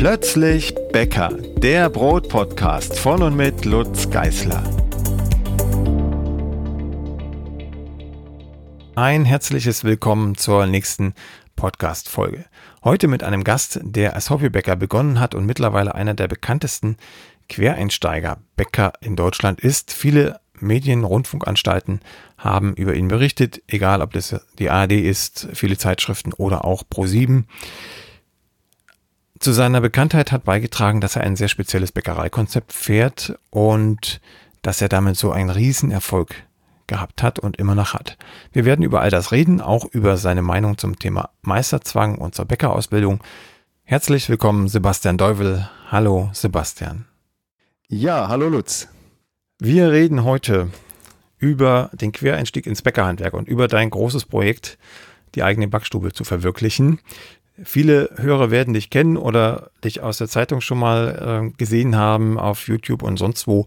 Plötzlich Bäcker, der Brotpodcast von und mit Lutz Geißler. Ein herzliches Willkommen zur nächsten Podcast-Folge. Heute mit einem Gast, der als Hobbybäcker begonnen hat und mittlerweile einer der bekanntesten Quereinsteiger-Bäcker in Deutschland ist. Viele Medien, Rundfunkanstalten haben über ihn berichtet, egal ob das die ARD ist, viele Zeitschriften oder auch Pro7. Zu seiner Bekanntheit hat beigetragen, dass er ein sehr spezielles Bäckereikonzept fährt und dass er damit so einen Riesenerfolg gehabt hat und immer noch hat. Wir werden über all das reden, auch über seine Meinung zum Thema Meisterzwang und zur Bäckerausbildung. Herzlich willkommen, Sebastian Deuvel. Hallo, Sebastian. Ja, hallo Lutz. Wir reden heute über den Quereinstieg ins Bäckerhandwerk und über dein großes Projekt, die eigene Backstube zu verwirklichen. Viele Hörer werden dich kennen oder dich aus der Zeitung schon mal äh, gesehen haben, auf YouTube und sonst wo.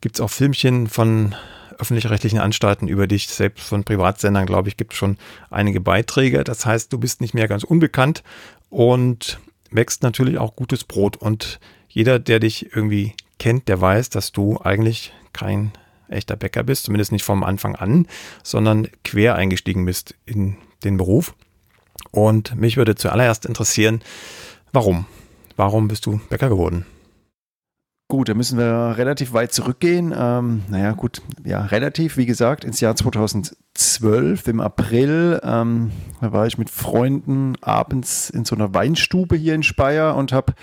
Gibt es auch Filmchen von öffentlich-rechtlichen Anstalten über dich, selbst von Privatsendern, glaube ich, gibt es schon einige Beiträge. Das heißt, du bist nicht mehr ganz unbekannt und wächst natürlich auch gutes Brot. Und jeder, der dich irgendwie kennt, der weiß, dass du eigentlich kein echter Bäcker bist, zumindest nicht vom Anfang an, sondern quer eingestiegen bist in den Beruf. Und mich würde zuallererst interessieren, warum? Warum bist du Bäcker geworden? Gut, da müssen wir relativ weit zurückgehen. Ähm, naja, gut, ja, relativ, wie gesagt, ins Jahr 2012, im April. Ähm, da war ich mit Freunden abends in so einer Weinstube hier in Speyer und habe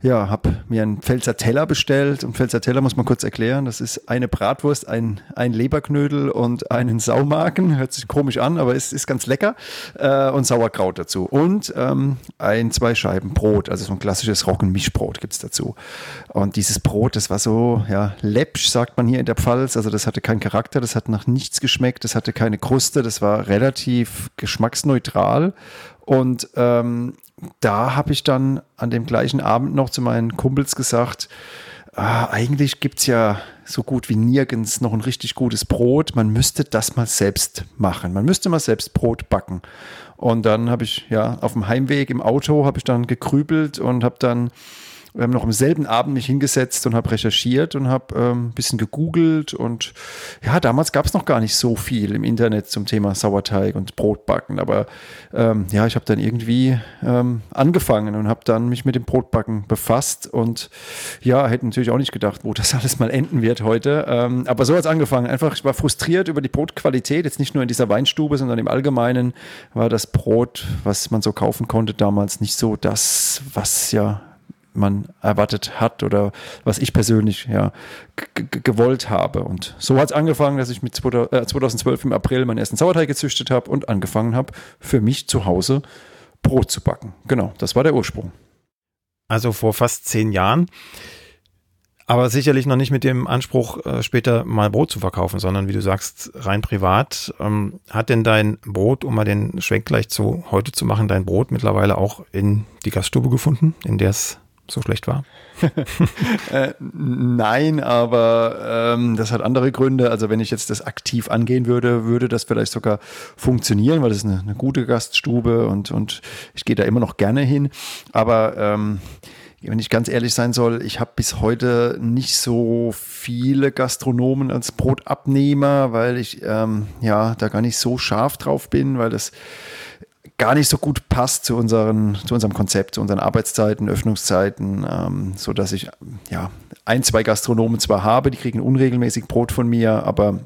ja, habe mir einen Pfälzer Teller bestellt. Und Pfälzer Teller muss man kurz erklären. Das ist eine Bratwurst, ein, ein Leberknödel und einen Saumagen. Hört sich komisch an, aber ist, ist ganz lecker. Äh, und Sauerkraut dazu. Und ähm, ein, zwei Scheiben Brot. Also so ein klassisches Roggenmischbrot gibt es dazu. Und dieses Brot, das war so, ja, läppsch, sagt man hier in der Pfalz. Also das hatte keinen Charakter, das hat nach nichts geschmeckt, das hatte keine Kruste, das war relativ geschmacksneutral. Und ähm, da habe ich dann an dem gleichen Abend noch zu meinen Kumpels gesagt, ah, eigentlich gibt es ja so gut wie nirgends noch ein richtig gutes Brot. Man müsste das mal selbst machen. Man müsste mal selbst Brot backen. Und dann habe ich ja auf dem Heimweg im Auto habe ich dann gekrübelt und habe dann wir haben noch am selben Abend mich hingesetzt und habe recherchiert und habe ähm, ein bisschen gegoogelt und ja, damals gab es noch gar nicht so viel im Internet zum Thema Sauerteig und Brotbacken, aber ähm, ja, ich habe dann irgendwie ähm, angefangen und habe dann mich mit dem Brotbacken befasst und ja, hätte natürlich auch nicht gedacht, wo das alles mal enden wird heute, ähm, aber so hat es angefangen. Einfach, ich war frustriert über die Brotqualität, jetzt nicht nur in dieser Weinstube, sondern im Allgemeinen war das Brot, was man so kaufen konnte damals, nicht so das, was ja man erwartet hat oder was ich persönlich ja gewollt habe. Und so hat es angefangen, dass ich mit 2012 äh, im April meinen ersten Sauerteig gezüchtet habe und angefangen habe, für mich zu Hause Brot zu backen. Genau, das war der Ursprung. Also vor fast zehn Jahren. Aber sicherlich noch nicht mit dem Anspruch, äh, später mal Brot zu verkaufen, sondern wie du sagst, rein privat. Ähm, hat denn dein Brot, um mal den Schwenk gleich zu heute zu machen, dein Brot mittlerweile auch in die Gaststube gefunden, in der es so schlecht war? äh, nein, aber ähm, das hat andere Gründe. Also wenn ich jetzt das aktiv angehen würde, würde das vielleicht sogar funktionieren, weil das ist eine, eine gute Gaststube und, und ich gehe da immer noch gerne hin. Aber ähm, wenn ich ganz ehrlich sein soll, ich habe bis heute nicht so viele Gastronomen als Brotabnehmer, weil ich ähm, ja da gar nicht so scharf drauf bin, weil das gar nicht so gut passt zu, unseren, zu unserem Konzept, zu unseren Arbeitszeiten, Öffnungszeiten, ähm, so dass ich ja ein, zwei Gastronomen zwar habe, die kriegen unregelmäßig Brot von mir, aber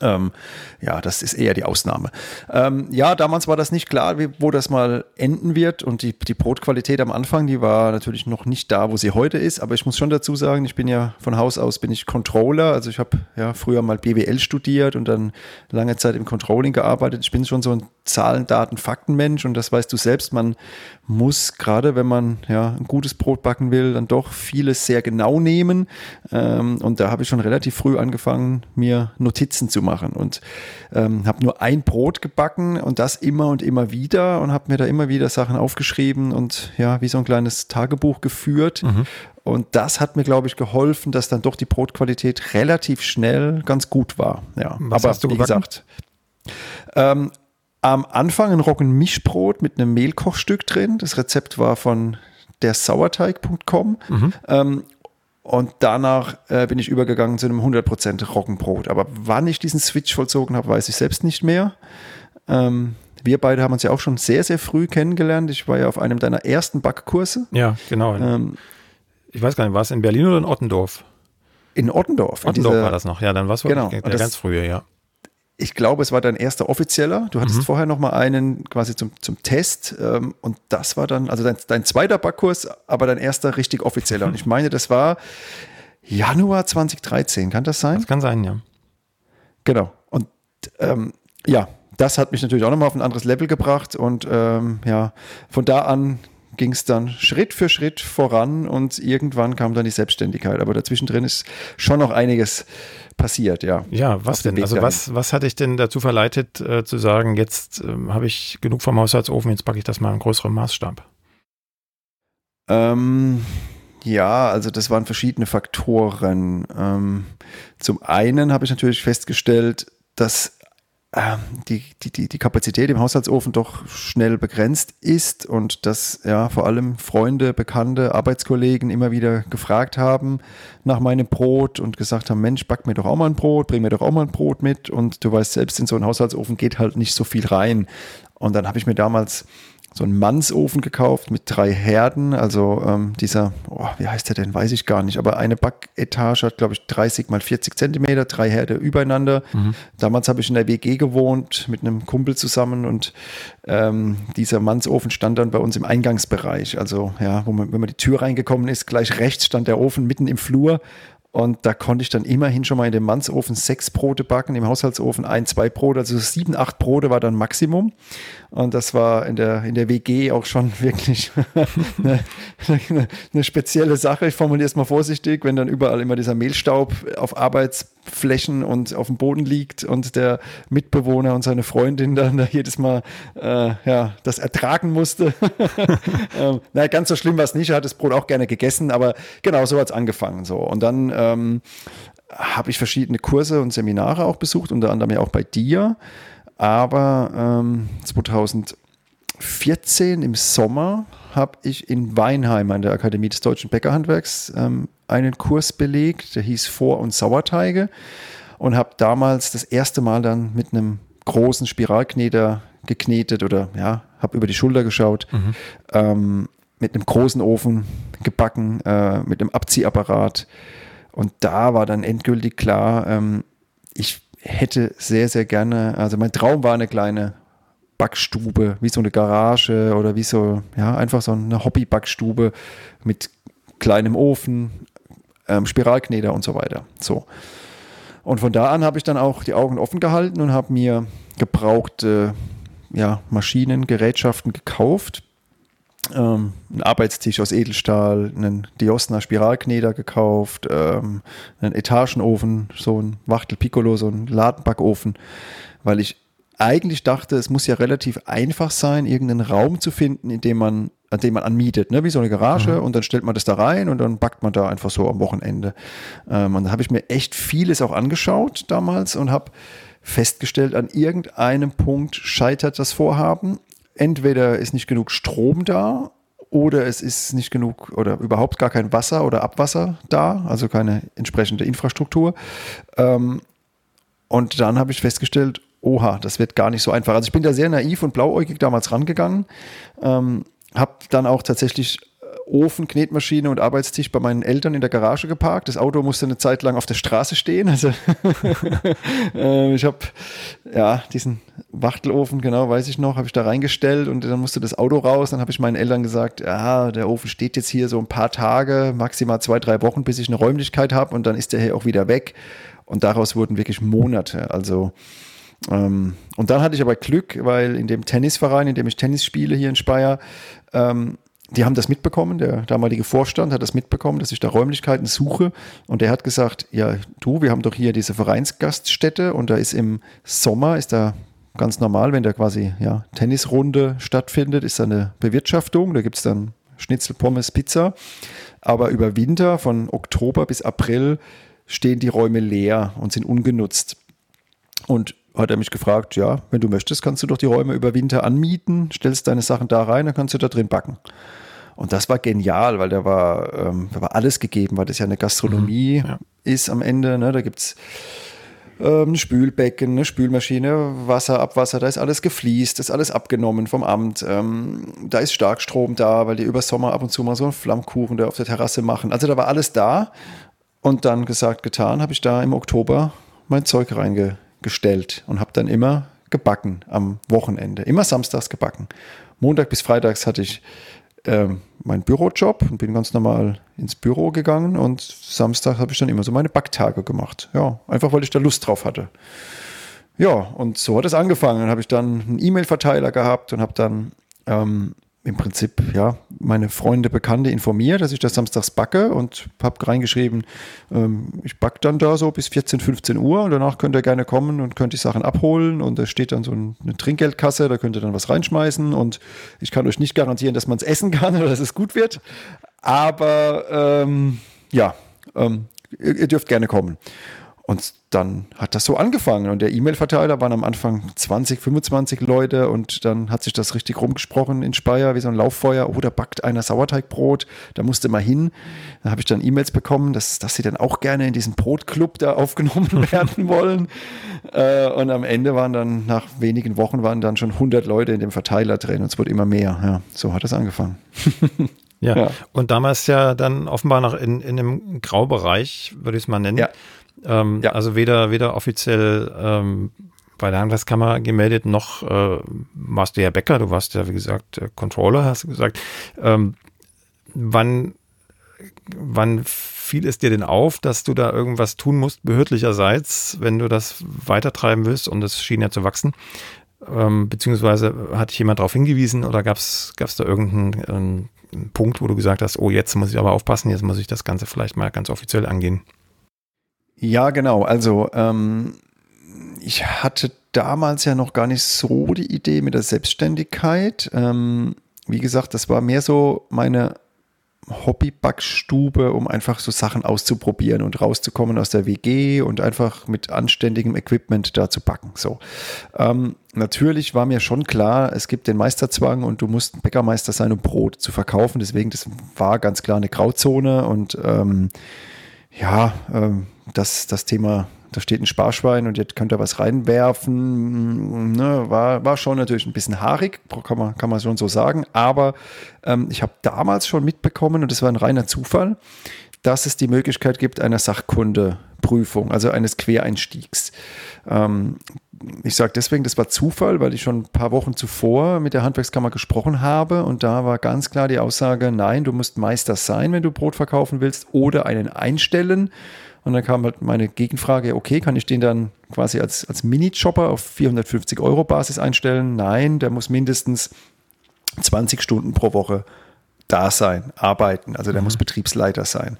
ähm, ja, das ist eher die Ausnahme. Ähm, ja, damals war das nicht klar, wie, wo das mal enden wird. Und die, die Brotqualität am Anfang, die war natürlich noch nicht da, wo sie heute ist. Aber ich muss schon dazu sagen, ich bin ja von Haus aus bin ich Controller. Also ich habe ja früher mal BWL studiert und dann lange Zeit im Controlling gearbeitet. Ich bin schon so ein Zahlen, Daten, Faktenmensch. Und das weißt du selbst. Man muss gerade, wenn man ja ein gutes Brot backen will, dann doch vieles sehr genau nehmen. Ähm, und da habe ich schon relativ früh angefangen, mir Notizen zu machen und ähm, habe nur ein Brot gebacken und das immer und immer wieder und habe mir da immer wieder Sachen aufgeschrieben und ja, wie so ein kleines Tagebuch geführt. Mhm. Und das hat mir, glaube ich, geholfen, dass dann doch die Brotqualität relativ schnell ganz gut war. Ja, Was aber hast du wie gesagt, ähm, am Anfang ein Roggenmischbrot mit einem Mehlkochstück drin. Das Rezept war von dersauerteig.com. Mhm. Ähm, und danach äh, bin ich übergegangen zu einem 100% Roggenbrot. Aber wann ich diesen Switch vollzogen habe, weiß ich selbst nicht mehr. Ähm, wir beide haben uns ja auch schon sehr, sehr früh kennengelernt. Ich war ja auf einem deiner ersten Backkurse. Ja, genau. Ähm, ich weiß gar nicht, war es in Berlin oder in Ottendorf? In Ottendorf. Ottendorf in war das noch, ja, dann war es genau, der ganz frühe, ja ich glaube, es war dein erster offizieller. Du hattest mhm. vorher noch mal einen quasi zum, zum Test ähm, und das war dann, also dein, dein zweiter Backkurs, aber dein erster richtig offizieller. Und ich meine, das war Januar 2013, kann das sein? Das kann sein, ja. Genau. Und ähm, ja, das hat mich natürlich auch nochmal auf ein anderes Level gebracht und ähm, ja, von da an ging es dann Schritt für Schritt voran und irgendwann kam dann die Selbstständigkeit. Aber dazwischen drin ist schon noch einiges passiert, ja. Ja, was denn? Also was, was hat dich denn dazu verleitet äh, zu sagen, jetzt äh, habe ich genug vom Haushaltsofen, jetzt packe ich das mal in größerem Maßstab? Ähm, ja, also das waren verschiedene Faktoren. Ähm, zum einen habe ich natürlich festgestellt, dass ähm, die, die, die Kapazität im Haushaltsofen doch schnell begrenzt ist und dass ja vor allem Freunde, Bekannte, Arbeitskollegen immer wieder gefragt haben nach meinem Brot und gesagt haben, Mensch, back mir doch auch mal ein Brot, bring mir doch auch mal ein Brot mit und du weißt selbst, in so einen Haushaltsofen geht halt nicht so viel rein. Und dann habe ich mir damals so einen Mannsofen gekauft mit drei Herden. Also ähm, dieser, oh, wie heißt der denn, weiß ich gar nicht. Aber eine Backetage hat, glaube ich, 30 mal 40 Zentimeter, drei Herde übereinander. Mhm. Damals habe ich in der WG gewohnt mit einem Kumpel zusammen und ähm, dieser Mannsofen stand dann bei uns im Eingangsbereich. Also ja, man, wenn man die Tür reingekommen ist, gleich rechts stand der Ofen mitten im Flur und da konnte ich dann immerhin schon mal in dem Mannsofen sechs Brote backen, im Haushaltsofen ein, zwei Brote, also sieben, acht Brote war dann Maximum. Und das war in der, in der WG auch schon wirklich eine, eine, spezielle Sache. Ich formuliere es mal vorsichtig, wenn dann überall immer dieser Mehlstaub auf Arbeitsflächen und auf dem Boden liegt und der Mitbewohner und seine Freundin dann da jedes Mal äh, ja, das ertragen musste. ähm, naja, ganz so schlimm war es nicht. Er hat das Brot auch gerne gegessen, aber genau so hat es angefangen. So. Und dann ähm, habe ich verschiedene Kurse und Seminare auch besucht, unter anderem ja auch bei dir. Aber ähm, 2014 im Sommer habe ich in Weinheim an der Akademie des Deutschen Bäckerhandwerks ähm, einen Kurs belegt, der hieß Vor- und Sauerteige und habe damals das erste Mal dann mit einem großen Spiralkneter geknetet oder ja, habe über die Schulter geschaut, mhm. ähm, mit einem großen Ofen gebacken, äh, mit einem Abziehapparat. Und da war dann endgültig klar, ähm, ich hätte sehr, sehr gerne, also mein Traum war eine kleine Backstube, wie so eine Garage oder wie so, ja, einfach so eine Hobby-Backstube mit kleinem Ofen, ähm, Spiralkneter und so weiter. So. Und von da an habe ich dann auch die Augen offen gehalten und habe mir gebrauchte ja, Maschinen, Gerätschaften gekauft, ähm, einen Arbeitstisch aus Edelstahl, einen Diosna Spiralkneder gekauft, ähm, einen Etagenofen, so ein Wachtel Piccolo, so ein Ladenbackofen, weil ich eigentlich dachte, es muss ja relativ einfach sein, irgendeinen Raum zu finden, in dem man, an dem man anmietet, ne? wie so eine Garage mhm. und dann stellt man das da rein und dann backt man da einfach so am Wochenende. Ähm, und da habe ich mir echt vieles auch angeschaut damals und habe festgestellt, an irgendeinem Punkt scheitert das Vorhaben entweder ist nicht genug Strom da oder es ist nicht genug oder überhaupt gar kein Wasser oder Abwasser da, also keine entsprechende Infrastruktur. Ähm, und dann habe ich festgestellt, oha, das wird gar nicht so einfach. Also ich bin da sehr naiv und blauäugig damals rangegangen, ähm, habe dann auch tatsächlich Ofen, Knetmaschine und Arbeitstisch bei meinen Eltern in der Garage geparkt. Das Auto musste eine Zeit lang auf der Straße stehen. Also äh, ich habe ja diesen Wachtelofen, genau, weiß ich noch, habe ich da reingestellt und dann musste das Auto raus. Dann habe ich meinen Eltern gesagt, ja, der Ofen steht jetzt hier so ein paar Tage, maximal zwei, drei Wochen, bis ich eine Räumlichkeit habe und dann ist der hier auch wieder weg. Und daraus wurden wirklich Monate. Also ähm, und dann hatte ich aber Glück, weil in dem Tennisverein, in dem ich Tennis spiele hier in Speyer, ähm, die haben das mitbekommen, der damalige Vorstand hat das mitbekommen, dass ich da Räumlichkeiten suche. Und der hat gesagt, ja du, wir haben doch hier diese Vereinsgaststätte und da ist im Sommer, ist da ganz normal, wenn da quasi ja, Tennisrunde stattfindet, ist da eine Bewirtschaftung, da gibt es dann Schnitzel, Pommes, Pizza, aber über Winter von Oktober bis April stehen die Räume leer und sind ungenutzt. Und hat er mich gefragt, ja, wenn du möchtest, kannst du doch die Räume über Winter anmieten, stellst deine Sachen da rein, dann kannst du da drin backen. Und das war genial, weil da war, ähm, da war alles gegeben, weil das ja eine Gastronomie mhm, ja. ist am Ende. Ne? Da gibt es ähm, ein Spülbecken, eine Spülmaschine, Wasser, Abwasser, da ist alles gefliest, ist alles abgenommen vom Amt. Ähm, da ist Starkstrom da, weil die über Sommer ab und zu mal so einen Flammkuchen da auf der Terrasse machen. Also da war alles da. Und dann gesagt, getan, habe ich da im Oktober mein Zeug reingestellt und habe dann immer gebacken am Wochenende. Immer samstags gebacken. Montag bis Freitags hatte ich ähm, meinen Bürojob und bin ganz normal ins Büro gegangen und Samstag habe ich dann immer so meine Backtage gemacht. Ja, einfach weil ich da Lust drauf hatte. Ja, und so hat es angefangen. Dann habe ich dann einen E-Mail-Verteiler gehabt und habe dann ähm, im Prinzip ja meine Freunde, Bekannte informiert, dass ich das samstags backe und habe reingeschrieben, ähm, ich backe dann da so bis 14, 15 Uhr und danach könnt ihr gerne kommen und könnt die Sachen abholen und da steht dann so eine Trinkgeldkasse, da könnt ihr dann was reinschmeißen und ich kann euch nicht garantieren, dass man es essen kann oder dass es gut wird, aber ähm, ja, ähm, ihr, ihr dürft gerne kommen. Und dann hat das so angefangen. Und der E-Mail-Verteiler waren am Anfang 20, 25 Leute und dann hat sich das richtig rumgesprochen in Speyer, wie so ein Lauffeuer. Oh, da backt einer Sauerteigbrot, da musste mal hin. Da habe ich dann E-Mails bekommen, dass, dass sie dann auch gerne in diesen Brotclub da aufgenommen werden wollen. Äh, und am Ende waren dann, nach wenigen Wochen, waren dann schon 100 Leute in dem Verteiler drin und es wurde immer mehr. Ja, so hat es angefangen. Ja. ja. und damals ja dann offenbar noch in, in einem Graubereich, würde ich es mal nennen. Ja. Ähm, ja. Also weder, weder offiziell ähm, bei der Handwerkskammer gemeldet, noch äh, warst du ja Bäcker, du warst ja, wie gesagt, Controller, hast du gesagt. Ähm, wann, wann fiel es dir denn auf, dass du da irgendwas tun musst, behördlicherseits, wenn du das weitertreiben willst und es schien ja zu wachsen? Ähm, beziehungsweise hat dich jemand darauf hingewiesen oder gab es da irgendeinen ähm, Punkt, wo du gesagt hast, oh, jetzt muss ich aber aufpassen, jetzt muss ich das Ganze vielleicht mal ganz offiziell angehen? Ja, genau. Also ähm, ich hatte damals ja noch gar nicht so die Idee mit der Selbstständigkeit. Ähm, wie gesagt, das war mehr so meine Hobby-Backstube, um einfach so Sachen auszuprobieren und rauszukommen aus der WG und einfach mit anständigem Equipment da zu backen. So. Ähm, natürlich war mir schon klar, es gibt den Meisterzwang und du musst ein Bäckermeister sein, um Brot zu verkaufen. Deswegen, das war ganz klar eine Grauzone und ähm, ja, ähm, das, das Thema, da steht ein Sparschwein und jetzt könnt ihr was reinwerfen, ne, war, war schon natürlich ein bisschen haarig, kann man, kann man schon so sagen. Aber ähm, ich habe damals schon mitbekommen, und das war ein reiner Zufall, dass es die Möglichkeit gibt einer Sachkundeprüfung, also eines Quereinstiegs. Ähm, ich sage deswegen, das war Zufall, weil ich schon ein paar Wochen zuvor mit der Handwerkskammer gesprochen habe und da war ganz klar die Aussage, nein, du musst Meister sein, wenn du Brot verkaufen willst oder einen einstellen. Und dann kam halt meine Gegenfrage, okay, kann ich den dann quasi als, als Mini-Chopper auf 450 Euro Basis einstellen? Nein, der muss mindestens 20 Stunden pro Woche da sein, arbeiten. Also der mhm. muss Betriebsleiter sein.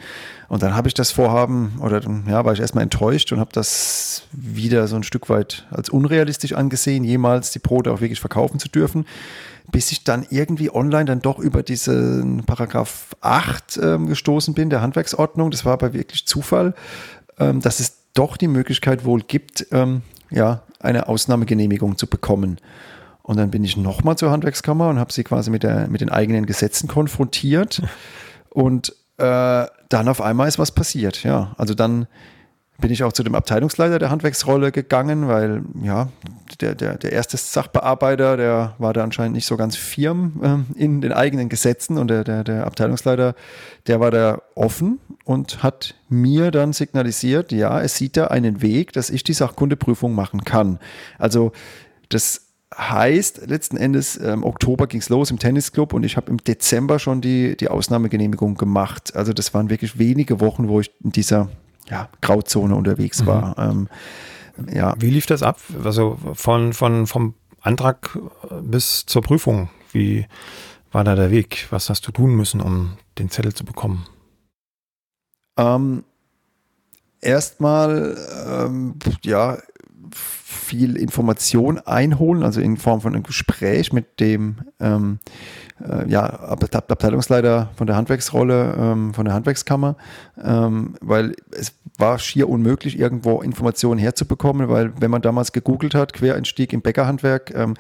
Und dann habe ich das Vorhaben, oder ja, war ich erstmal enttäuscht und habe das wieder so ein Stück weit als unrealistisch angesehen, jemals die Brote auch wirklich verkaufen zu dürfen bis ich dann irgendwie online dann doch über diesen Paragraph 8 ähm, gestoßen bin, der Handwerksordnung. Das war aber wirklich Zufall, ähm, dass es doch die Möglichkeit wohl gibt, ähm, ja, eine Ausnahmegenehmigung zu bekommen. Und dann bin ich nochmal zur Handwerkskammer und habe sie quasi mit, der, mit den eigenen Gesetzen konfrontiert. Und äh, dann auf einmal ist was passiert. Ja, also dann bin ich auch zu dem Abteilungsleiter der Handwerksrolle gegangen, weil ja, der, der, der erste Sachbearbeiter, der war da anscheinend nicht so ganz firm äh, in den eigenen Gesetzen und der, der, der Abteilungsleiter, der war da offen und hat mir dann signalisiert, ja, es sieht da einen Weg, dass ich die Sachkundeprüfung machen kann. Also das heißt, letzten Endes im Oktober ging es los im Tennisclub und ich habe im Dezember schon die, die Ausnahmegenehmigung gemacht. Also das waren wirklich wenige Wochen, wo ich in dieser ja, Grauzone unterwegs mhm. war. Ähm, ja. Wie lief das ab? Also von, von, vom Antrag bis zur Prüfung, wie war da der Weg? Was hast du tun müssen, um den Zettel zu bekommen? Ähm, Erstmal, ähm, ja, viel Information einholen, also in Form von einem Gespräch mit dem ähm, äh, ja, Abteilungsleiter von der Handwerksrolle, ähm, von der Handwerkskammer, ähm, weil es war schier unmöglich, irgendwo Informationen herzubekommen, weil wenn man damals gegoogelt hat, Quereinstieg im Bäckerhandwerk, ähm,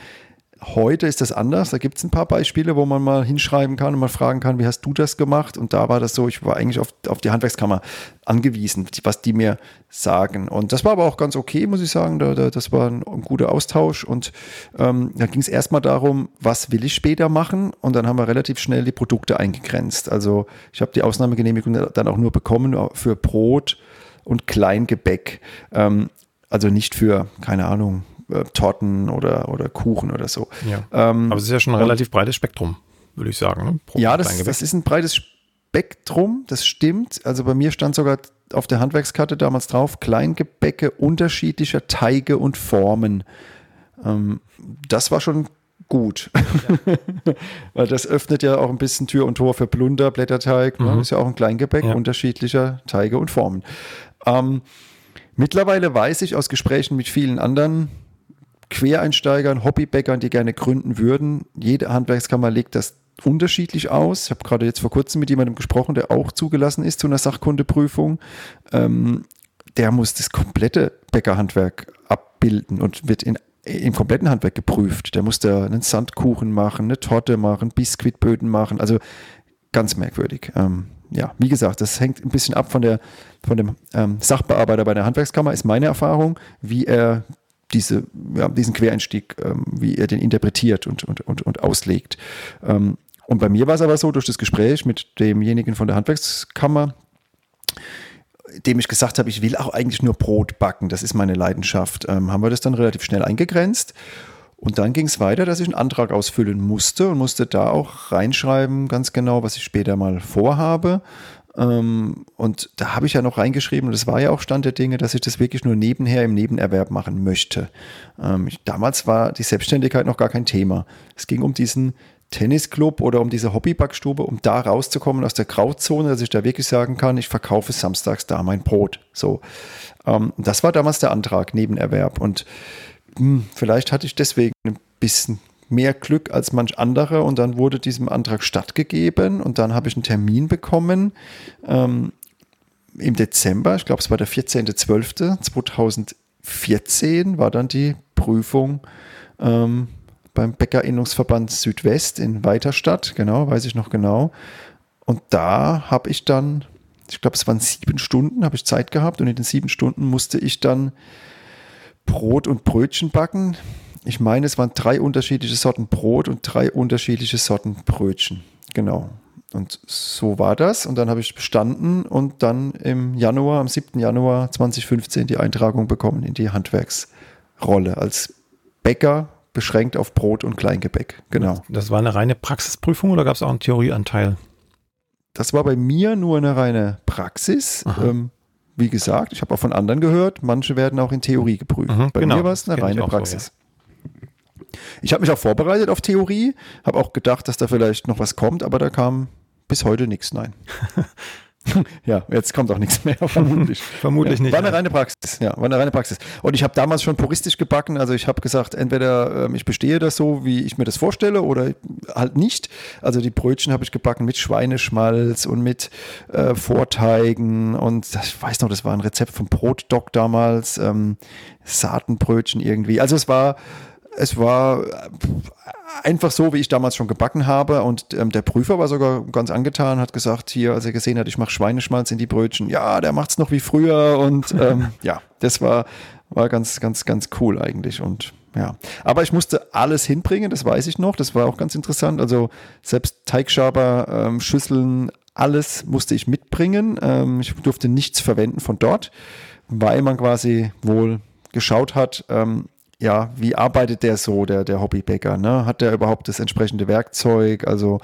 Heute ist das anders. Da gibt es ein paar Beispiele, wo man mal hinschreiben kann und mal fragen kann, wie hast du das gemacht? Und da war das so, ich war eigentlich auf, auf die Handwerkskammer angewiesen, was die mir sagen. Und das war aber auch ganz okay, muss ich sagen. Da, da, das war ein, ein, guter Austausch. Und ähm, da ging es erstmal darum, was will ich später machen? Und dann haben wir relativ schnell die Produkte eingegrenzt. Also ich habe die Ausnahmegenehmigung dann auch nur bekommen für Brot und Kleingebäck. Ähm, also nicht für, keine Ahnung, äh, Torten oder, oder Kuchen oder so. Ja. Ähm, Aber es ist ja schon ein relativ breites Spektrum, würde ich sagen. Ne? ja, das, das ist ein breites Spektrum, das stimmt. Also bei mir stand sogar auf der Handwerkskarte damals drauf, Kleingebäcke unterschiedlicher Teige und Formen. Ähm, das war schon gut. Ja. Weil das öffnet ja auch ein bisschen Tür und Tor für Plunder, Blätterteig. Ne? Mhm. Ne? Ist ja auch ein Kleingebäck ja. unterschiedlicher Teige und Formen. Ähm, mittlerweile weiß ich aus Gesprächen mit vielen anderen Quereinsteigern, Hobbybäckern, die gerne gründen würden. Jede Handwerkskammer legt das unterschiedlich aus. Ich habe gerade jetzt vor kurzem mit jemandem gesprochen, der auch zugelassen ist zu einer Sachkundeprüfung. Ähm, der muss das komplette Bäckerhandwerk abbilden und wird in, im kompletten Handwerk geprüft. Der muss da einen Sandkuchen machen, eine Torte machen, Biskuitböden machen. Also ganz merkwürdig. Ähm, ja, wie gesagt, das hängt ein bisschen ab von, der, von dem ähm, Sachbearbeiter bei der Handwerkskammer, ist meine Erfahrung, wie er diese, ja, diesen Quereinstieg, ähm, wie er den interpretiert und, und, und, und auslegt. Ähm, und bei mir war es aber so, durch das Gespräch mit demjenigen von der Handwerkskammer, dem ich gesagt habe, ich will auch eigentlich nur Brot backen, das ist meine Leidenschaft, ähm, haben wir das dann relativ schnell eingegrenzt. Und dann ging es weiter, dass ich einen Antrag ausfüllen musste und musste da auch reinschreiben, ganz genau, was ich später mal vorhabe. Ähm, und da habe ich ja noch reingeschrieben, und das war ja auch Stand der Dinge, dass ich das wirklich nur nebenher im Nebenerwerb machen möchte. Ähm, ich, damals war die Selbstständigkeit noch gar kein Thema. Es ging um diesen Tennisclub oder um diese Hobbybackstube, um da rauszukommen aus der Grauzone, dass ich da wirklich sagen kann, ich verkaufe samstags da mein Brot. So. Ähm, das war damals der Antrag, Nebenerwerb. Und mh, hm, vielleicht hatte ich deswegen ein bisschen mehr Glück als manch andere und dann wurde diesem Antrag stattgegeben. Und dann habe ich einen Termin bekommen ähm, im Dezember, ich glaube es war der 14.12.2014 war dann die Prüfung ähm, beim Bäckerinnungsverband Südwest in Weiterstadt, genau, weiß ich noch genau. Und da habe ich dann, ich glaube es waren sieben Stunden, habe ich Zeit gehabt. Und in den sieben Stunden musste ich dann Brot und Brötchen backen ich meine, es waren drei unterschiedliche Sorten Brot und drei unterschiedliche Sorten Brötchen. Genau. Und so war das. Und dann habe ich bestanden und dann im Januar, am 7. Januar 2015 die Eintragung bekommen in die Handwerksrolle als Bäcker beschränkt auf Brot und Kleingebäck. Genau. Das war eine reine Praxisprüfung oder gab es auch einen Theorieanteil? Das war bei mir nur eine reine Praxis. Ähm, wie gesagt, ich habe auch von anderen gehört, manche werden auch in Theorie geprüft. Mhm, bei genau, mir war es eine reine Praxis. So, ja. Ich habe mich auch vorbereitet auf Theorie, habe auch gedacht, dass da vielleicht noch was kommt, aber da kam bis heute nichts, nein. ja, jetzt kommt auch nichts mehr, vermutlich. vermutlich ja, nicht. War eine reine Praxis, ja, war eine reine Praxis. Und ich habe damals schon puristisch gebacken, also ich habe gesagt, entweder äh, ich bestehe das so, wie ich mir das vorstelle, oder halt nicht. Also die Brötchen habe ich gebacken mit Schweineschmalz und mit äh, Vorteigen und ich weiß noch, das war ein Rezept vom Brotdoc damals, ähm, Saatenbrötchen irgendwie. Also es war es war einfach so, wie ich damals schon gebacken habe. Und ähm, der Prüfer war sogar ganz angetan, hat gesagt, hier, als er gesehen hat, ich mache Schweineschmalz in die Brötchen, ja, der macht es noch wie früher. Und ähm, ja, das war, war ganz, ganz, ganz cool eigentlich. Und ja, aber ich musste alles hinbringen, das weiß ich noch. Das war auch ganz interessant. Also selbst Teigschaber, ähm, Schüsseln, alles musste ich mitbringen. Ähm, ich durfte nichts verwenden von dort, weil man quasi wohl geschaut hat, ähm, ja, wie arbeitet der so, der, der Hobbybäcker? Ne? Hat der überhaupt das entsprechende Werkzeug? Also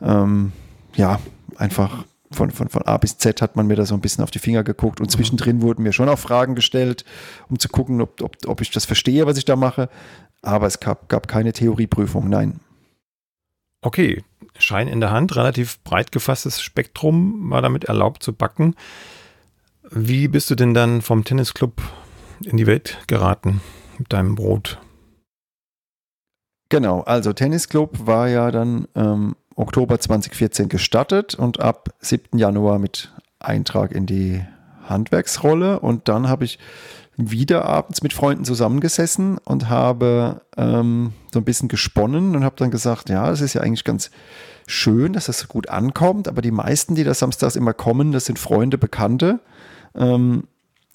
ähm, ja, einfach von, von, von A bis Z hat man mir da so ein bisschen auf die Finger geguckt und mhm. zwischendrin wurden mir schon auch Fragen gestellt, um zu gucken, ob, ob, ob ich das verstehe, was ich da mache. Aber es gab, gab keine Theorieprüfung, nein. Okay, Schein in der Hand, relativ breit gefasstes Spektrum war damit erlaubt zu backen. Wie bist du denn dann vom Tennisclub in die Welt geraten? Mit deinem Brot. Genau, also Tennisclub war ja dann ähm, Oktober 2014 gestartet und ab 7. Januar mit Eintrag in die Handwerksrolle. Und dann habe ich wieder abends mit Freunden zusammengesessen und habe ähm, so ein bisschen gesponnen und habe dann gesagt, ja, es ist ja eigentlich ganz schön, dass das so gut ankommt, aber die meisten, die da samstags immer kommen, das sind Freunde, Bekannte. Ähm,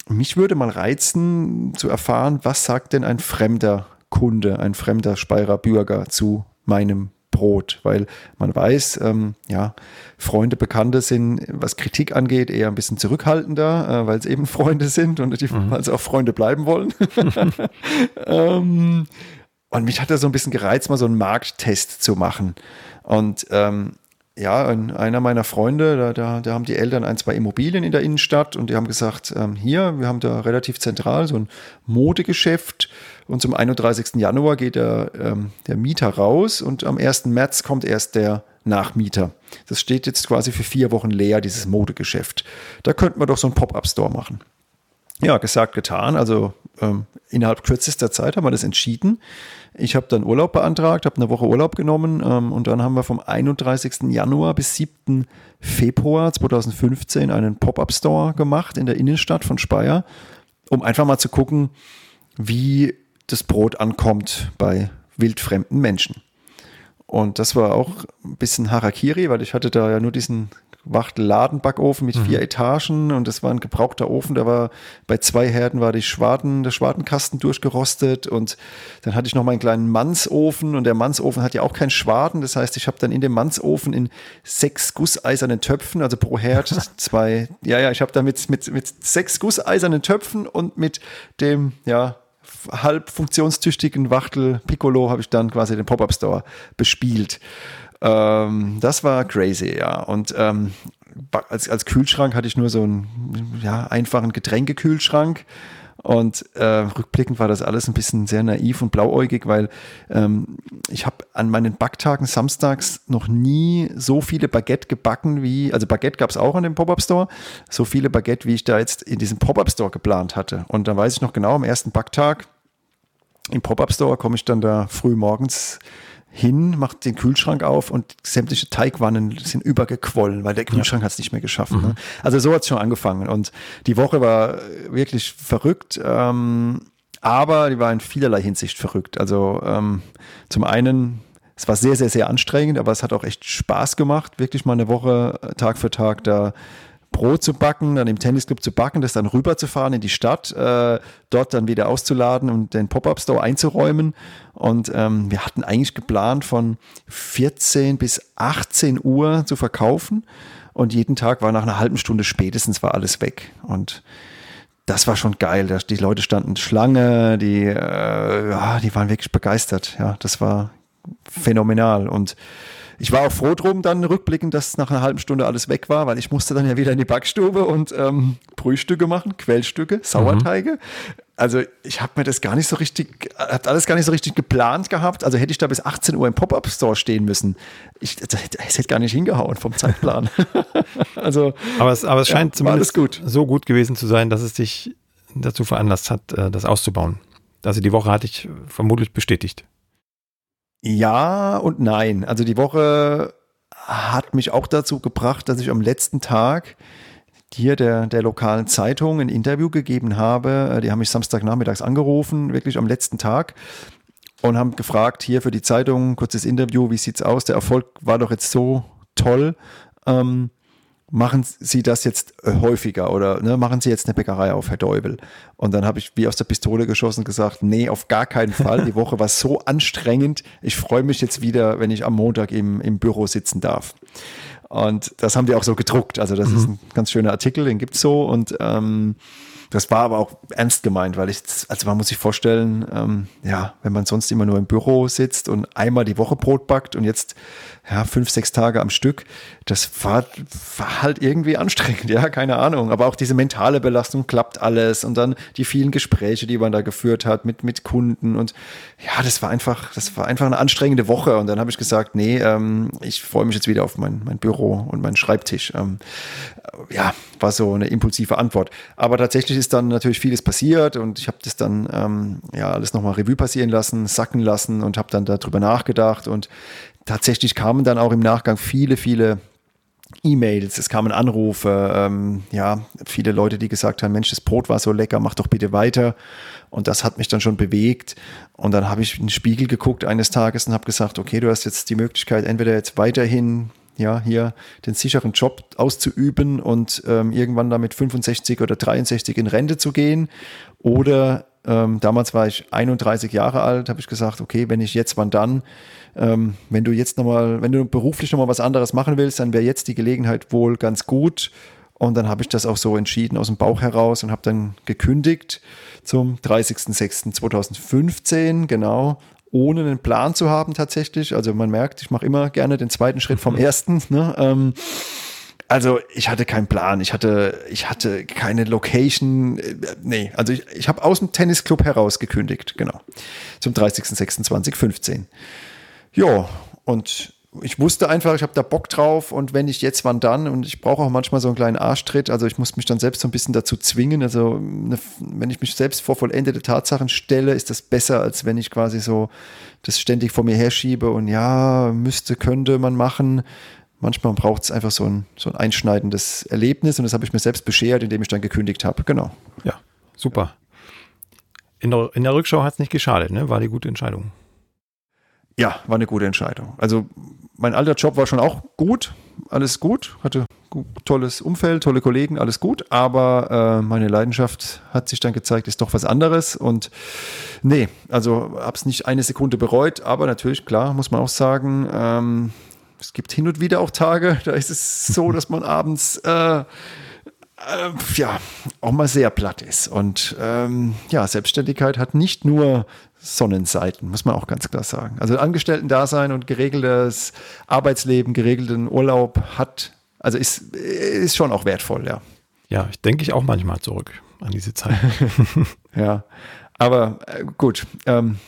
mich würde mal reizen zu erfahren, was sagt denn ein fremder Kunde, ein fremder Speyerer Bürger zu meinem Brot, weil man weiß, ähm, ja, Freunde, Bekannte sind, was Kritik angeht, eher ein bisschen zurückhaltender, äh, weil es eben Freunde sind und die, mhm. weil sie auch Freunde bleiben wollen. ähm, und mich hat da so ein bisschen gereizt, mal so einen Markttest zu machen. Und ähm, ja, einer meiner Freunde, da, da, da, haben die Eltern ein, zwei Immobilien in der Innenstadt und die haben gesagt, ähm, hier, wir haben da relativ zentral so ein Modegeschäft und zum 31. Januar geht der, ähm, der Mieter raus und am 1. März kommt erst der Nachmieter. Das steht jetzt quasi für vier Wochen leer, dieses Modegeschäft. Da könnten wir doch so einen Pop-up-Store machen. Ja, gesagt, getan. Also ähm, innerhalb kürzester Zeit haben wir das entschieden. Ich habe dann Urlaub beantragt, habe eine Woche Urlaub genommen ähm, und dann haben wir vom 31. Januar bis 7. Februar 2015 einen Pop-up-Store gemacht in der Innenstadt von Speyer, um einfach mal zu gucken, wie das Brot ankommt bei wildfremden Menschen. Und das war auch ein bisschen Harakiri, weil ich hatte da ja nur diesen Wachtel-Ladenbackofen mit mhm. vier Etagen und das war ein gebrauchter Ofen. Da war bei zwei Herden war die Schwaden, der Schwadenkasten durchgerostet und dann hatte ich noch meinen kleinen Mannsofen und der Mannsofen hat ja auch keinen Schwaden. Das heißt, ich habe dann in dem Mannsofen in sechs gusseisernen Töpfen, also pro Herd zwei, ja, ja, ich habe da mit, mit, mit sechs gusseisernen Töpfen und mit dem, ja, halb funktionstüchtigen Wachtel Piccolo habe ich dann quasi den Pop-Up Store bespielt. Ähm, das war crazy, ja. Und ähm, als, als Kühlschrank hatte ich nur so einen ja, einfachen Getränkekühlschrank. Und äh, rückblickend war das alles ein bisschen sehr naiv und blauäugig, weil ähm, ich habe an meinen Backtagen samstags noch nie so viele Baguette gebacken wie, also Baguette gab es auch an dem Pop-Up-Store, so viele Baguette, wie ich da jetzt in diesem Pop-Up-Store geplant hatte. Und dann weiß ich noch genau, am ersten Backtag im Pop-Up-Store komme ich dann da früh morgens hin, macht den Kühlschrank auf und sämtliche Teigwannen sind übergequollen, weil der Kühlschrank ja. hat es nicht mehr geschafft. Mhm. Ne? Also so hat es schon angefangen und die Woche war wirklich verrückt, ähm, aber die war in vielerlei Hinsicht verrückt. Also ähm, zum einen, es war sehr, sehr, sehr anstrengend, aber es hat auch echt Spaß gemacht, wirklich mal eine Woche Tag für Tag da Brot zu backen, dann im Tennisclub zu backen, das dann rüberzufahren in die Stadt, äh, dort dann wieder auszuladen und den Pop-Up-Store einzuräumen. Und ähm, wir hatten eigentlich geplant, von 14 bis 18 Uhr zu verkaufen. Und jeden Tag war nach einer halben Stunde spätestens war alles weg. Und das war schon geil. Die Leute standen Schlange, die, äh, ja, die waren wirklich begeistert. Ja, das war phänomenal. Und ich war auch froh drum, dann rückblickend, dass nach einer halben Stunde alles weg war, weil ich musste dann ja wieder in die Backstube und ähm, Brühstücke machen, Quellstücke, Sauerteige. Mhm. Also ich habe mir das gar nicht so richtig, hat alles gar nicht so richtig geplant gehabt. Also hätte ich da bis 18 Uhr im Pop-Up-Store stehen müssen. Ich, es hätte gar nicht hingehauen vom Zeitplan. also, aber es, aber es scheint ja, zumindest gut. so gut gewesen zu sein, dass es dich dazu veranlasst hat, äh, das auszubauen. Also die Woche hatte ich vermutlich bestätigt. Ja und nein. Also die Woche hat mich auch dazu gebracht, dass ich am letzten Tag hier der, der lokalen Zeitung ein Interview gegeben habe. Die haben mich Samstagnachmittags angerufen, wirklich am letzten Tag und haben gefragt, hier für die Zeitung, kurzes Interview, wie sieht's aus? Der Erfolg war doch jetzt so toll. Ähm, machen Sie das jetzt äh, häufiger oder ne, machen Sie jetzt eine Bäckerei auf, Herr Deubel? Und dann habe ich wie aus der Pistole geschossen gesagt, nee, auf gar keinen Fall. Die Woche war so anstrengend. Ich freue mich jetzt wieder, wenn ich am Montag im, im Büro sitzen darf. Und das haben die auch so gedruckt. Also das mhm. ist ein ganz schöner Artikel, den gibt's so. Und ähm, das war aber auch ernst gemeint, weil ich, also man muss sich vorstellen, ähm, ja, wenn man sonst immer nur im Büro sitzt und einmal die Woche Brot backt und jetzt ja, fünf, sechs Tage am Stück, das war, war halt irgendwie anstrengend, ja, keine Ahnung. Aber auch diese mentale Belastung klappt alles und dann die vielen Gespräche, die man da geführt hat mit, mit Kunden und ja, das war einfach, das war einfach eine anstrengende Woche. Und dann habe ich gesagt, nee, ähm, ich freue mich jetzt wieder auf mein, mein Büro und meinen Schreibtisch. Ähm, ja, war so eine impulsive Antwort. Aber tatsächlich ist dann natürlich vieles passiert und ich habe das dann ähm, ja alles nochmal Revue passieren lassen, sacken lassen und habe dann darüber nachgedacht und tatsächlich kamen dann auch im Nachgang viele, viele E-Mails, es kamen Anrufe, ähm, ja, viele Leute, die gesagt haben, Mensch, das Brot war so lecker, mach doch bitte weiter. Und das hat mich dann schon bewegt. Und dann habe ich in den Spiegel geguckt eines Tages und habe gesagt, okay, du hast jetzt die Möglichkeit, entweder jetzt weiterhin ja, hier den sicheren Job auszuüben und ähm, irgendwann damit 65 oder 63 in Rente zu gehen. Oder ähm, damals war ich 31 Jahre alt, habe ich gesagt, okay, wenn ich jetzt, wann dann? Ähm, wenn du jetzt nochmal, wenn du beruflich nochmal was anderes machen willst, dann wäre jetzt die Gelegenheit wohl ganz gut. Und dann habe ich das auch so entschieden aus dem Bauch heraus und habe dann gekündigt zum 30.06.2015, genau, ohne einen Plan zu haben tatsächlich. Also man merkt, ich mache immer gerne den zweiten Schritt vom ersten. Ne? Ähm, also ich hatte keinen Plan, ich hatte, ich hatte keine Location, äh, nee, also ich, ich habe aus dem Tennisclub heraus gekündigt, genau, zum 30.06.2015. Ja, und ich wusste einfach, ich habe da Bock drauf und wenn nicht jetzt, wann dann? Und ich brauche auch manchmal so einen kleinen Arschtritt. Also ich muss mich dann selbst so ein bisschen dazu zwingen. Also ne, wenn ich mich selbst vor vollendete Tatsachen stelle, ist das besser, als wenn ich quasi so das ständig vor mir herschiebe und ja, müsste, könnte man machen. Manchmal braucht es einfach so ein, so ein einschneidendes Erlebnis und das habe ich mir selbst beschert, indem ich dann gekündigt habe. Genau. Ja, super. In der, in der Rückschau hat es nicht geschadet, ne? War die gute Entscheidung. Ja, war eine gute Entscheidung. Also mein alter Job war schon auch gut, alles gut, hatte tolles Umfeld, tolle Kollegen, alles gut, aber äh, meine Leidenschaft hat sich dann gezeigt, ist doch was anderes und nee, also habe es nicht eine Sekunde bereut, aber natürlich, klar, muss man auch sagen, ähm, es gibt hin und wieder auch Tage, da ist es so, dass man abends äh, ja, auch mal sehr platt ist. Und ähm, ja, Selbstständigkeit hat nicht nur Sonnenseiten, muss man auch ganz klar sagen. Also Angestellten-Dasein und geregeltes Arbeitsleben, geregelten Urlaub hat, also ist, ist schon auch wertvoll, ja. Ja, ich denke ich auch manchmal zurück an diese Zeit. ja, aber äh, gut. Ähm,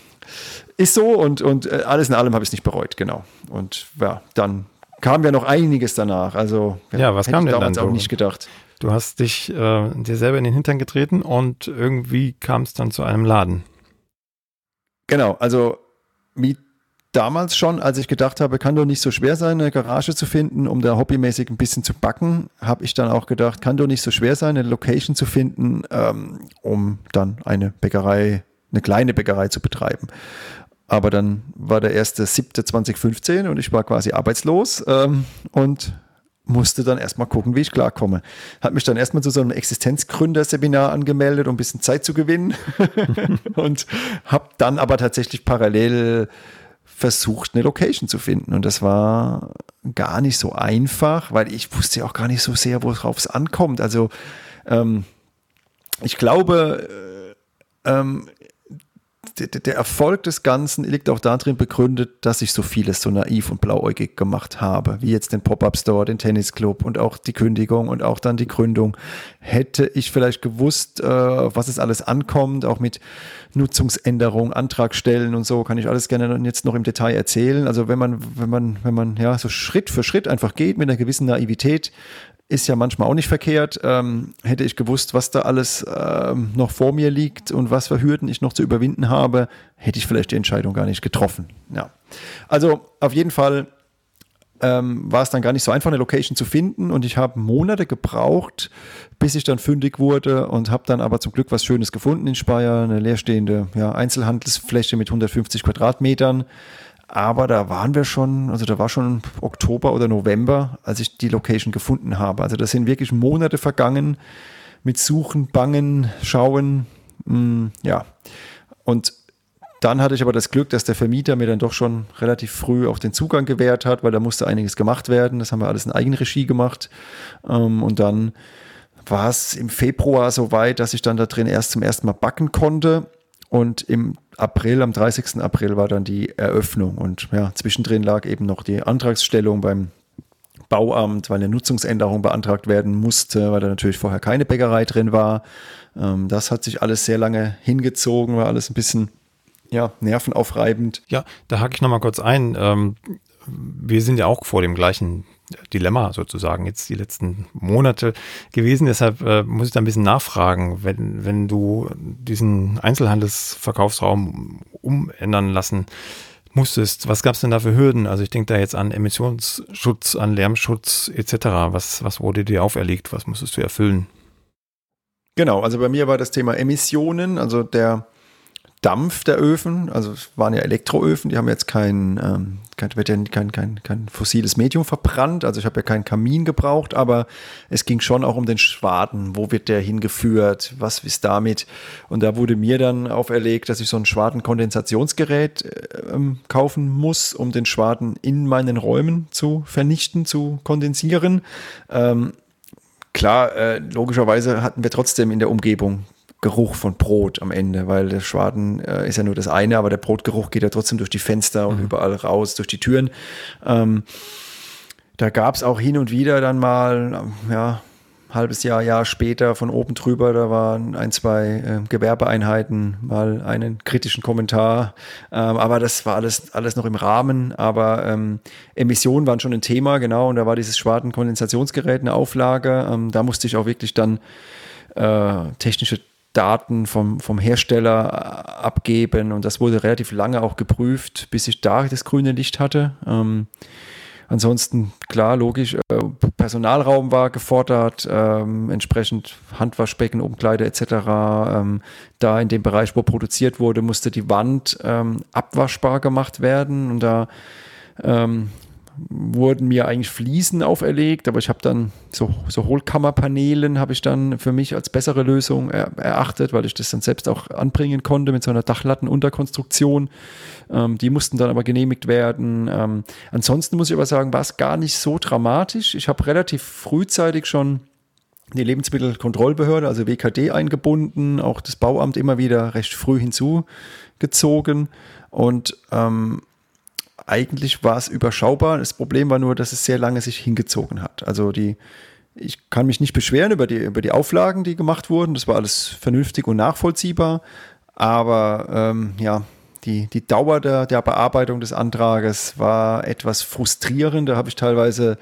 ist so und, und äh, alles in allem habe ich es nicht bereut, genau. Und ja, dann kam ja noch einiges danach. Also ja, was kam denn damals dann? auch nicht gedacht. Du hast dich äh, dir selber in den Hintern getreten und irgendwie kam es dann zu einem Laden. Genau, also wie damals schon, als ich gedacht habe, kann doch nicht so schwer sein, eine Garage zu finden, um da hobbymäßig ein bisschen zu backen, habe ich dann auch gedacht, kann doch nicht so schwer sein, eine Location zu finden, ähm, um dann eine Bäckerei, eine kleine Bäckerei zu betreiben. Aber dann war der erste 7.2015 und ich war quasi arbeitslos ähm, und musste dann erstmal gucken, wie ich klarkomme. Hat mich dann erstmal zu so einem Existenzgründerseminar angemeldet, um ein bisschen Zeit zu gewinnen. und habe dann aber tatsächlich parallel versucht, eine Location zu finden. Und das war gar nicht so einfach, weil ich wusste ja auch gar nicht so sehr, worauf es ankommt. Also ähm, ich glaube, äh, ähm, der Erfolg des Ganzen liegt auch darin begründet, dass ich so vieles so naiv und blauäugig gemacht habe, wie jetzt den Pop-Up-Store, den Tennisclub und auch die Kündigung und auch dann die Gründung. Hätte ich vielleicht gewusst, äh, was es alles ankommt, auch mit Nutzungsänderung, Antragstellen und so, kann ich alles gerne jetzt noch im Detail erzählen. Also wenn man, wenn man, wenn man ja so Schritt für Schritt einfach geht mit einer gewissen Naivität, ist ja manchmal auch nicht verkehrt. Ähm, hätte ich gewusst, was da alles ähm, noch vor mir liegt und was für Hürden ich noch zu überwinden habe, hätte ich vielleicht die Entscheidung gar nicht getroffen. Ja. Also auf jeden Fall ähm, war es dann gar nicht so einfach, eine Location zu finden und ich habe Monate gebraucht, bis ich dann fündig wurde und habe dann aber zum Glück was Schönes gefunden in Speyer, eine leerstehende ja, Einzelhandelsfläche mit 150 Quadratmetern aber da waren wir schon, also da war schon Oktober oder November, als ich die Location gefunden habe. Also da sind wirklich Monate vergangen mit Suchen, Bangen, Schauen. Mh, mm, ja. Und dann hatte ich aber das Glück, dass der Vermieter mir dann doch schon relativ früh auch den Zugang gewährt hat, weil da musste einiges gemacht werden. Das haben wir alles in Eigenregie gemacht. Ähm, und dann war es im Februar so weit, dass ich dann da drin erst zum ersten Mal backen konnte. Und im April, am 30. April war dann die Eröffnung. Und ja, zwischendrin lag eben noch die Antragsstellung beim Bauamt, weil eine Nutzungsänderung beantragt werden musste, weil da natürlich vorher keine Bäckerei drin war. Ähm, das hat sich alles sehr lange hingezogen, war alles ein bisschen ja, nervenaufreibend. Ja, da hake ich nochmal kurz ein. Ähm, wir sind ja auch vor dem gleichen Dilemma sozusagen jetzt die letzten Monate gewesen. Deshalb äh, muss ich da ein bisschen nachfragen, wenn, wenn du diesen Einzelhandelsverkaufsraum umändern lassen musstest. Was gab es denn da für Hürden? Also ich denke da jetzt an Emissionsschutz, an Lärmschutz etc. Was, was wurde dir auferlegt? Was musstest du erfüllen? Genau, also bei mir war das Thema Emissionen, also der Dampf der Öfen, also es waren ja Elektroöfen, die haben jetzt kein, ähm, kein, kein, kein, kein fossiles Medium verbrannt, also ich habe ja keinen Kamin gebraucht, aber es ging schon auch um den Schwaden, wo wird der hingeführt, was ist damit? Und da wurde mir dann auferlegt, dass ich so ein Schwadenkondensationsgerät äh, ähm, kaufen muss, um den Schwaden in meinen Räumen zu vernichten, zu kondensieren. Ähm, klar, äh, logischerweise hatten wir trotzdem in der Umgebung Geruch von Brot am Ende, weil der Schwaden äh, ist ja nur das eine, aber der Brotgeruch geht ja trotzdem durch die Fenster und mhm. überall raus, durch die Türen. Ähm, da gab es auch hin und wieder dann mal, ja, halbes Jahr, Jahr später von oben drüber, da waren ein, zwei äh, Gewerbeeinheiten, mal einen kritischen Kommentar, ähm, aber das war alles, alles noch im Rahmen, aber ähm, Emissionen waren schon ein Thema, genau, und da war dieses Schwadenkondensationsgerät eine Auflage, ähm, da musste ich auch wirklich dann äh, technische Daten vom, vom Hersteller äh, abgeben und das wurde relativ lange auch geprüft, bis ich da das grüne Licht hatte. Ähm, ansonsten, klar, logisch, äh, Personalraum war gefordert, ähm, entsprechend Handwaschbecken, Umkleide etc. Ähm, da in dem Bereich, wo produziert wurde, musste die Wand ähm, abwaschbar gemacht werden und da ähm, wurden mir eigentlich Fliesen auferlegt, aber ich habe dann so, so Hohlkammerpaneelen habe ich dann für mich als bessere Lösung er, erachtet, weil ich das dann selbst auch anbringen konnte mit so einer Dachlattenunterkonstruktion. Ähm, die mussten dann aber genehmigt werden. Ähm, ansonsten muss ich aber sagen, war es gar nicht so dramatisch. Ich habe relativ frühzeitig schon die Lebensmittelkontrollbehörde, also WKD, eingebunden, auch das Bauamt immer wieder recht früh hinzugezogen und ähm, eigentlich war es überschaubar. Das Problem war nur, dass es sehr lange sich hingezogen hat. Also die, ich kann mich nicht beschweren über die, über die Auflagen, die gemacht wurden. Das war alles vernünftig und nachvollziehbar. Aber ähm, ja, die, die Dauer der, der Bearbeitung des Antrages war etwas frustrierend. Da habe ich teilweise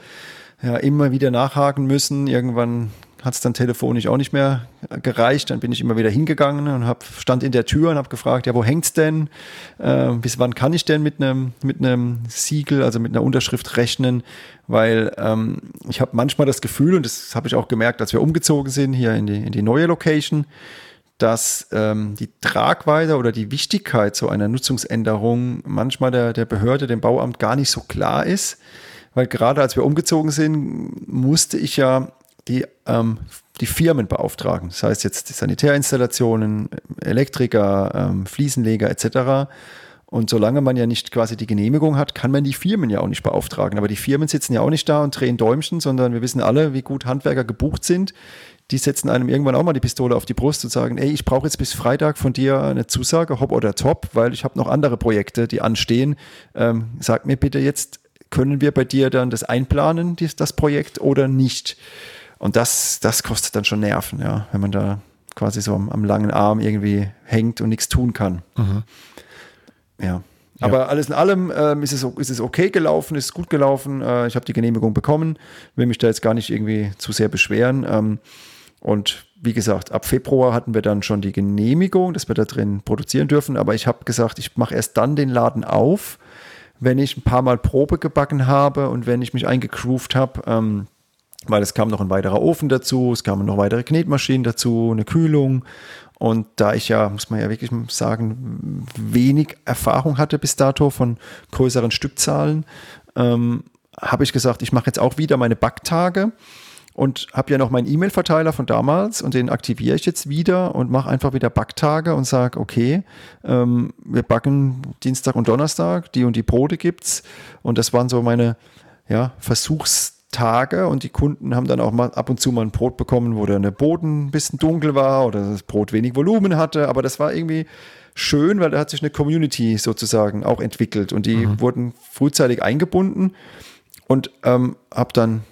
ja, immer wieder nachhaken müssen. Irgendwann hat es dann telefonisch auch nicht mehr gereicht. Dann bin ich immer wieder hingegangen und hab, stand in der Tür und habe gefragt, ja, wo hängt's denn? Äh, bis wann kann ich denn mit einem mit Siegel, also mit einer Unterschrift rechnen? Weil ähm, ich habe manchmal das Gefühl, und das habe ich auch gemerkt, als wir umgezogen sind hier in die, in die neue Location, dass ähm, die Tragweite oder die Wichtigkeit so einer Nutzungsänderung manchmal der, der Behörde, dem Bauamt gar nicht so klar ist. Weil gerade als wir umgezogen sind, musste ich ja die ähm, die Firmen beauftragen. Das heißt jetzt die Sanitärinstallationen, Elektriker, ähm, Fliesenleger etc. Und solange man ja nicht quasi die Genehmigung hat, kann man die Firmen ja auch nicht beauftragen. Aber die Firmen sitzen ja auch nicht da und drehen Däumchen, sondern wir wissen alle, wie gut Handwerker gebucht sind. Die setzen einem irgendwann auch mal die Pistole auf die Brust und sagen, ey, ich brauche jetzt bis Freitag von dir eine Zusage, hopp oder top, weil ich habe noch andere Projekte, die anstehen. Ähm, sag mir bitte jetzt, können wir bei dir dann das einplanen, das Projekt oder nicht? Und das, das kostet dann schon Nerven, ja, wenn man da quasi so am, am langen Arm irgendwie hängt und nichts tun kann. Mhm. Ja. Aber ja. alles in allem ähm, ist, es, ist es okay gelaufen, ist gut gelaufen. Äh, ich habe die Genehmigung bekommen, will mich da jetzt gar nicht irgendwie zu sehr beschweren. Ähm, und wie gesagt, ab Februar hatten wir dann schon die Genehmigung, dass wir da drin produzieren dürfen. Aber ich habe gesagt, ich mache erst dann den Laden auf, wenn ich ein paar Mal Probe gebacken habe und wenn ich mich eingegroovt habe. Ähm, weil es kam noch ein weiterer Ofen dazu, es kamen noch weitere Knetmaschinen dazu, eine Kühlung. Und da ich ja, muss man ja wirklich sagen, wenig Erfahrung hatte bis dato von größeren Stückzahlen, ähm, habe ich gesagt, ich mache jetzt auch wieder meine Backtage und habe ja noch meinen E-Mail-Verteiler von damals und den aktiviere ich jetzt wieder und mache einfach wieder Backtage und sage, okay, ähm, wir backen Dienstag und Donnerstag, die und die Brote gibt's. Und das waren so meine ja, Versuchs- Tage und die Kunden haben dann auch mal ab und zu mal ein Brot bekommen, wo der Boden ein bisschen dunkel war oder das Brot wenig Volumen hatte, aber das war irgendwie schön, weil da hat sich eine Community sozusagen auch entwickelt und die mhm. wurden frühzeitig eingebunden und ähm, habe dann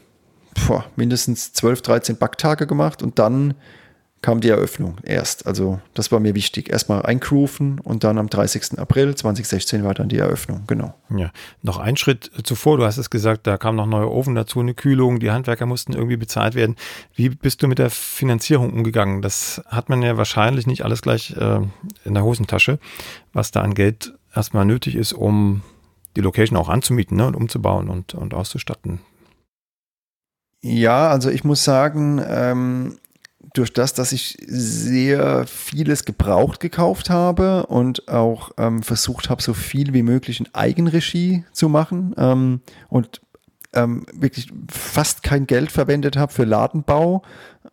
boah, mindestens 12, 13 Backtage gemacht und dann kam die Eröffnung erst. Also das war mir wichtig. Erstmal eingrooven und dann am 30. April 2016 war dann die Eröffnung, genau. Ja, noch ein Schritt zuvor, du hast es gesagt, da kam noch neuer Ofen dazu, eine Kühlung, die Handwerker mussten irgendwie bezahlt werden. Wie bist du mit der Finanzierung umgegangen? Das hat man ja wahrscheinlich nicht alles gleich äh, in der Hosentasche, was da an Geld erstmal nötig ist, um die Location auch anzumieten ne, und umzubauen und, und auszustatten. Ja, also ich muss sagen, ähm, durch das, dass ich sehr vieles gebraucht gekauft habe und auch ähm, versucht habe, so viel wie möglich in Eigenregie zu machen ähm, und ähm, wirklich fast kein Geld verwendet habe für Ladenbau,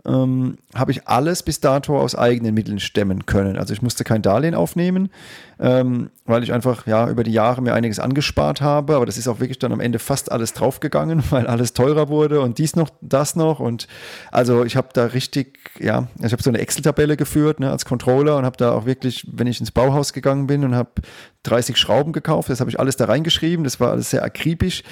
ähm, habe ich alles bis dato aus eigenen Mitteln stemmen können. Also ich musste kein Darlehen aufnehmen, ähm, weil ich einfach ja über die Jahre mir einiges angespart habe. Aber das ist auch wirklich dann am Ende fast alles draufgegangen, weil alles teurer wurde und dies noch, das noch. Und also ich habe da richtig, ja, ich habe so eine Excel-Tabelle geführt ne, als Controller und habe da auch wirklich, wenn ich ins Bauhaus gegangen bin und habe 30 Schrauben gekauft, das habe ich alles da reingeschrieben. Das war alles sehr akribisch.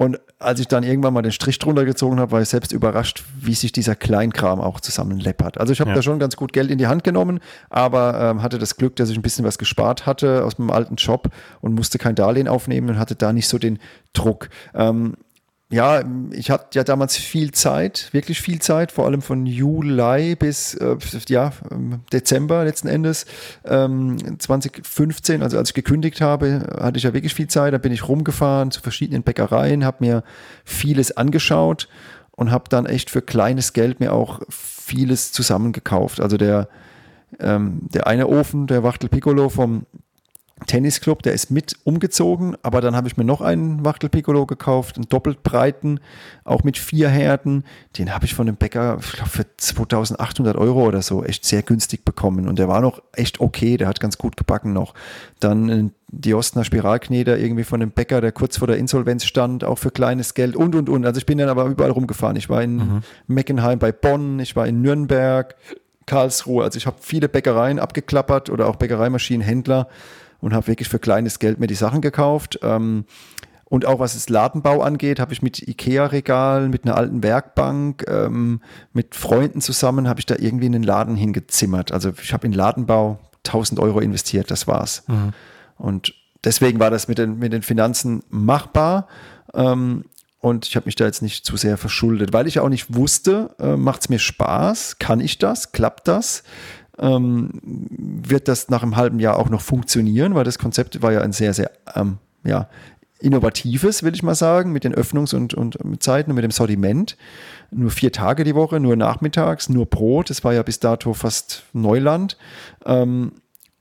Und als ich dann irgendwann mal den Strich drunter gezogen habe, war ich selbst überrascht, wie sich dieser Kleinkram auch zusammenleppert. Also ich habe ja. da schon ganz gut Geld in die Hand genommen, aber ähm, hatte das Glück, dass ich ein bisschen was gespart hatte aus meinem alten Job und musste kein Darlehen aufnehmen und hatte da nicht so den Druck. Ähm, ja, ich hatte ja damals viel Zeit, wirklich viel Zeit, vor allem von Juli bis äh, ja, Dezember letzten Endes ähm, 2015, also als ich gekündigt habe, hatte ich ja wirklich viel Zeit. Da bin ich rumgefahren zu verschiedenen Bäckereien, habe mir vieles angeschaut und habe dann echt für kleines Geld mir auch vieles zusammengekauft. Also der, ähm, der eine Ofen, der Wachtel Piccolo vom Tennisclub, der ist mit umgezogen, aber dann habe ich mir noch einen Wachtel Piccolo gekauft, einen doppelt breiten, auch mit vier Herden. Den habe ich von dem Bäcker, ich glaube, für 2800 Euro oder so echt sehr günstig bekommen. Und der war noch echt okay, der hat ganz gut gebacken noch. Dann die Ostner Spiralkneder irgendwie von dem Bäcker, der kurz vor der Insolvenz stand, auch für kleines Geld und, und, und. Also ich bin dann aber überall rumgefahren. Ich war in mhm. Meckenheim bei Bonn, ich war in Nürnberg, Karlsruhe. Also ich habe viele Bäckereien abgeklappert oder auch Bäckereimaschinenhändler und habe wirklich für kleines Geld mir die Sachen gekauft. Ähm, und auch was das Ladenbau angeht, habe ich mit Ikea-Regalen, mit einer alten Werkbank, ähm, mit Freunden zusammen, habe ich da irgendwie einen Laden hingezimmert. Also ich habe in Ladenbau 1000 Euro investiert, das war's. Mhm. Und deswegen war das mit den, mit den Finanzen machbar. Ähm, und ich habe mich da jetzt nicht zu sehr verschuldet, weil ich auch nicht wusste, äh, macht es mir Spaß, kann ich das, klappt das? Ähm, wird das nach einem halben Jahr auch noch funktionieren, weil das Konzept war ja ein sehr, sehr ähm, ja, innovatives, will ich mal sagen, mit den Öffnungs- und, und Zeiten und mit dem Sortiment. Nur vier Tage die Woche, nur nachmittags, nur Brot. Das war ja bis dato fast Neuland. Ähm,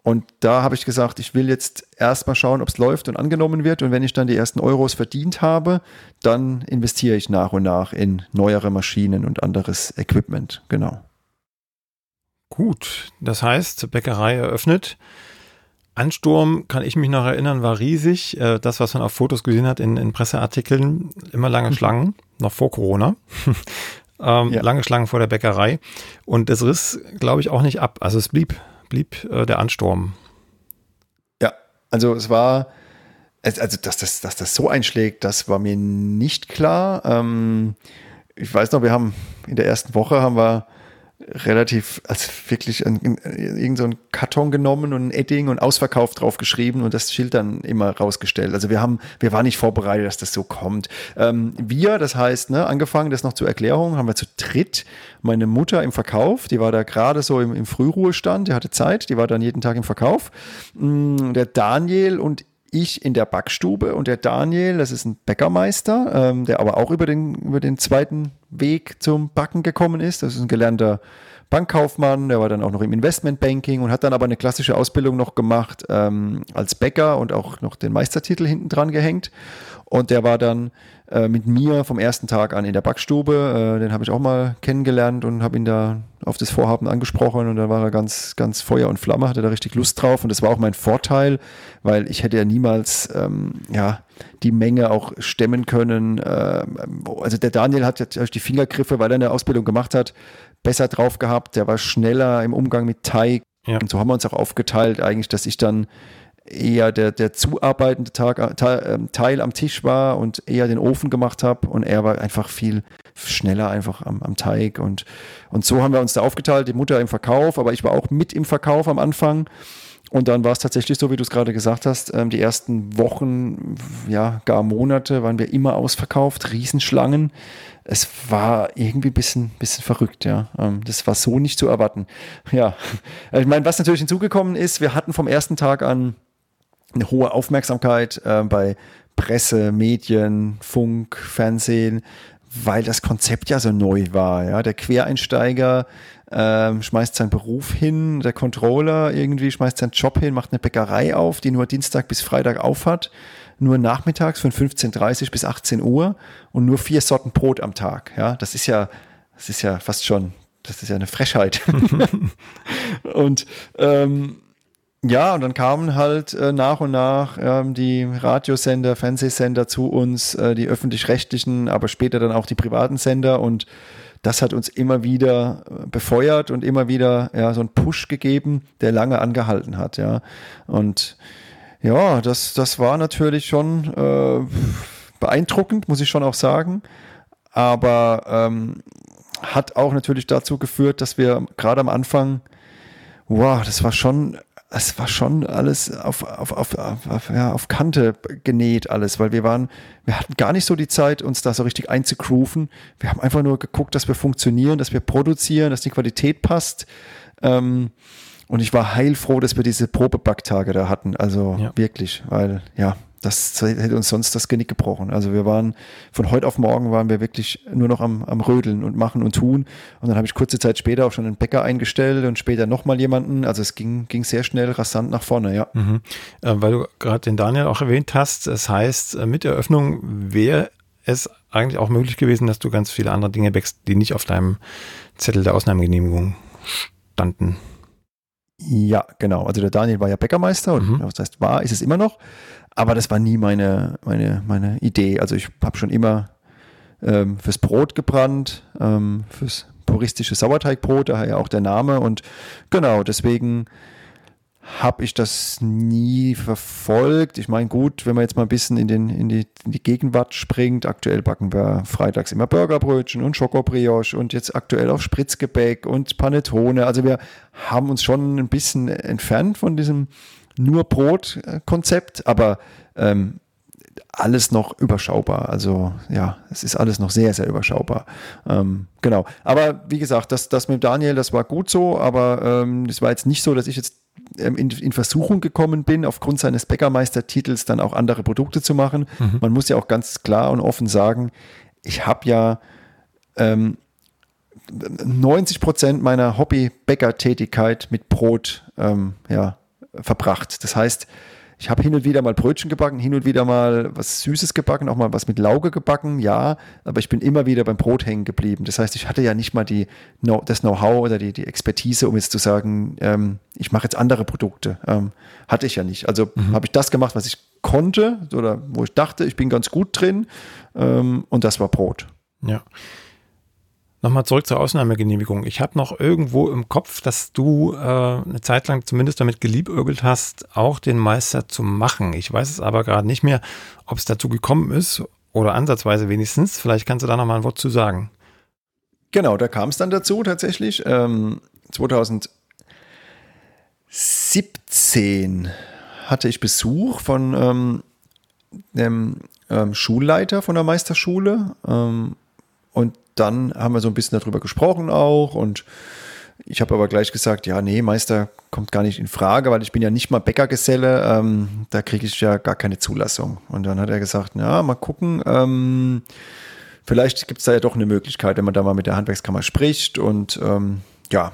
und da habe ich gesagt, ich will jetzt erstmal schauen, ob es läuft und angenommen wird. Und wenn ich dann die ersten Euros verdient habe, dann investiere ich nach und nach in neuere Maschinen und anderes Equipment. Genau. Gut, das heißt, Bäckerei eröffnet. Ansturm, kann ich mich noch erinnern, war riesig. Äh, das, was man auf Fotos gesehen hat in, in Presseartikeln, immer lange. Schlangen, noch vor Corona. ähm, ja. Lange Schlangen vor der Bäckerei. Und es riss, glaube ich, auch nicht ab. Also es blieb, blieb äh, der Ansturm. Ja, also es war, also dass das, dass das so einschlägt, das war mir nicht klar. Ähm, ich weiß noch, wir haben in der ersten Woche haben wir relativ, also wirklich irgendeinen so Karton genommen und ein Edding und Ausverkauf drauf geschrieben und das Schild dann immer rausgestellt. Also wir haben, wir waren nicht vorbereitet, dass das so kommt. Ähm, wir, das heißt, ne, angefangen, das noch zur Erklärung, haben wir zu dritt meine Mutter im Verkauf, die war da gerade so im, im Frühruhestand, die hatte Zeit, die war dann jeden Tag im Verkauf. Mm, der Daniel und ich in der Backstube und der Daniel, das ist ein Bäckermeister, ähm, der aber auch über den, über den zweiten Weg zum Backen gekommen ist. Das ist ein gelernter Bankkaufmann, der war dann auch noch im Investmentbanking und hat dann aber eine klassische Ausbildung noch gemacht ähm, als Bäcker und auch noch den Meistertitel hinten dran gehängt. Und der war dann äh, mit mir vom ersten Tag an in der Backstube. Äh, den habe ich auch mal kennengelernt und habe ihn da auf das Vorhaben angesprochen und dann war er ganz, ganz Feuer und Flamme, hatte da richtig Lust drauf und das war auch mein Vorteil, weil ich hätte ja niemals ähm, ja, die Menge auch stemmen können. Äh, also der Daniel hat ja die Fingergriffe, weil er eine Ausbildung gemacht hat, besser drauf gehabt. Der war schneller im Umgang mit Teig. Ja. Und so haben wir uns auch aufgeteilt, eigentlich, dass ich dann eher der, der zuarbeitende Tag, äh, ähm, Teil am Tisch war und eher den Ofen gemacht habe und er war einfach viel schneller einfach am, am Teig und, und so haben wir uns da aufgeteilt, die Mutter im Verkauf, aber ich war auch mit im Verkauf am Anfang und dann war es tatsächlich so, wie du es gerade gesagt hast, ähm, die ersten Wochen, ja, gar Monate waren wir immer ausverkauft, Riesenschlangen. Es war irgendwie ein bisschen, bisschen verrückt, ja. Ähm, das war so nicht zu erwarten. Ja, ich meine, was natürlich hinzugekommen ist, wir hatten vom ersten Tag an eine hohe Aufmerksamkeit äh, bei Presse, Medien, Funk, Fernsehen, weil das Konzept ja so neu war. Ja? Der Quereinsteiger ähm, schmeißt seinen Beruf hin, der Controller irgendwie schmeißt seinen Job hin, macht eine Bäckerei auf, die nur Dienstag bis Freitag aufhat, nur nachmittags von 15.30 bis 18 Uhr und nur vier Sorten Brot am Tag. Ja, das ist ja, das ist ja fast schon, das ist ja eine Frechheit. und ähm, ja, und dann kamen halt äh, nach und nach ähm, die Radiosender, Fernsehsender zu uns, äh, die öffentlich-rechtlichen, aber später dann auch die privaten Sender und das hat uns immer wieder äh, befeuert und immer wieder ja, so einen Push gegeben, der lange angehalten hat, ja. Und ja, das, das war natürlich schon äh, beeindruckend, muss ich schon auch sagen. Aber ähm, hat auch natürlich dazu geführt, dass wir gerade am Anfang, wow, das war schon es war schon alles auf, auf, auf, auf, ja, auf Kante genäht, alles, weil wir waren, wir hatten gar nicht so die Zeit, uns da so richtig einzugrooven. Wir haben einfach nur geguckt, dass wir funktionieren, dass wir produzieren, dass die Qualität passt. Ähm, und ich war heilfroh, dass wir diese Probebacktage da hatten. Also ja. wirklich, weil ja, das hätte uns sonst das Genick gebrochen. Also wir waren von heute auf morgen waren wir wirklich nur noch am, am Rödeln und machen und tun. Und dann habe ich kurze Zeit später auch schon einen Bäcker eingestellt und später nochmal jemanden. Also es ging, ging sehr schnell rasant nach vorne, ja. Mhm. Äh, weil du gerade den Daniel auch erwähnt hast, das heißt, äh, mit Eröffnung wäre es eigentlich auch möglich gewesen, dass du ganz viele andere Dinge bäckst, die nicht auf deinem Zettel der Ausnahmegenehmigung standen. Ja, genau. Also der Daniel war ja Bäckermeister und mhm. das heißt, war, ist es immer noch. Aber das war nie meine, meine, meine Idee. Also ich habe schon immer ähm, fürs Brot gebrannt, ähm, fürs puristische Sauerteigbrot, daher ja auch der Name. Und genau, deswegen habe ich das nie verfolgt. Ich meine, gut, wenn man jetzt mal ein bisschen in, den, in, die, in die Gegenwart springt, aktuell backen wir freitags immer Burgerbrötchen und Schokobrioche und jetzt aktuell auch Spritzgebäck und Panettone. Also wir haben uns schon ein bisschen entfernt von diesem nur Brot-Konzept, aber ähm, alles noch überschaubar. Also ja, es ist alles noch sehr, sehr überschaubar. Ähm, genau. Aber wie gesagt, das, das mit Daniel, das war gut so, aber ähm, es ähm, war jetzt nicht so, dass ich jetzt ähm, in, in, Versuchung gekommen bin, aufgrund seines Bäckermeistertitels dann auch andere Produkte zu machen. Mhm. Man muss ja auch ganz klar und offen sagen, ich habe ja ähm, 90 Prozent meiner Hobby-Bäcker-Tätigkeit mit Brot ähm, ja, verbracht. Das heißt, ich habe hin und wieder mal Brötchen gebacken, hin und wieder mal was Süßes gebacken, auch mal was mit Lauge gebacken, ja, aber ich bin immer wieder beim Brot hängen geblieben. Das heißt, ich hatte ja nicht mal die, das Know-how oder die, die Expertise, um jetzt zu sagen, ähm, ich mache jetzt andere Produkte. Ähm, hatte ich ja nicht. Also mhm. habe ich das gemacht, was ich konnte oder wo ich dachte, ich bin ganz gut drin ähm, und das war Brot. Ja. Nochmal zurück zur Ausnahmegenehmigung. Ich habe noch irgendwo im Kopf, dass du äh, eine Zeit lang zumindest damit geliebäugelt hast, auch den Meister zu machen. Ich weiß es aber gerade nicht mehr, ob es dazu gekommen ist oder ansatzweise wenigstens. Vielleicht kannst du da nochmal ein Wort zu sagen. Genau, da kam es dann dazu tatsächlich. Ähm, 2017 hatte ich Besuch von ähm, einem ähm, Schulleiter von der Meisterschule. Ähm, und dann haben wir so ein bisschen darüber gesprochen auch und ich habe aber gleich gesagt, ja, nee, Meister kommt gar nicht in Frage, weil ich bin ja nicht mal Bäckergeselle, ähm, da kriege ich ja gar keine Zulassung. Und dann hat er gesagt, ja, mal gucken, ähm, vielleicht gibt es da ja doch eine Möglichkeit, wenn man da mal mit der Handwerkskammer spricht und ähm, ja,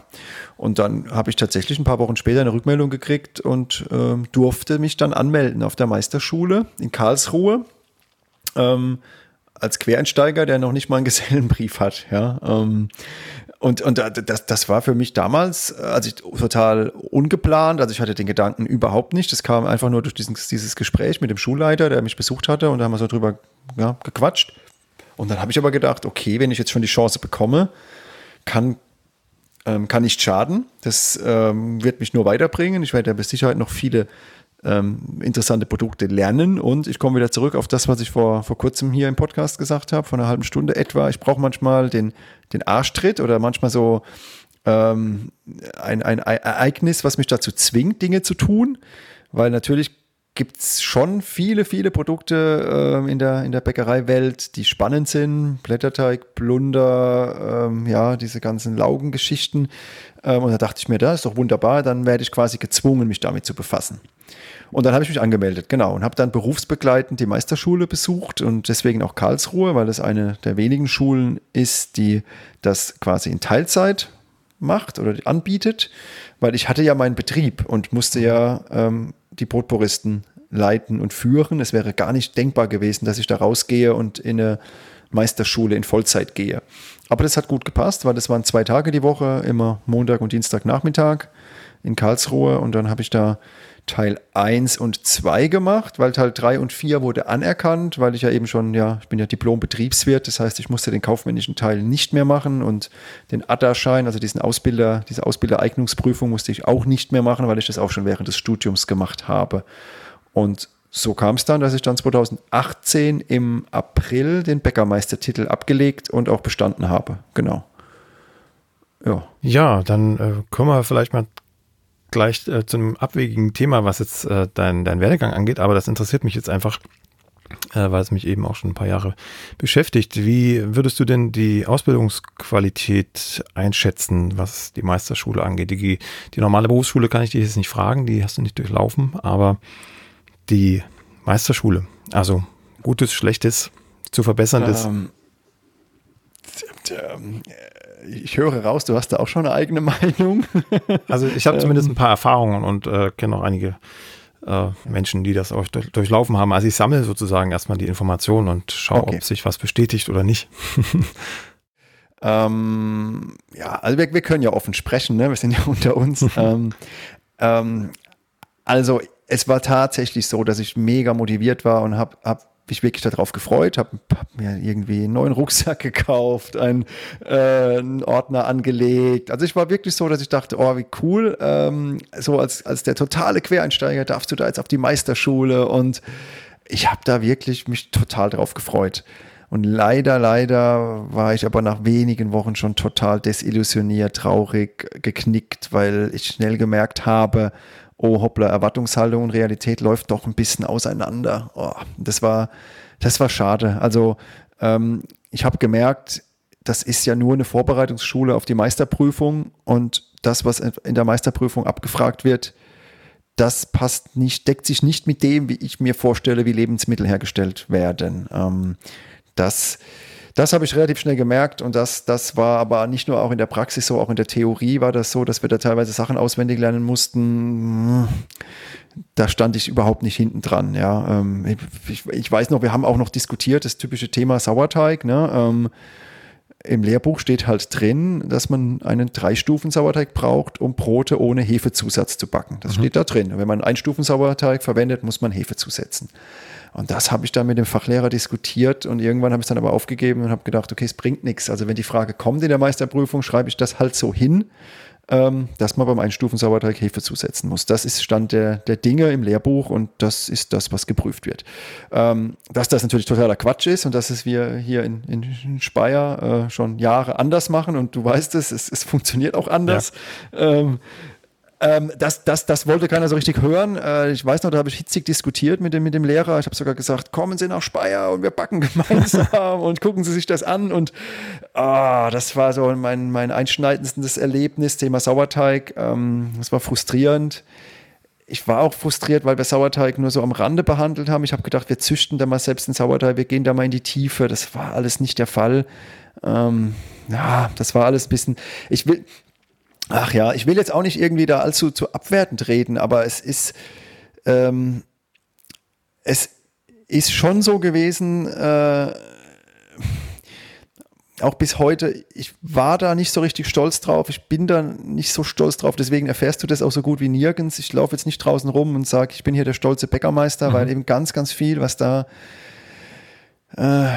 und dann habe ich tatsächlich ein paar Wochen später eine Rückmeldung gekriegt und ähm, durfte mich dann anmelden auf der Meisterschule in Karlsruhe. Ähm, als Quereinsteiger, der noch nicht mal einen Gesellenbrief hat. Ja, ähm, und, und das, das war für mich damals, also ich, total ungeplant. Also ich hatte den Gedanken überhaupt nicht. Das kam einfach nur durch diesen, dieses Gespräch mit dem Schulleiter, der mich besucht hatte. Und da haben wir so drüber ja, gequatscht. Und dann habe ich aber gedacht, okay, wenn ich jetzt schon die Chance bekomme, kann, ähm, kann nicht schaden. Das ähm, wird mich nur weiterbringen. Ich werde ja mit Sicherheit noch viele ähm, interessante Produkte lernen. Und ich komme wieder zurück auf das, was ich vor, vor kurzem hier im Podcast gesagt habe, vor einer halben Stunde etwa. Ich brauche manchmal den, den Arschtritt oder manchmal so ähm, ein, ein Ereignis, was mich dazu zwingt, Dinge zu tun. Weil natürlich gibt es schon viele, viele Produkte äh, in, der, in der Bäckereiwelt, die spannend sind. Blätterteig, Blunder, ähm, ja, diese ganzen Laugengeschichten. Ähm, und da dachte ich mir, das ist doch wunderbar, dann werde ich quasi gezwungen, mich damit zu befassen. Und dann habe ich mich angemeldet, genau, und habe dann berufsbegleitend die Meisterschule besucht und deswegen auch Karlsruhe, weil das eine der wenigen Schulen ist, die das quasi in Teilzeit macht oder anbietet, weil ich hatte ja meinen Betrieb und musste ja ähm, die Brotpuristen leiten und führen. Es wäre gar nicht denkbar gewesen, dass ich da rausgehe und in eine Meisterschule in Vollzeit gehe. Aber das hat gut gepasst, weil das waren zwei Tage die Woche, immer Montag und Dienstagnachmittag in Karlsruhe und dann habe ich da Teil 1 und 2 gemacht, weil Teil 3 und 4 wurde anerkannt, weil ich ja eben schon, ja, ich bin ja Diplom-Betriebswirt, das heißt, ich musste den kaufmännischen Teil nicht mehr machen und den ADA-Schein, also diesen Ausbilder, diese Ausbildereignungsprüfung musste ich auch nicht mehr machen, weil ich das auch schon während des Studiums gemacht habe. Und so kam es dann, dass ich dann 2018 im April den Bäckermeistertitel abgelegt und auch bestanden habe. Genau. Ja, ja dann äh, kommen wir vielleicht mal gleich äh, zu einem abwegigen Thema, was jetzt äh, dein, dein Werdegang angeht, aber das interessiert mich jetzt einfach, äh, weil es mich eben auch schon ein paar Jahre beschäftigt. Wie würdest du denn die Ausbildungsqualität einschätzen, was die Meisterschule angeht? Die, die normale Berufsschule kann ich dich jetzt nicht fragen, die hast du nicht durchlaufen, aber die Meisterschule, also Gutes, Schlechtes, zu verbesserndes. Ähm, ähm ich höre raus, du hast da auch schon eine eigene Meinung. Also ich habe zumindest ein paar Erfahrungen und äh, kenne auch einige äh, Menschen, die das auch durch, durchlaufen haben. Also ich sammle sozusagen erstmal die Informationen und schaue, okay. ob sich was bestätigt oder nicht. ähm, ja, also wir, wir, können ja offen sprechen, ne? wir sind ja unter uns. ähm, ähm, also es war tatsächlich so, dass ich mega motiviert war und habe hab mich wirklich darauf gefreut, habe hab mir irgendwie einen neuen Rucksack gekauft, einen, äh, einen, Ordner angelegt. Also ich war wirklich so, dass ich dachte, oh, wie cool, ähm, so als, als der totale Quereinsteiger darfst du da jetzt auf die Meisterschule und ich habe da wirklich mich total drauf gefreut. Und leider, leider war ich aber nach wenigen Wochen schon total desillusioniert, traurig, geknickt, weil ich schnell gemerkt habe, oh hoppla, Erwartungshaltung und Realität läuft doch ein bisschen auseinander. Oh, das war, das war schade. Also ähm, ich habe gemerkt, das ist ja nur eine Vorbereitungsschule auf die Meisterprüfung und das, was in der Meisterprüfung abgefragt wird, das passt nicht, deckt sich nicht mit dem, wie ich mir vorstelle, wie Lebensmittel hergestellt werden. Ähm, das das habe ich relativ schnell gemerkt und das, das war aber nicht nur auch in der Praxis so, auch in der Theorie war das so, dass wir da teilweise Sachen auswendig lernen mussten. Da stand ich überhaupt nicht hinten dran. Ja, ähm, ich, ich, weiß noch, wir haben auch noch diskutiert, das typische Thema Sauerteig. Ne? Im Lehrbuch steht halt drin, dass man einen Drei-Stufen-Sauerteig braucht, um Brote ohne Hefezusatz zu backen. Das mhm. steht da drin. Wenn man einen Stufen-Sauerteig verwendet, muss man Hefe zusetzen. Und das habe ich dann mit dem Fachlehrer diskutiert und irgendwann habe ich es dann aber aufgegeben und habe gedacht, okay, es bringt nichts. Also wenn die Frage kommt in der Meisterprüfung, schreibe ich das halt so hin, ähm, dass man beim Einstufen-Sauerteig Hefe zusetzen muss. Das ist Stand der, der Dinge im Lehrbuch und das ist das, was geprüft wird. Ähm, dass das natürlich totaler Quatsch ist und dass es wir hier in, in Speyer äh, schon Jahre anders machen und du weißt es, es, es funktioniert auch anders. Ja. Ähm, ähm, das, das, das wollte keiner so richtig hören. Äh, ich weiß noch, da habe ich hitzig diskutiert mit dem, mit dem Lehrer. Ich habe sogar gesagt, kommen Sie nach Speyer und wir backen gemeinsam und gucken Sie sich das an. Und oh, das war so mein, mein einschneidendes Erlebnis, Thema Sauerteig. Ähm, das war frustrierend. Ich war auch frustriert, weil wir Sauerteig nur so am Rande behandelt haben. Ich habe gedacht, wir züchten da mal selbst den Sauerteig, wir gehen da mal in die Tiefe. Das war alles nicht der Fall. Ähm, ja, das war alles ein bisschen. Ich will, Ach ja, ich will jetzt auch nicht irgendwie da allzu zu abwertend reden, aber es ist, ähm, es ist schon so gewesen, äh, auch bis heute, ich war da nicht so richtig stolz drauf, ich bin da nicht so stolz drauf, deswegen erfährst du das auch so gut wie nirgends. Ich laufe jetzt nicht draußen rum und sage, ich bin hier der stolze Bäckermeister, mhm. weil eben ganz, ganz viel, was da äh,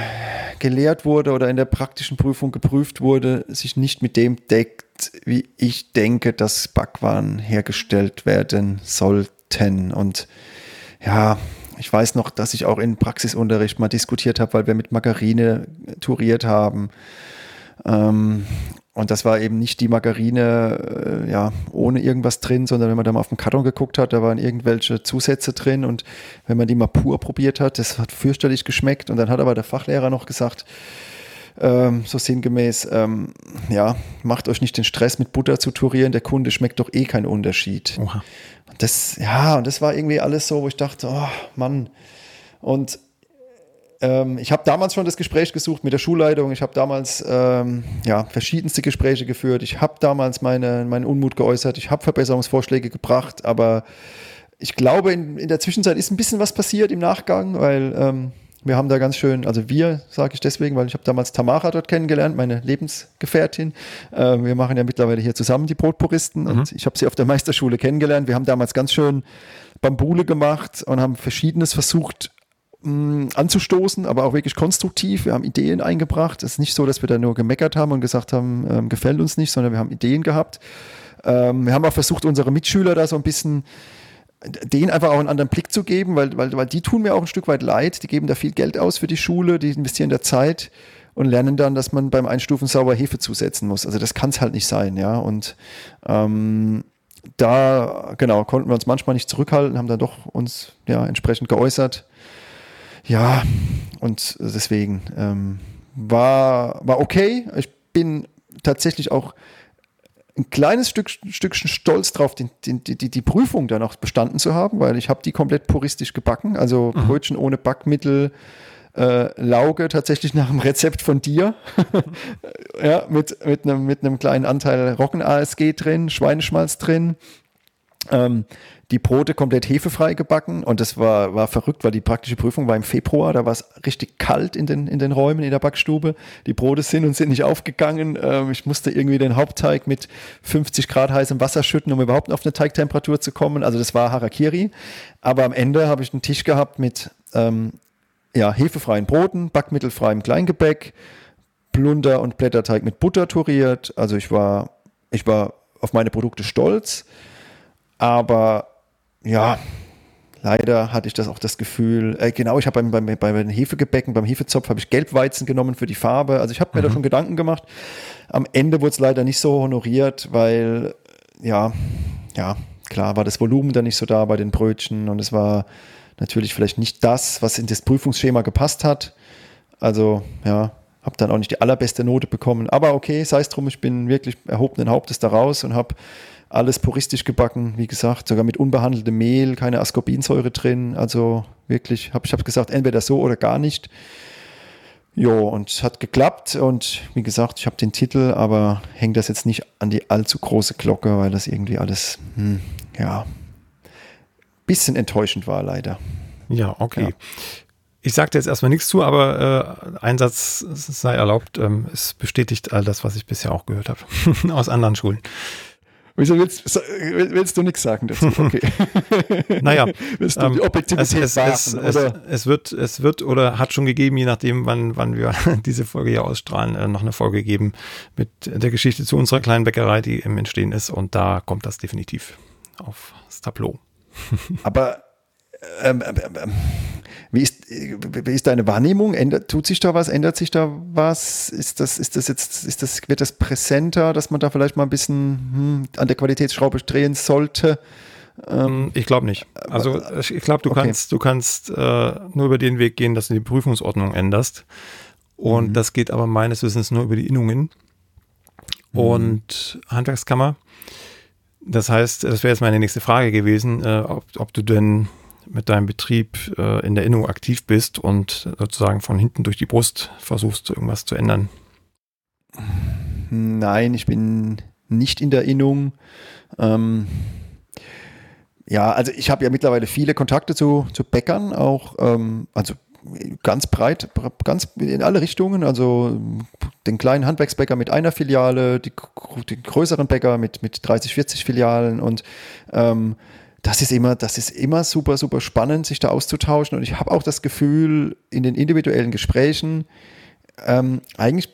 gelehrt wurde oder in der praktischen Prüfung geprüft wurde, sich nicht mit dem deckt, wie ich denke, dass Backwaren hergestellt werden sollten. Und ja, ich weiß noch, dass ich auch in Praxisunterricht mal diskutiert habe, weil wir mit Margarine touriert haben. Ähm, und das war eben nicht die Margarine äh, ja, ohne irgendwas drin, sondern wenn man da mal auf den Karton geguckt hat, da waren irgendwelche Zusätze drin und wenn man die mal pur probiert hat, das hat fürchterlich geschmeckt und dann hat aber der Fachlehrer noch gesagt, ähm, so sinngemäß, ähm, ja, macht euch nicht den Stress mit Butter zu turieren, der Kunde schmeckt doch eh keinen Unterschied. Oha. Und das, ja, und das war irgendwie alles so, wo ich dachte, oh Mann. Und ähm, ich habe damals schon das Gespräch gesucht mit der Schulleitung. Ich habe damals ähm, ja, verschiedenste Gespräche geführt. Ich habe damals meine, meinen Unmut geäußert. Ich habe Verbesserungsvorschläge gebracht. Aber ich glaube, in, in der Zwischenzeit ist ein bisschen was passiert im Nachgang, weil ähm, wir haben da ganz schön, also wir sage ich deswegen, weil ich habe damals Tamara dort kennengelernt, meine Lebensgefährtin. Äh, wir machen ja mittlerweile hier zusammen die Brotpuristen mhm. und ich habe sie auf der Meisterschule kennengelernt. Wir haben damals ganz schön Bambule gemacht und haben Verschiedenes versucht anzustoßen, aber auch wirklich konstruktiv. Wir haben Ideen eingebracht. Es ist nicht so, dass wir da nur gemeckert haben und gesagt haben, ähm, gefällt uns nicht, sondern wir haben Ideen gehabt. Ähm, wir haben auch versucht, unsere Mitschüler da so ein bisschen denen einfach auch einen anderen Blick zu geben, weil, weil, weil die tun mir auch ein Stück weit leid. Die geben da viel Geld aus für die Schule, die investieren da Zeit und lernen dann, dass man beim Einstufen sauber Hefe zusetzen muss. Also das kann es halt nicht sein, ja. Und ähm, da, genau, konnten wir uns manchmal nicht zurückhalten, haben dann doch uns ja entsprechend geäußert. Ja, und deswegen ähm, war, war okay. Ich bin tatsächlich auch ein kleines Stück, Stückchen stolz drauf, die, die, die, die Prüfung dann auch bestanden zu haben, weil ich habe die komplett puristisch gebacken. Also mhm. Brötchen ohne Backmittel, äh, Lauge tatsächlich nach dem Rezept von dir. ja, mit, mit, einem, mit einem kleinen Anteil Roggen-ASG drin, Schweineschmalz drin. Ähm, die Brote komplett hefefrei gebacken und das war, war verrückt, weil die praktische Prüfung war im Februar, da war es richtig kalt in den, in den Räumen in der Backstube. Die Brote sind und sind nicht aufgegangen. Ähm, ich musste irgendwie den Hauptteig mit 50 Grad heißem Wasser schütten, um überhaupt auf eine Teigtemperatur zu kommen. Also das war Harakiri. Aber am Ende habe ich einen Tisch gehabt mit ähm, ja, hefefreien Broten, backmittelfreiem Kleingebäck, Plunder und Blätterteig mit Butter turiert. Also ich war, ich war auf meine Produkte stolz. Aber ja, leider hatte ich das auch das Gefühl, äh, genau, ich habe beim, beim, bei den Hefegebäcken, beim Hefezopf habe ich Gelbweizen genommen für die Farbe. Also ich habe mir mhm. da schon Gedanken gemacht. Am Ende wurde es leider nicht so honoriert, weil ja, ja, klar war das Volumen dann nicht so da bei den Brötchen und es war natürlich vielleicht nicht das, was in das Prüfungsschema gepasst hat. Also ja, habe dann auch nicht die allerbeste Note bekommen. Aber okay, sei es drum, ich bin wirklich erhobenen Hauptes da raus und habe alles puristisch gebacken, wie gesagt, sogar mit unbehandeltem Mehl, keine Ascorbinsäure drin. Also wirklich, hab, ich habe gesagt, entweder so oder gar nicht. Jo, und es hat geklappt und wie gesagt, ich habe den Titel, aber hängt das jetzt nicht an die allzu große Glocke, weil das irgendwie alles, hm, ja, bisschen enttäuschend war leider. Ja, okay. Ja. Ich sagte jetzt erstmal nichts zu, aber äh, Einsatz sei erlaubt. Ähm, es bestätigt all das, was ich bisher auch gehört habe aus anderen Schulen. Wieso willst, willst du nichts sagen dazu? Okay. naja, willst du die ähm, Objektivität es, es, es, es, es, wird, es wird oder hat schon gegeben, je nachdem, wann, wann wir diese Folge hier ausstrahlen, äh, noch eine Folge geben mit der Geschichte zu unserer kleinen Bäckerei, die im Entstehen ist. Und da kommt das definitiv aufs Tableau. Aber ähm, ähm, ähm, wie, ist, wie ist deine Wahrnehmung? Ändert, tut sich da was? Ändert sich da was? Ist das, ist das jetzt, ist das, wird das präsenter, dass man da vielleicht mal ein bisschen hm, an der Qualitätsschraube drehen sollte? Ähm, ich glaube nicht. Also ich glaube, du okay. kannst, du kannst äh, nur über den Weg gehen, dass du die Prüfungsordnung änderst. Und mhm. das geht aber meines Wissens nur über die Innungen mhm. und Handwerkskammer. Das heißt, das wäre jetzt meine nächste Frage gewesen, äh, ob, ob du denn mit deinem Betrieb äh, in der Innung aktiv bist und sozusagen von hinten durch die Brust versuchst, irgendwas zu ändern? Nein, ich bin nicht in der Innung. Ähm, ja, also ich habe ja mittlerweile viele Kontakte zu, zu Bäckern, auch ähm, also ganz breit, ganz in alle Richtungen. Also den kleinen Handwerksbäcker mit einer Filiale, die, die größeren Bäcker mit, mit 30, 40 Filialen und ähm, das ist immer, das ist immer super, super spannend, sich da auszutauschen. Und ich habe auch das Gefühl, in den individuellen Gesprächen, ähm, eigentlich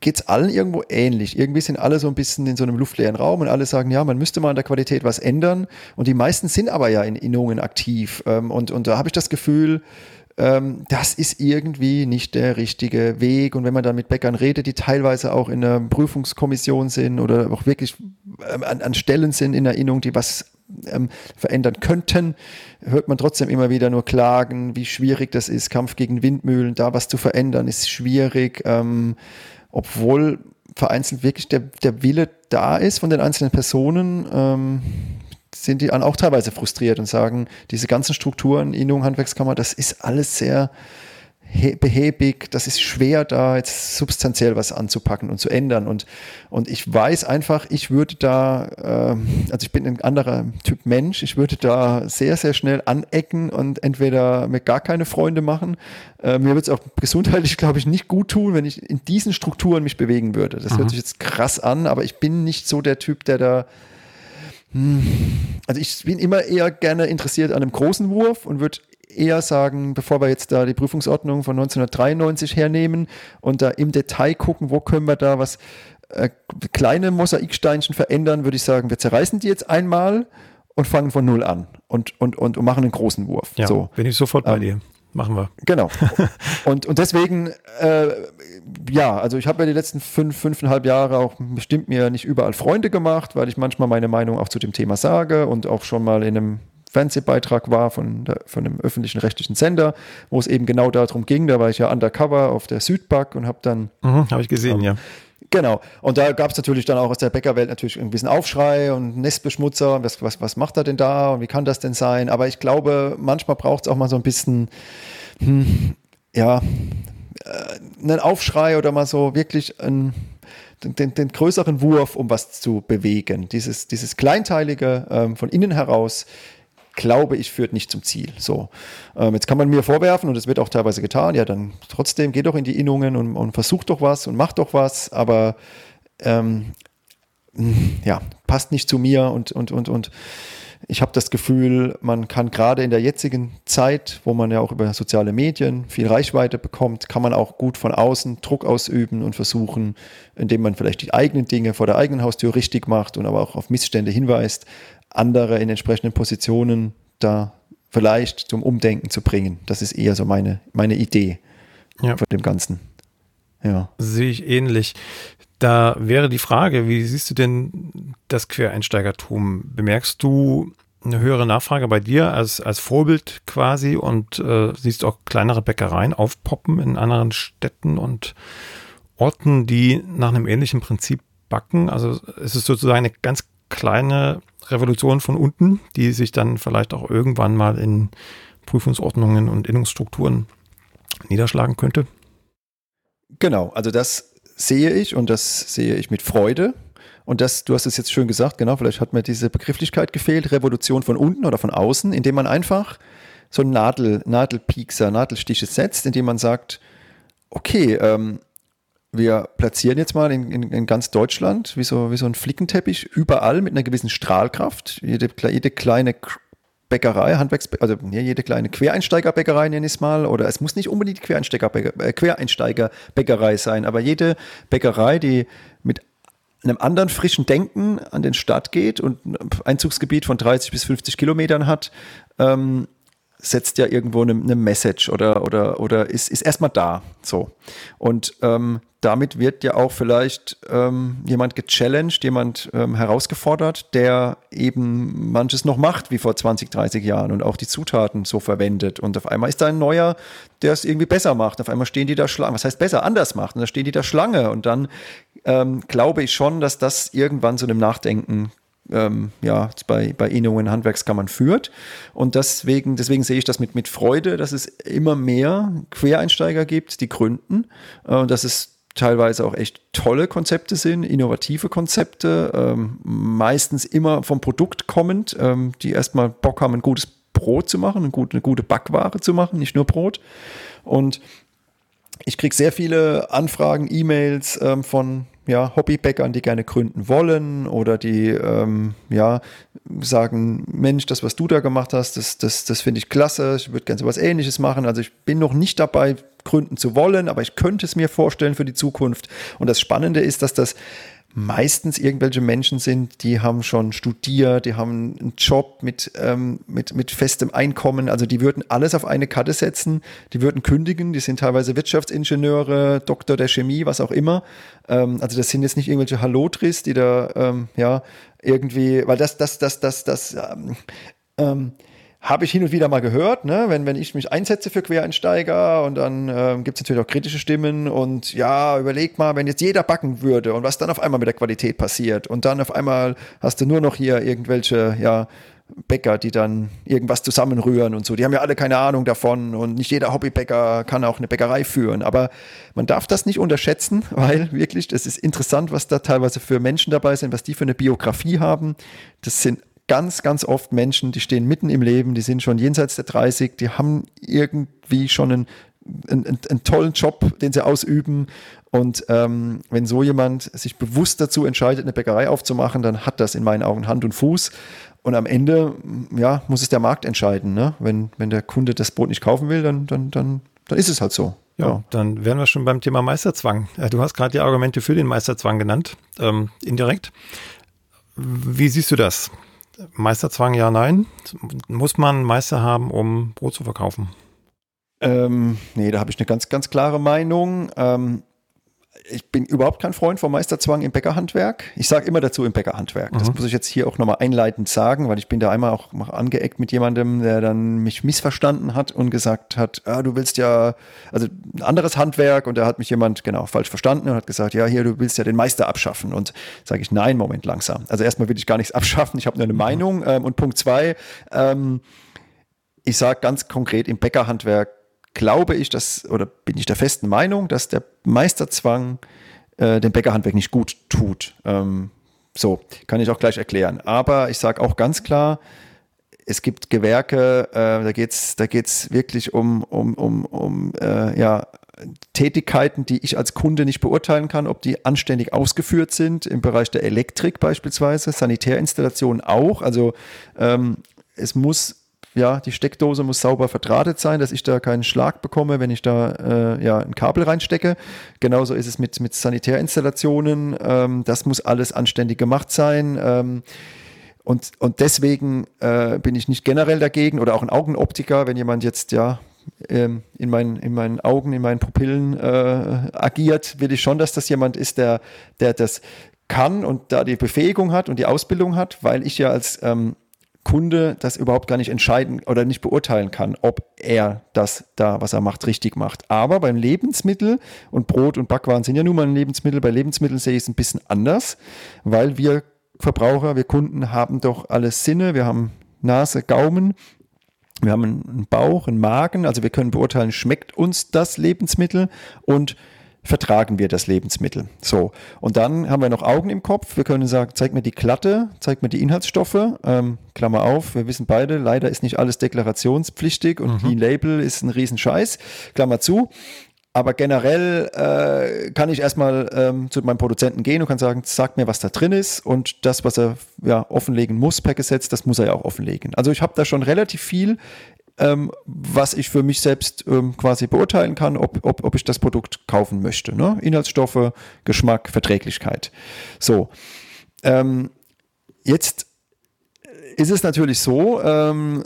geht es allen irgendwo ähnlich. Irgendwie sind alle so ein bisschen in so einem luftleeren Raum und alle sagen, ja, man müsste mal an der Qualität was ändern. Und die meisten sind aber ja in Innungen aktiv. Ähm, und, und da habe ich das Gefühl, ähm, das ist irgendwie nicht der richtige Weg. Und wenn man dann mit Bäckern redet, die teilweise auch in der Prüfungskommission sind oder auch wirklich ähm, an, an, Stellen sind in Erinnerung, die was ähm, verändern könnten, hört man trotzdem immer wieder nur Klagen, wie schwierig das ist, Kampf gegen Windmühlen, da was zu verändern, ist schwierig, ähm, obwohl vereinzelt wirklich der, der Wille da ist von den einzelnen Personen, ähm, sind die auch teilweise frustriert und sagen, diese ganzen Strukturen, Innung, Handwerkskammer, das ist alles sehr behäbig, das ist schwer, da jetzt substanziell was anzupacken und zu ändern. Und, und ich weiß einfach, ich würde da, äh, also ich bin ein anderer Typ Mensch, ich würde da sehr, sehr schnell anecken und entweder mir gar keine Freunde machen. Äh, mir würde es auch gesundheitlich, glaube ich, nicht gut tun, wenn ich in diesen Strukturen mich bewegen würde. Das mhm. hört sich jetzt krass an, aber ich bin nicht so der Typ, der da hm. also ich bin immer eher gerne interessiert an einem großen Wurf und würde eher sagen, bevor wir jetzt da die Prüfungsordnung von 1993 hernehmen und da im Detail gucken, wo können wir da was äh, kleine Mosaiksteinchen verändern, würde ich sagen, wir zerreißen die jetzt einmal und fangen von null an und, und, und, und machen einen großen Wurf. Ja, so. bin ich sofort bei ähm, dir. Machen wir. Genau. Und, und deswegen, äh, ja, also ich habe ja die letzten fünf, fünfeinhalb Jahre auch bestimmt mir nicht überall Freunde gemacht, weil ich manchmal meine Meinung auch zu dem Thema sage und auch schon mal in einem Fernsehbeitrag war von, der, von einem öffentlichen rechtlichen Sender, wo es eben genau darum ging. Da war ich ja undercover auf der Südback und habe dann. Mhm, habe ich gesehen, ähm, ja. Genau. Und da gab es natürlich dann auch aus der Bäckerwelt natürlich ein bisschen Aufschrei und Nestbeschmutzer. Was, was, was macht er denn da und wie kann das denn sein? Aber ich glaube, manchmal braucht es auch mal so ein bisschen, hm, ja, äh, einen Aufschrei oder mal so wirklich ein, den, den, größeren Wurf, um was zu bewegen. Dieses, dieses Kleinteilige ähm, von innen heraus glaube ich, führt nicht zum Ziel. So, ähm, jetzt kann man mir vorwerfen, und es wird auch teilweise getan, ja, dann trotzdem geh doch in die Innungen und, und versuch doch was und mach doch was, aber ähm, ja, passt nicht zu mir und, und, und, und ich habe das Gefühl, man kann gerade in der jetzigen Zeit, wo man ja auch über soziale Medien viel Reichweite bekommt, kann man auch gut von außen Druck ausüben und versuchen, indem man vielleicht die eigenen Dinge vor der eigenen Haustür richtig macht und aber auch auf Missstände hinweist, andere in entsprechenden Positionen da vielleicht zum Umdenken zu bringen. Das ist eher so meine, meine Idee ja. von dem Ganzen. Ja. Sehe ich ähnlich. Da wäre die Frage, wie siehst du denn das Quereinsteigertum? Bemerkst du eine höhere Nachfrage bei dir als, als Vorbild quasi und äh, siehst auch kleinere Bäckereien aufpoppen in anderen Städten und Orten, die nach einem ähnlichen Prinzip backen? Also es ist sozusagen eine ganz kleine Revolution von unten, die sich dann vielleicht auch irgendwann mal in Prüfungsordnungen und Innungsstrukturen niederschlagen könnte? Genau, also das sehe ich und das sehe ich mit Freude. Und das, du hast es jetzt schön gesagt, genau, vielleicht hat mir diese Begrifflichkeit gefehlt, Revolution von unten oder von außen, indem man einfach so Nadel, Nadelpiekser, Nadelstiche setzt, indem man sagt, okay, ähm, wir platzieren jetzt mal in, in, in, ganz Deutschland wie so, wie so ein Flickenteppich überall mit einer gewissen Strahlkraft. Jede, jede kleine Bäckerei, Handwerks, also jede kleine Quereinsteigerbäckerei nenne ich es mal, oder es muss nicht unbedingt äh, Quereinsteigerbäckerei sein, aber jede Bäckerei, die mit einem anderen frischen Denken an den Start geht und ein Einzugsgebiet von 30 bis 50 Kilometern hat, ähm, setzt ja irgendwo eine, eine Message oder, oder, oder ist, ist erstmal da. So. Und ähm, damit wird ja auch vielleicht ähm, jemand gechallenged, jemand ähm, herausgefordert, der eben manches noch macht wie vor 20, 30 Jahren und auch die Zutaten so verwendet. Und auf einmal ist da ein neuer, der es irgendwie besser macht. Auf einmal stehen die da Schlange. Was heißt besser? Anders macht. Und da stehen die da Schlange. Und dann ähm, glaube ich schon, dass das irgendwann zu einem Nachdenken ähm, ja, bei, bei Innungen Handwerkskammern führt. Und deswegen, deswegen sehe ich das mit, mit Freude, dass es immer mehr Quereinsteiger gibt, die gründen. Äh, dass es teilweise auch echt tolle Konzepte sind, innovative Konzepte, ähm, meistens immer vom Produkt kommend, ähm, die erstmal Bock haben, ein gutes Brot zu machen, eine gute, eine gute Backware zu machen, nicht nur Brot. Und ich kriege sehr viele Anfragen, E-Mails ähm, von ja, Hobbybäckern, die gerne gründen wollen oder die ähm, ja, sagen, Mensch, das, was du da gemacht hast, das, das, das finde ich klasse, ich würde gerne so was ähnliches machen. Also ich bin noch nicht dabei, gründen zu wollen, aber ich könnte es mir vorstellen für die Zukunft. Und das Spannende ist, dass das meistens irgendwelche Menschen sind, die haben schon studiert, die haben einen Job mit, ähm, mit, mit festem Einkommen. Also die würden alles auf eine Karte setzen, die würden kündigen, die sind teilweise Wirtschaftsingenieure, Doktor der Chemie, was auch immer. Ähm, also das sind jetzt nicht irgendwelche Hallotris, die da ähm, ja irgendwie, weil das, das, das, das, das, ähm, ähm, habe ich hin und wieder mal gehört, ne? wenn, wenn ich mich einsetze für Quereinsteiger und dann ähm, gibt es natürlich auch kritische Stimmen und ja, überleg mal, wenn jetzt jeder backen würde und was dann auf einmal mit der Qualität passiert und dann auf einmal hast du nur noch hier irgendwelche, ja, Bäcker, die dann irgendwas zusammenrühren und so. Die haben ja alle keine Ahnung davon und nicht jeder Hobbybäcker kann auch eine Bäckerei führen. Aber man darf das nicht unterschätzen, weil wirklich, es ist interessant, was da teilweise für Menschen dabei sind, was die für eine Biografie haben. Das sind ganz, ganz oft Menschen, die stehen mitten im Leben, die sind schon jenseits der 30, die haben irgendwie schon einen, einen, einen tollen Job, den sie ausüben. Und ähm, wenn so jemand sich bewusst dazu entscheidet, eine Bäckerei aufzumachen, dann hat das in meinen Augen Hand und Fuß. Und am Ende, ja, muss es der Markt entscheiden. Ne? Wenn, wenn der Kunde das Brot nicht kaufen will, dann, dann, dann, dann ist es halt so. Ja, ja, dann wären wir schon beim Thema Meisterzwang. Äh, du hast gerade die Argumente für den Meisterzwang genannt, ähm, indirekt. Wie siehst du das? Meisterzwang ja, nein. Muss man Meister haben, um Brot zu verkaufen? Ähm, nee, da habe ich eine ganz, ganz klare Meinung. Ähm, ich bin überhaupt kein Freund vom Meisterzwang im Bäckerhandwerk. Ich sage immer dazu im Bäckerhandwerk. Das mhm. muss ich jetzt hier auch nochmal einleitend sagen, weil ich bin da einmal auch mal angeeckt mit jemandem, der dann mich missverstanden hat und gesagt hat, ah, du willst ja, also ein anderes Handwerk und da hat mich jemand genau falsch verstanden und hat gesagt, ja, hier, du willst ja den Meister abschaffen. Und sage ich, nein, Moment, langsam. Also erstmal will ich gar nichts abschaffen, ich habe nur eine mhm. Meinung. Ähm, und Punkt zwei, ähm, ich sage ganz konkret, im Bäckerhandwerk glaube ich, dass, oder bin ich der festen Meinung, dass der Meisterzwang äh, dem Bäckerhandwerk nicht gut tut. Ähm, so, kann ich auch gleich erklären. Aber ich sage auch ganz klar, es gibt Gewerke, äh, da geht es da geht's wirklich um, um, um, um äh, ja, Tätigkeiten, die ich als Kunde nicht beurteilen kann, ob die anständig ausgeführt sind, im Bereich der Elektrik beispielsweise, Sanitärinstallationen auch. Also ähm, es muss ja, die Steckdose muss sauber verdrahtet sein, dass ich da keinen Schlag bekomme, wenn ich da äh, ja, ein Kabel reinstecke. Genauso ist es mit, mit Sanitärinstallationen. Ähm, das muss alles anständig gemacht sein. Ähm, und, und deswegen äh, bin ich nicht generell dagegen oder auch ein Augenoptiker, wenn jemand jetzt ja ähm, in, meinen, in meinen Augen, in meinen Pupillen äh, agiert, will ich schon, dass das jemand ist, der, der das kann und da die Befähigung hat und die Ausbildung hat, weil ich ja als ähm, Kunde das überhaupt gar nicht entscheiden oder nicht beurteilen kann, ob er das da, was er macht, richtig macht. Aber beim Lebensmittel und Brot und Backwaren sind ja nun mal ein Lebensmittel. Bei Lebensmitteln sehe ich es ein bisschen anders, weil wir Verbraucher, wir Kunden haben doch alles Sinne. Wir haben Nase, Gaumen, wir haben einen Bauch, einen Magen. Also wir können beurteilen, schmeckt uns das Lebensmittel und vertragen wir das Lebensmittel. So, und dann haben wir noch Augen im Kopf. Wir können sagen, zeig mir die Klatte, zeig mir die Inhaltsstoffe. Ähm, Klammer auf, wir wissen beide, leider ist nicht alles deklarationspflichtig und mhm. Clean Label ist ein Riesenscheiß. Klammer zu. Aber generell äh, kann ich erstmal ähm, zu meinem Produzenten gehen und kann sagen, sag mir, was da drin ist. Und das, was er ja, offenlegen muss per Gesetz, das muss er ja auch offenlegen. Also ich habe da schon relativ viel ähm, was ich für mich selbst ähm, quasi beurteilen kann, ob, ob, ob ich das Produkt kaufen möchte. Ne? Inhaltsstoffe, Geschmack, Verträglichkeit. So. Ähm, jetzt ist es natürlich so, ähm,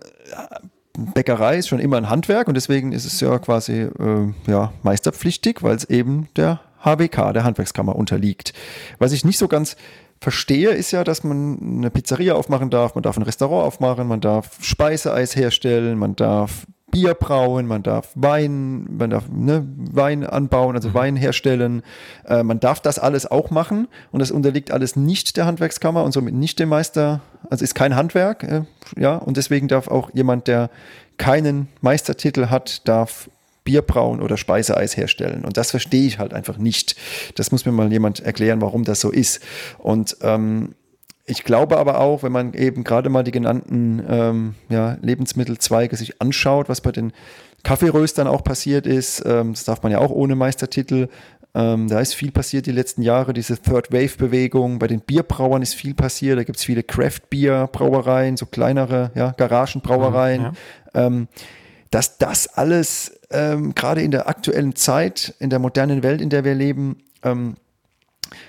Bäckerei ist schon immer ein Handwerk und deswegen ist es ja quasi äh, ja, meisterpflichtig, weil es eben der HWK, der Handwerkskammer, unterliegt. Was ich nicht so ganz verstehe, ist ja, dass man eine Pizzeria aufmachen darf, man darf ein Restaurant aufmachen, man darf Speiseeis herstellen, man darf Bier brauen, man darf Wein, man darf ne, Wein anbauen, also mhm. Wein herstellen. Äh, man darf das alles auch machen und das unterliegt alles nicht der Handwerkskammer und somit nicht dem Meister, also ist kein Handwerk, äh, ja, und deswegen darf auch jemand, der keinen Meistertitel hat, darf Bier brauen oder Speiseeis herstellen. Und das verstehe ich halt einfach nicht. Das muss mir mal jemand erklären, warum das so ist. Und ähm, ich glaube aber auch, wenn man eben gerade mal die genannten ähm, ja, Lebensmittelzweige sich anschaut, was bei den Kaffeeröstern auch passiert ist, ähm, das darf man ja auch ohne Meistertitel. Ähm, da ist viel passiert die letzten Jahre, diese Third Wave-Bewegung. Bei den Bierbrauern ist viel passiert. Da gibt es viele Craft-Bier-Brauereien, so kleinere ja, Garagenbrauereien. Ja. Ähm, dass das alles ähm, gerade in der aktuellen Zeit, in der modernen Welt, in der wir leben, ähm,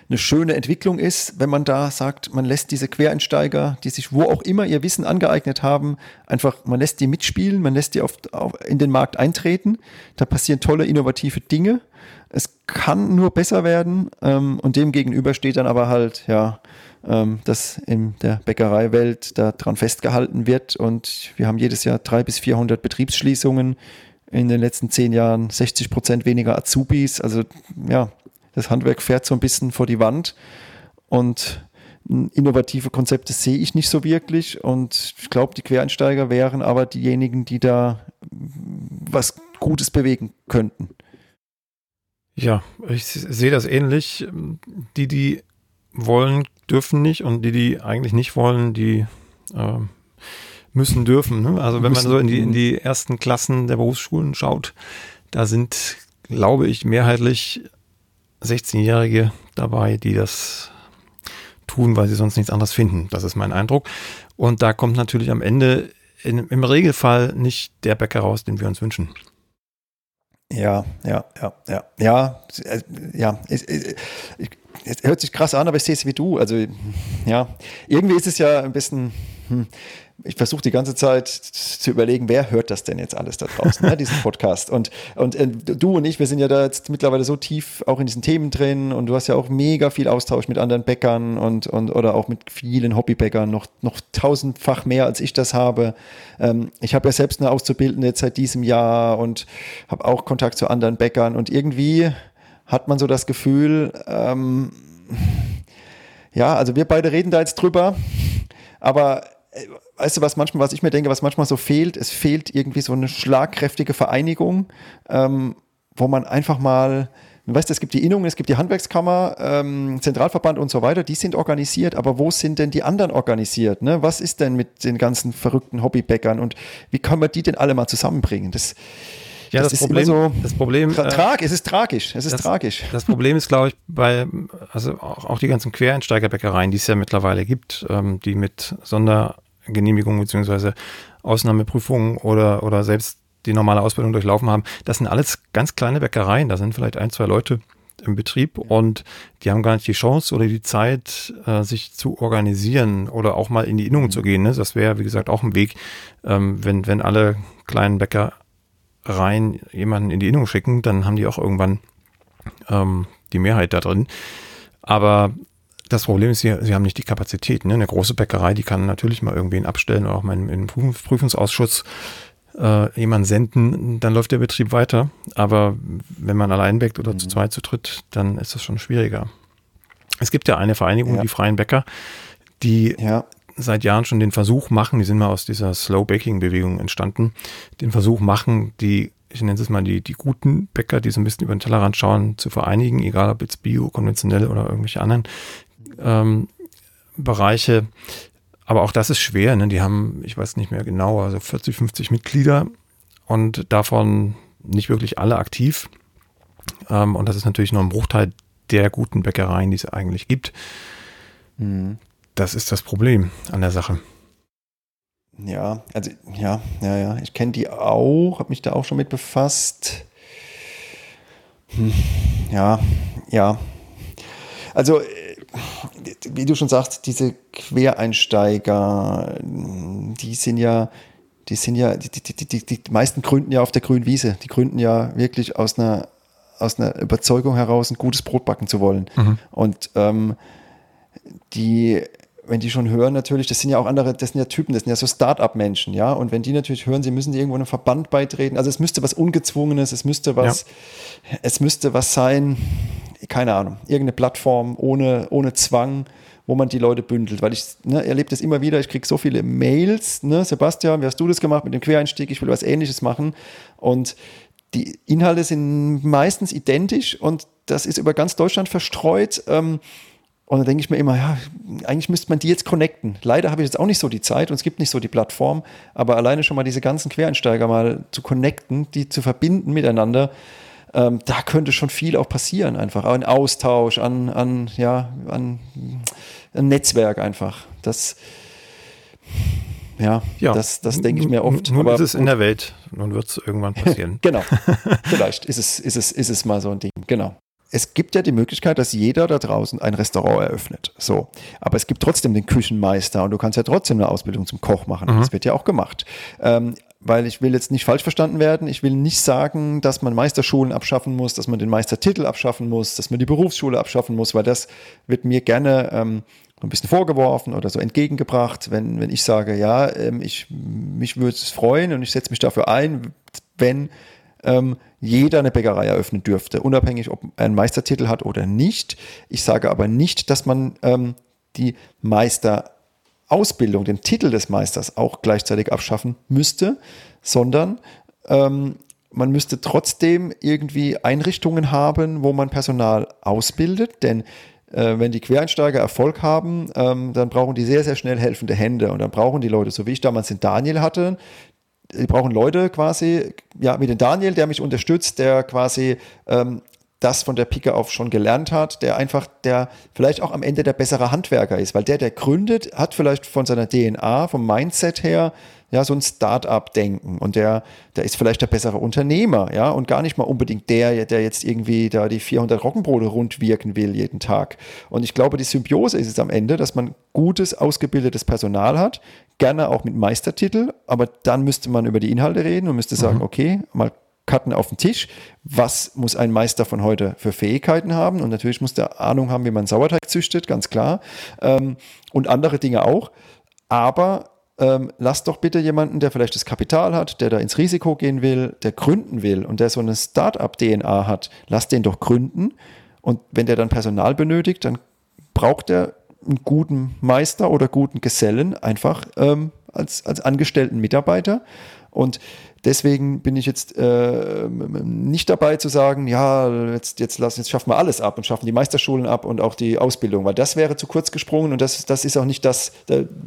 eine schöne Entwicklung ist, wenn man da sagt, man lässt diese Quereinsteiger, die sich wo auch immer ihr Wissen angeeignet haben, einfach, man lässt die mitspielen, man lässt die auf, auf, in den Markt eintreten. Da passieren tolle, innovative Dinge. Es kann nur besser werden ähm, und dem gegenüber steht dann aber halt, ja, ähm, dass in der Bäckereiwelt daran festgehalten wird und wir haben jedes Jahr drei bis 400 Betriebsschließungen in den letzten zehn Jahren 60 Prozent weniger Azubis. Also ja, das Handwerk fährt so ein bisschen vor die Wand und innovative Konzepte sehe ich nicht so wirklich und ich glaube, die Quereinsteiger wären aber diejenigen, die da was Gutes bewegen könnten. Ja, ich sehe das ähnlich. Die, die wollen, dürfen nicht und die, die eigentlich nicht wollen, die äh, müssen dürfen. Ne? Also wenn müssen, man so in die, in die ersten Klassen der Berufsschulen schaut, da sind, glaube ich, mehrheitlich 16-Jährige dabei, die das tun, weil sie sonst nichts anderes finden. Das ist mein Eindruck. Und da kommt natürlich am Ende in, im Regelfall nicht der Bäcker raus, den wir uns wünschen. Ja, ja, ja, ja, ja, äh, ja. Es, es, es, hört sich krass an, aber ich sehe es wie du. Also, ja, irgendwie ist es ja ein bisschen, hm, ich versuche die ganze Zeit zu überlegen, wer hört das denn jetzt alles da draußen, ne, diesen Podcast. Und, und äh, du und ich, wir sind ja da jetzt mittlerweile so tief auch in diesen Themen drin und du hast ja auch mega viel Austausch mit anderen Bäckern und, und oder auch mit vielen Hobbybäckern, noch, noch tausendfach mehr als ich das habe. Ähm, ich habe ja selbst eine Auszubildende jetzt seit diesem Jahr und habe auch Kontakt zu anderen Bäckern und irgendwie hat man so das Gefühl, ähm, ja, also wir beide reden da jetzt drüber, aber äh, weißt du, was manchmal, was ich mir denke, was manchmal so fehlt, es fehlt irgendwie so eine schlagkräftige Vereinigung, ähm, wo man einfach mal, weißt du, es gibt die Innungen, es gibt die Handwerkskammer, ähm, Zentralverband und so weiter, die sind organisiert, aber wo sind denn die anderen organisiert? Ne? Was ist denn mit den ganzen verrückten Hobbybäckern und wie kann man die denn alle mal zusammenbringen? Das, ja, das, das Problem, so das Problem, tra trag, äh, es ist tragisch, es ist das, tragisch. Das Problem ist, glaube ich, bei, also auch, auch die ganzen Quereinsteigerbäckereien, die es ja mittlerweile gibt, ähm, die mit Sonder Genehmigung bzw. Ausnahmeprüfungen oder, oder selbst die normale Ausbildung durchlaufen haben. Das sind alles ganz kleine Bäckereien. Da sind vielleicht ein, zwei Leute im Betrieb und die haben gar nicht die Chance oder die Zeit, äh, sich zu organisieren oder auch mal in die Innung zu gehen. Ne? Das wäre, wie gesagt, auch ein Weg, ähm, wenn, wenn alle kleinen Bäckereien jemanden in die Innung schicken, dann haben die auch irgendwann ähm, die Mehrheit da drin. Aber das Problem ist, sie, sie haben nicht die Kapazität. Ne? Eine große Bäckerei, die kann natürlich mal irgendwen abstellen oder auch mal in, in Prüfungsausschuss äh, jemanden senden, dann läuft der Betrieb weiter. Aber wenn man allein bäckt oder mhm. zu zweit, zu dritt, dann ist das schon schwieriger. Es gibt ja eine Vereinigung, ja. die Freien Bäcker, die ja. Seit Jahren schon den Versuch machen, die sind mal aus dieser Slow Baking Bewegung entstanden, den Versuch machen, die ich nenne es mal die, die guten Bäcker, die so ein bisschen über den Tellerrand schauen, zu vereinigen, egal ob jetzt bio, konventionell oder irgendwelche anderen ähm, Bereiche. Aber auch das ist schwer. Ne? Die haben, ich weiß nicht mehr genau, also 40, 50 Mitglieder und davon nicht wirklich alle aktiv. Ähm, und das ist natürlich nur ein Bruchteil der guten Bäckereien, die es eigentlich gibt. Mhm. Das ist das Problem an der Sache. Ja, also ja, ja, ja. Ich kenne die auch, habe mich da auch schon mit befasst. Hm, ja, ja. Also wie du schon sagst, diese Quereinsteiger, die sind ja, die sind ja, die, die, die, die, meisten gründen ja auf der grünen Wiese. Die gründen ja wirklich aus einer, aus einer Überzeugung heraus, ein gutes Brot backen zu wollen. Mhm. Und ähm, die, wenn die schon hören, natürlich, das sind ja auch andere, das sind ja Typen, das sind ja so Start-up-Menschen, ja. Und wenn die natürlich hören, sie müssen irgendwo einem Verband beitreten, also es müsste was Ungezwungenes, es müsste was, ja. es müsste was sein, keine Ahnung, irgendeine Plattform ohne, ohne Zwang, wo man die Leute bündelt. Weil ich ne, erlebe das immer wieder, ich kriege so viele Mails, ne, Sebastian, wie hast du das gemacht mit dem Quereinstieg? Ich will was ähnliches machen. Und die Inhalte sind meistens identisch und das ist über ganz Deutschland verstreut. Ähm, und da denke ich mir immer, ja, eigentlich müsste man die jetzt connecten. Leider habe ich jetzt auch nicht so die Zeit und es gibt nicht so die Plattform, aber alleine schon mal diese ganzen Quereinsteiger mal zu connecten, die zu verbinden miteinander, ähm, da könnte schon viel auch passieren, einfach. Ein Austausch an, an, ja, an ein Netzwerk einfach. Das, ja, ja, das, das denke ich mir oft. Nun aber ist es in der Welt. Nun wird es irgendwann passieren. genau. Vielleicht ist es, ist, es, ist es mal so ein Ding. Genau. Es gibt ja die Möglichkeit, dass jeder da draußen ein Restaurant eröffnet. So. Aber es gibt trotzdem den Küchenmeister und du kannst ja trotzdem eine Ausbildung zum Koch machen. Mhm. Das wird ja auch gemacht. Ähm, weil ich will jetzt nicht falsch verstanden werden. Ich will nicht sagen, dass man Meisterschulen abschaffen muss, dass man den Meistertitel abschaffen muss, dass man die Berufsschule abschaffen muss, weil das wird mir gerne ähm, ein bisschen vorgeworfen oder so entgegengebracht, wenn, wenn ich sage, ja, ähm, ich, mich würde es freuen und ich setze mich dafür ein, wenn ähm, jeder eine Bäckerei eröffnen dürfte, unabhängig, ob er einen Meistertitel hat oder nicht. Ich sage aber nicht, dass man ähm, die Meisterausbildung, den Titel des Meisters auch gleichzeitig abschaffen müsste, sondern ähm, man müsste trotzdem irgendwie Einrichtungen haben, wo man Personal ausbildet, denn äh, wenn die Quereinsteiger Erfolg haben, ähm, dann brauchen die sehr, sehr schnell helfende Hände und dann brauchen die Leute, so wie ich damals den Daniel hatte, die brauchen Leute quasi, ja, wie den Daniel, der mich unterstützt, der quasi ähm, das von der Pike auf schon gelernt hat, der einfach, der vielleicht auch am Ende der bessere Handwerker ist, weil der, der gründet, hat vielleicht von seiner DNA, vom Mindset her, ja, so ein Start-up-Denken und der, der ist vielleicht der bessere Unternehmer, ja, und gar nicht mal unbedingt der, der jetzt irgendwie da die 400 Roggenbrote rund wirken will jeden Tag. Und ich glaube, die Symbiose ist es am Ende, dass man gutes, ausgebildetes Personal hat, gerne auch mit Meistertitel, aber dann müsste man über die Inhalte reden und müsste sagen, mhm. okay, mal Karten auf den Tisch. Was muss ein Meister von heute für Fähigkeiten haben? Und natürlich muss der Ahnung haben, wie man Sauerteig züchtet, ganz klar. Ähm, und andere Dinge auch. Aber ähm, lass doch bitte jemanden, der vielleicht das Kapital hat, der da ins Risiko gehen will, der gründen will und der so eine Start-up-DNA hat, lass den doch gründen. Und wenn der dann Personal benötigt, dann braucht er einen guten Meister oder guten Gesellen einfach ähm, als, als angestellten Mitarbeiter. Und deswegen bin ich jetzt äh, nicht dabei zu sagen, ja, jetzt, jetzt, lassen, jetzt schaffen wir alles ab und schaffen die Meisterschulen ab und auch die Ausbildung, weil das wäre zu kurz gesprungen und das, das ist auch nicht das,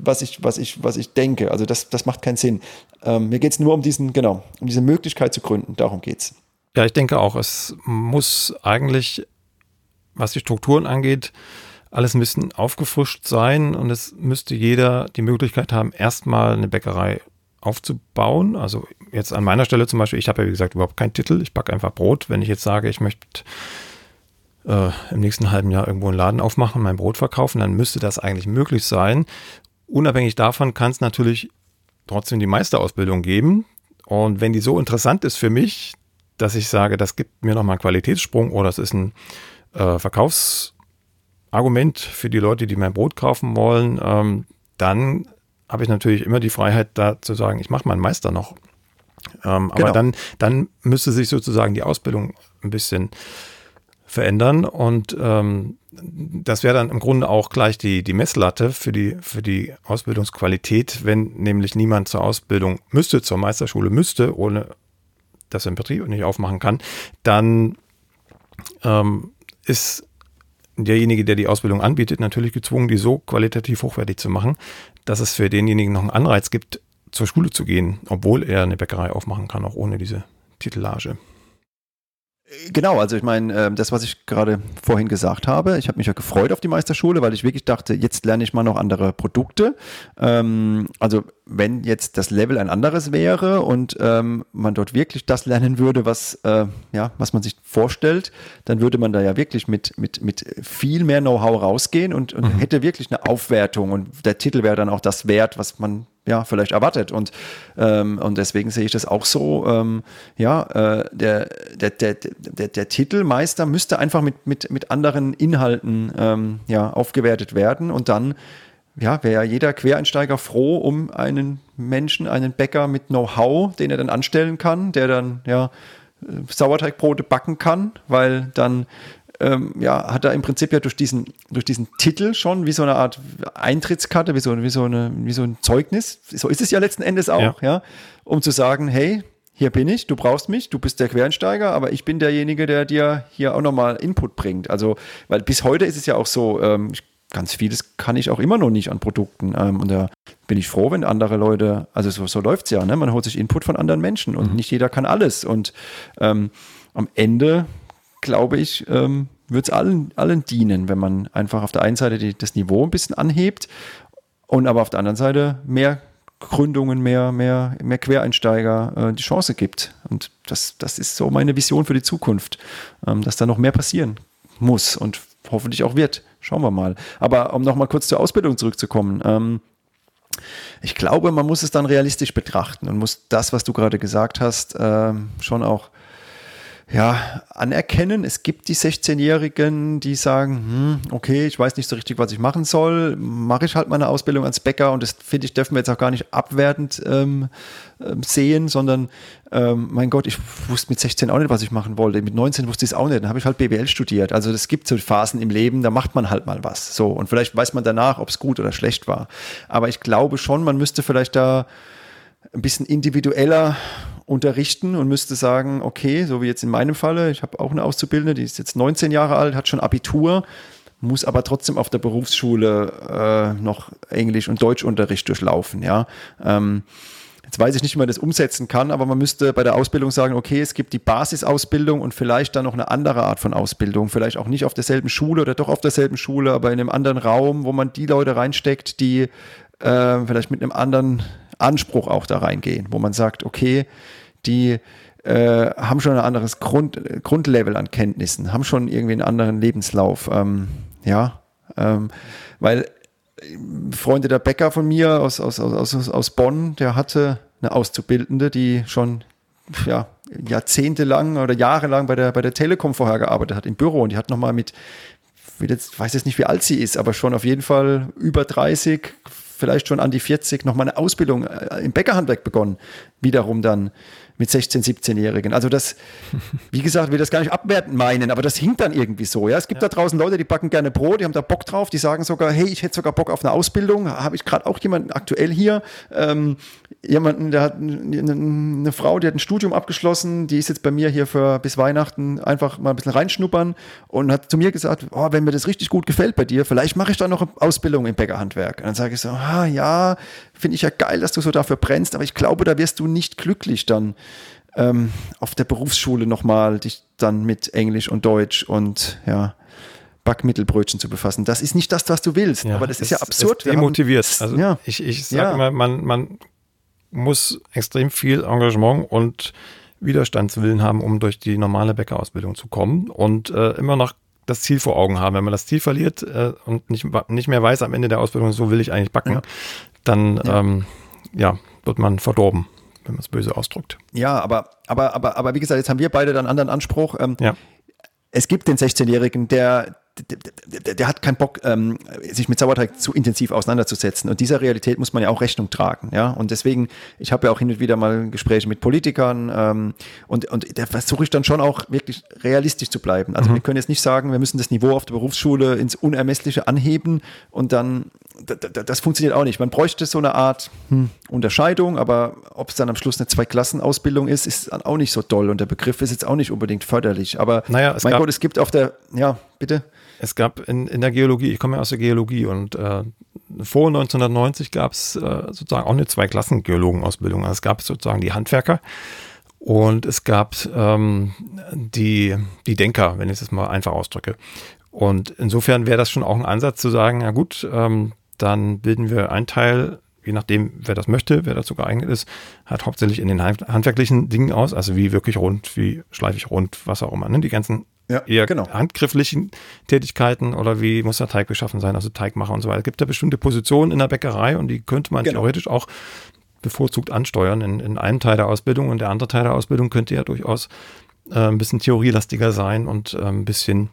was ich, was ich, was ich denke. Also das, das macht keinen Sinn. Ähm, mir geht es nur um diesen, genau, um diese Möglichkeit zu gründen. Darum geht es. Ja, ich denke auch, es muss eigentlich, was die Strukturen angeht, alles ein bisschen aufgefrischt sein und es müsste jeder die Möglichkeit haben, erstmal eine Bäckerei aufzubauen. Also jetzt an meiner Stelle zum Beispiel, ich habe ja wie gesagt überhaupt keinen Titel, ich backe einfach Brot. Wenn ich jetzt sage, ich möchte äh, im nächsten halben Jahr irgendwo einen Laden aufmachen, mein Brot verkaufen, dann müsste das eigentlich möglich sein. Unabhängig davon kann es natürlich trotzdem die Meisterausbildung geben. Und wenn die so interessant ist für mich, dass ich sage, das gibt mir nochmal einen Qualitätssprung oder es ist ein äh, Verkaufsargument für die Leute, die mein Brot kaufen wollen, ähm, dann habe ich natürlich immer die Freiheit, da zu sagen, ich mache meinen Meister noch. Ähm, genau. Aber dann, dann müsste sich sozusagen die Ausbildung ein bisschen verändern und ähm, das wäre dann im Grunde auch gleich die, die Messlatte für die, für die Ausbildungsqualität, wenn nämlich niemand zur Ausbildung müsste, zur Meisterschule müsste, ohne dass er einen Betrieb nicht aufmachen kann, dann ähm, ist derjenige, der die Ausbildung anbietet, natürlich gezwungen, die so qualitativ hochwertig zu machen, dass es für denjenigen noch einen Anreiz gibt, zur Schule zu gehen, obwohl er eine Bäckerei aufmachen kann, auch ohne diese Titellage. Genau, also ich meine, ähm, das, was ich gerade vorhin gesagt habe, ich habe mich ja gefreut auf die Meisterschule, weil ich wirklich dachte, jetzt lerne ich mal noch andere Produkte. Ähm, also wenn jetzt das Level ein anderes wäre und ähm, man dort wirklich das lernen würde, was, äh, ja, was man sich vorstellt, dann würde man da ja wirklich mit, mit, mit viel mehr Know-how rausgehen und, und mhm. hätte wirklich eine Aufwertung und der Titel wäre dann auch das wert, was man ja, vielleicht erwartet. Und, ähm, und deswegen sehe ich das auch so. Ähm, ja, äh, der, der, der, der, der Titelmeister müsste einfach mit, mit, mit anderen Inhalten ähm, ja, aufgewertet werden. Und dann ja, wäre ja jeder Quereinsteiger froh um einen Menschen, einen Bäcker mit Know-how, den er dann anstellen kann, der dann ja Sauerteigbrote backen kann, weil dann ähm, ja, hat er im Prinzip ja durch diesen, durch diesen Titel schon wie so eine Art Eintrittskarte, wie so, wie so, eine, wie so ein Zeugnis, so ist es ja letzten Endes auch, ja. ja, um zu sagen, hey, hier bin ich, du brauchst mich, du bist der Quereinsteiger, aber ich bin derjenige, der dir hier auch nochmal Input bringt. Also, weil bis heute ist es ja auch so, ähm, ganz vieles kann ich auch immer noch nicht an Produkten. Ähm, und da bin ich froh, wenn andere Leute, also so, so läuft es ja, ne? man holt sich Input von anderen Menschen und mhm. nicht jeder kann alles. Und ähm, am Ende glaube ich, ähm, wird es allen, allen dienen, wenn man einfach auf der einen Seite die, das Niveau ein bisschen anhebt und aber auf der anderen Seite mehr Gründungen, mehr, mehr, mehr Quereinsteiger äh, die Chance gibt. Und das, das ist so meine Vision für die Zukunft, ähm, dass da noch mehr passieren muss und hoffentlich auch wird. Schauen wir mal. Aber um nochmal kurz zur Ausbildung zurückzukommen. Ähm, ich glaube, man muss es dann realistisch betrachten und muss das, was du gerade gesagt hast, äh, schon auch ja, anerkennen. Es gibt die 16-Jährigen, die sagen, hm, okay, ich weiß nicht so richtig, was ich machen soll, mache ich halt meine Ausbildung als Bäcker und das finde ich, dürfen wir jetzt auch gar nicht abwertend ähm, ähm, sehen, sondern ähm, mein Gott, ich wusste mit 16 auch nicht, was ich machen wollte. Mit 19 wusste ich es auch nicht. Dann habe ich halt BWL studiert. Also es gibt so Phasen im Leben, da macht man halt mal was. So und vielleicht weiß man danach, ob es gut oder schlecht war. Aber ich glaube schon, man müsste vielleicht da ein bisschen individueller unterrichten und müsste sagen, okay, so wie jetzt in meinem Falle, ich habe auch eine Auszubildende, die ist jetzt 19 Jahre alt, hat schon Abitur, muss aber trotzdem auf der Berufsschule äh, noch Englisch- und Deutschunterricht durchlaufen, ja. Ähm, Jetzt weiß ich nicht, wie man das umsetzen kann, aber man müsste bei der Ausbildung sagen, okay, es gibt die Basisausbildung und vielleicht dann noch eine andere Art von Ausbildung. Vielleicht auch nicht auf derselben Schule oder doch auf derselben Schule, aber in einem anderen Raum, wo man die Leute reinsteckt, die äh, vielleicht mit einem anderen Anspruch auch da reingehen, wo man sagt, okay, die äh, haben schon ein anderes Grund, Grundlevel an Kenntnissen, haben schon irgendwie einen anderen Lebenslauf. Ähm, ja, ähm, weil äh, Freunde der Bäcker von mir aus, aus, aus, aus Bonn, der hatte eine Auszubildende, die schon ja, jahrzehntelang oder jahrelang bei der, bei der Telekom vorher gearbeitet hat im Büro und die hat nochmal mit, ich weiß jetzt nicht, wie alt sie ist, aber schon auf jeden Fall über 30, vielleicht schon an die 40 nochmal eine Ausbildung äh, im Bäckerhandwerk begonnen. Wiederum dann mit 16, 17-Jährigen. Also das, wie gesagt, will das gar nicht abwertend meinen, aber das hinkt dann irgendwie so. Ja, es gibt ja. da draußen Leute, die backen gerne Brot, die haben da Bock drauf, die sagen sogar, hey, ich hätte sogar Bock auf eine Ausbildung. Habe ich gerade auch jemanden aktuell hier, ähm, jemanden, der hat eine, eine, Frau, die hat ein Studium abgeschlossen, die ist jetzt bei mir hier für bis Weihnachten einfach mal ein bisschen reinschnuppern und hat zu mir gesagt, oh, wenn mir das richtig gut gefällt bei dir, vielleicht mache ich da noch eine Ausbildung im Bäckerhandwerk. Und dann sage ich so, ah ja, finde ich ja geil, dass du so dafür brennst, aber ich glaube, da wirst du nicht glücklich dann ähm, auf der Berufsschule nochmal dich dann mit Englisch und Deutsch und ja, Backmittelbrötchen zu befassen. Das ist nicht das, was du willst, ja, aber das ist ja absurd. Es demotiviert. Also ja. ich, ich sage ja. immer, man, man muss extrem viel Engagement und Widerstandswillen haben, um durch die normale Bäckerausbildung zu kommen und äh, immer noch das Ziel vor Augen haben. Wenn man das Ziel verliert äh, und nicht, nicht mehr weiß am Ende der Ausbildung, so will ich eigentlich backen, ja dann ja. Ähm, ja, wird man verdorben, wenn man es böse ausdrückt. Ja, aber, aber, aber, aber wie gesagt, jetzt haben wir beide dann einen anderen Anspruch. Ähm, ja. Es gibt den 16-Jährigen, der, der, der, der, hat keinen Bock, ähm, sich mit Sauerteig zu intensiv auseinanderzusetzen. Und dieser Realität muss man ja auch Rechnung tragen. Ja? Und deswegen, ich habe ja auch hin und wieder mal Gespräche mit Politikern ähm, und, und da versuche ich dann schon auch wirklich realistisch zu bleiben. Also mhm. wir können jetzt nicht sagen, wir müssen das Niveau auf der Berufsschule ins Unermessliche anheben und dann das funktioniert auch nicht. Man bräuchte so eine Art hm, Unterscheidung, aber ob es dann am Schluss eine Zwei-Klassen-Ausbildung ist, ist dann auch nicht so toll und der Begriff ist jetzt auch nicht unbedingt förderlich. Aber naja, mein Gott, es gibt auf der, ja, bitte. Es gab in, in der Geologie, ich komme ja aus der Geologie und äh, vor 1990 gab es äh, sozusagen auch eine Zwei-Klassen-Geologenausbildung. Also es gab sozusagen die Handwerker und es gab ähm, die, die Denker, wenn ich es mal einfach ausdrücke. Und insofern wäre das schon auch ein Ansatz zu sagen, ja gut, ähm, dann bilden wir einen Teil, je nachdem, wer das möchte, wer dazu geeignet ist, hat hauptsächlich in den handwerklichen Dingen aus, also wie wirklich rund, wie schleifig rund, was auch immer, ne? die ganzen ja, eher genau. handgrifflichen Tätigkeiten oder wie muss der Teig beschaffen sein, also Teigmacher und so weiter. Es gibt ja bestimmte Positionen in der Bäckerei und die könnte man genau. theoretisch auch bevorzugt ansteuern in, in einem Teil der Ausbildung und der andere Teil der Ausbildung könnte ja durchaus äh, ein bisschen theorielastiger sein und äh, ein bisschen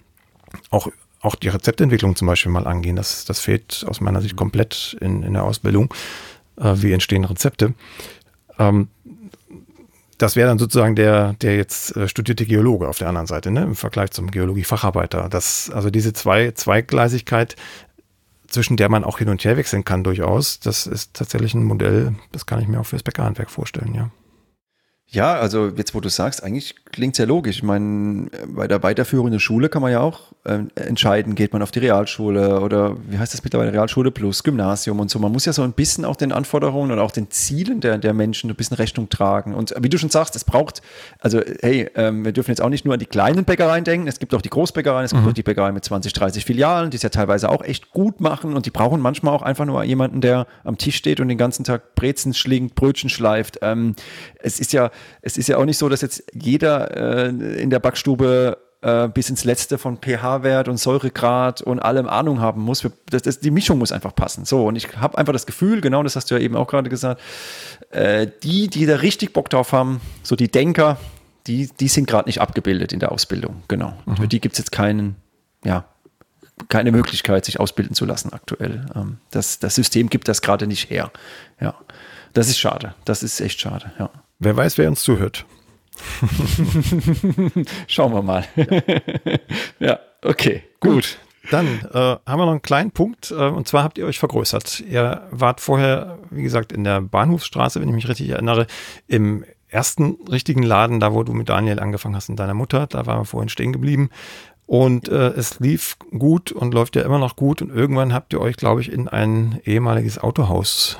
auch auch die Rezeptentwicklung zum Beispiel mal angehen. Das, das fehlt aus meiner Sicht komplett in, in der Ausbildung. Äh, wie entstehen Rezepte? Ähm, das wäre dann sozusagen der, der jetzt äh, studierte Geologe auf der anderen Seite, ne? im Vergleich zum Geologie-Facharbeiter. Das, also diese zwei, Zweigleisigkeit, zwischen der man auch hin und her wechseln kann durchaus, das ist tatsächlich ein Modell, das kann ich mir auch fürs Bäckerhandwerk vorstellen, ja. Ja, also jetzt, wo du sagst, eigentlich klingt sehr logisch. Ich meine, bei der weiterführenden Schule kann man ja auch äh, entscheiden, geht man auf die Realschule oder wie heißt das mittlerweile, Realschule plus Gymnasium und so. Man muss ja so ein bisschen auch den Anforderungen und auch den Zielen der, der Menschen ein bisschen Rechnung tragen. Und wie du schon sagst, es braucht, also hey, ähm, wir dürfen jetzt auch nicht nur an die kleinen Bäckereien denken, es gibt auch die Großbäckereien, es gibt mhm. auch die Bäckereien mit 20, 30 Filialen, die es ja teilweise auch echt gut machen und die brauchen manchmal auch einfach nur jemanden, der am Tisch steht und den ganzen Tag Brezen schlingt, Brötchen schleift. Ähm, es ist ja, es ist ja auch nicht so, dass jetzt jeder äh, in der Backstube äh, bis ins Letzte von pH-Wert und Säuregrad und allem Ahnung haben muss. Das, das, die Mischung muss einfach passen. So, und ich habe einfach das Gefühl, genau das hast du ja eben auch gerade gesagt, äh, die, die da richtig Bock drauf haben, so die Denker, die, die sind gerade nicht abgebildet in der Ausbildung. Genau. Mhm. Für die gibt es jetzt keinen, ja, keine Möglichkeit, sich ausbilden zu lassen aktuell. Ähm, das, das System gibt das gerade nicht her. Ja. Das ist schade. Das ist echt schade, ja. Wer weiß, wer uns zuhört. Schauen wir mal. ja, okay, gut. Dann äh, haben wir noch einen kleinen Punkt, äh, und zwar habt ihr euch vergrößert. Ihr wart vorher, wie gesagt, in der Bahnhofsstraße, wenn ich mich richtig erinnere, im ersten richtigen Laden, da wo du mit Daniel angefangen hast und deiner Mutter, da waren wir vorhin stehen geblieben. Und äh, es lief gut und läuft ja immer noch gut. Und irgendwann habt ihr euch, glaube ich, in ein ehemaliges Autohaus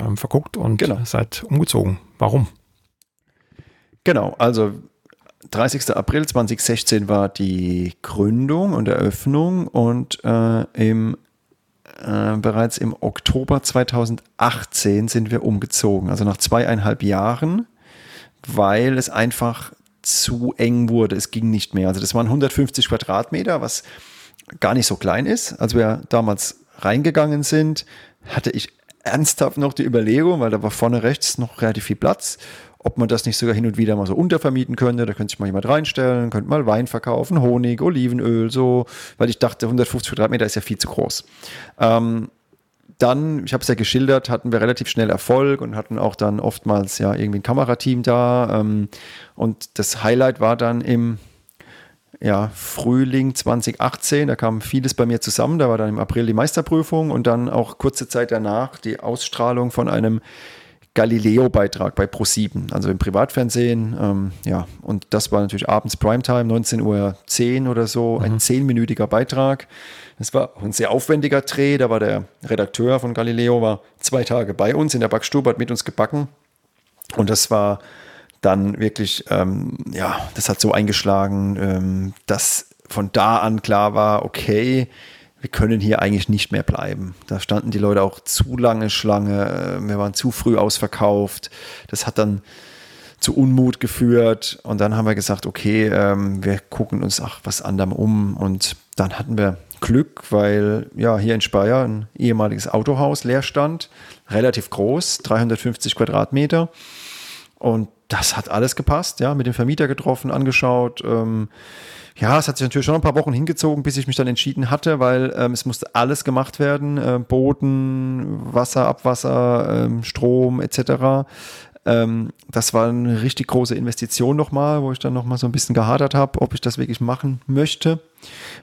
ähm, verguckt und genau. seid umgezogen. Warum? Genau, also 30. April 2016 war die Gründung und Eröffnung und äh, im, äh, bereits im Oktober 2018 sind wir umgezogen, also nach zweieinhalb Jahren, weil es einfach zu eng wurde. Es ging nicht mehr. Also das waren 150 Quadratmeter, was gar nicht so klein ist. Als wir damals reingegangen sind, hatte ich ernsthaft noch die Überlegung, weil da war vorne rechts noch relativ viel Platz ob man das nicht sogar hin und wieder mal so untervermieten könnte. Da könnte sich mal jemand reinstellen, könnte mal Wein verkaufen, Honig, Olivenöl, so, weil ich dachte, 150 Quadratmeter ist ja viel zu groß. Ähm, dann, ich habe es ja geschildert, hatten wir relativ schnell Erfolg und hatten auch dann oftmals ja irgendwie ein Kamerateam da. Ähm, und das Highlight war dann im ja, Frühling 2018, da kam vieles bei mir zusammen. Da war dann im April die Meisterprüfung und dann auch kurze Zeit danach die Ausstrahlung von einem Galileo-Beitrag bei Pro7, also im Privatfernsehen. Ähm, ja, und das war natürlich abends Primetime, 19.10 Uhr oder so, mhm. ein zehnminütiger Beitrag. Das war ein sehr aufwendiger Dreh. Da war der Redakteur von Galileo, war zwei Tage bei uns in der Backstube, hat mit uns gebacken. Und das war dann wirklich, ähm, ja, das hat so eingeschlagen, ähm, dass von da an klar war, okay, wir können hier eigentlich nicht mehr bleiben. Da standen die Leute auch zu lange Schlange, wir waren zu früh ausverkauft. Das hat dann zu Unmut geführt und dann haben wir gesagt, okay, ähm, wir gucken uns auch was anderem um und dann hatten wir Glück, weil ja hier in Speyer ein ehemaliges Autohaus leer stand, relativ groß, 350 Quadratmeter und das hat alles gepasst, ja, mit dem Vermieter getroffen, angeschaut, ähm, ja, es hat sich natürlich schon ein paar Wochen hingezogen, bis ich mich dann entschieden hatte, weil ähm, es musste alles gemacht werden. Äh, Boden, Wasser, Abwasser, ähm, Strom etc. Ähm, das war eine richtig große Investition nochmal, wo ich dann nochmal so ein bisschen gehadert habe, ob ich das wirklich machen möchte.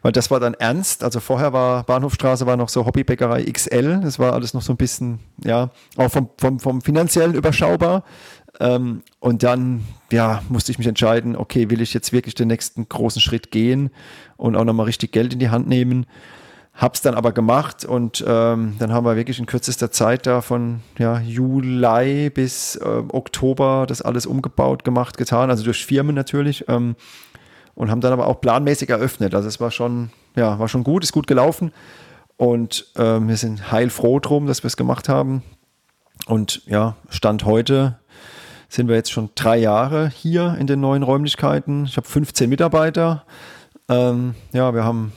Weil das war dann ernst. Also vorher war Bahnhofstraße war noch so Hobbybäckerei XL. Das war alles noch so ein bisschen, ja, auch vom, vom, vom finanziellen überschaubar. Ähm, und dann, ja, musste ich mich entscheiden, okay, will ich jetzt wirklich den nächsten großen Schritt gehen und auch nochmal richtig Geld in die Hand nehmen. Hab's dann aber gemacht und ähm, dann haben wir wirklich in kürzester Zeit da von ja, Juli bis äh, Oktober das alles umgebaut, gemacht, getan, also durch Firmen natürlich. Ähm, und haben dann aber auch planmäßig eröffnet. Also es war schon, ja, war schon gut, ist gut gelaufen. Und ähm, wir sind heilfroh drum, dass wir es gemacht haben. Und ja, Stand heute sind wir jetzt schon drei Jahre hier in den neuen Räumlichkeiten. Ich habe 15 Mitarbeiter. Ähm, ja, wir haben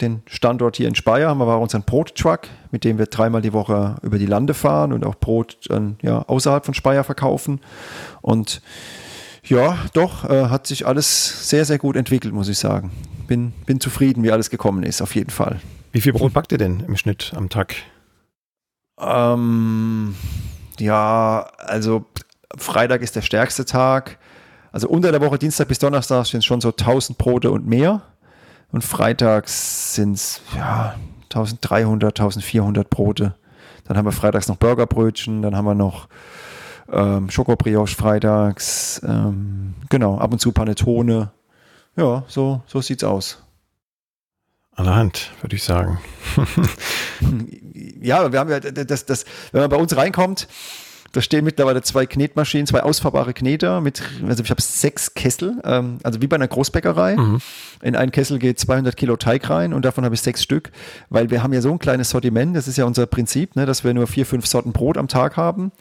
den Standort hier in Speyer, haben wir auch unseren Brot-Truck, mit dem wir dreimal die Woche über die Lande fahren und auch Brot dann ja, außerhalb von Speyer verkaufen. Und ja, doch, äh, hat sich alles sehr, sehr gut entwickelt, muss ich sagen. Bin, bin zufrieden, wie alles gekommen ist, auf jeden Fall. Wie viel Brot backt ihr denn im Schnitt am Tag? Ähm, ja, also Freitag ist der stärkste Tag. Also unter der Woche, Dienstag bis Donnerstag, sind es schon so 1000 Brote und mehr. Und freitags sind es ja, 1300, 1400 Brote. Dann haben wir freitags noch Burgerbrötchen, dann haben wir noch ähm, Schokobrioche freitags. Ähm, genau, ab und zu Panettone. Ja, so, so sieht's aus. Allerhand, würde ich sagen. ja, wir haben ja das, das, wenn man bei uns reinkommt, da stehen mittlerweile zwei Knetmaschinen, zwei ausfahrbare Kneter mit, also ich habe sechs Kessel, ähm, also wie bei einer Großbäckerei. Mhm. In einen Kessel geht 200 Kilo Teig rein und davon habe ich sechs Stück, weil wir haben ja so ein kleines Sortiment, das ist ja unser Prinzip, ne, dass wir nur vier, fünf Sorten Brot am Tag haben.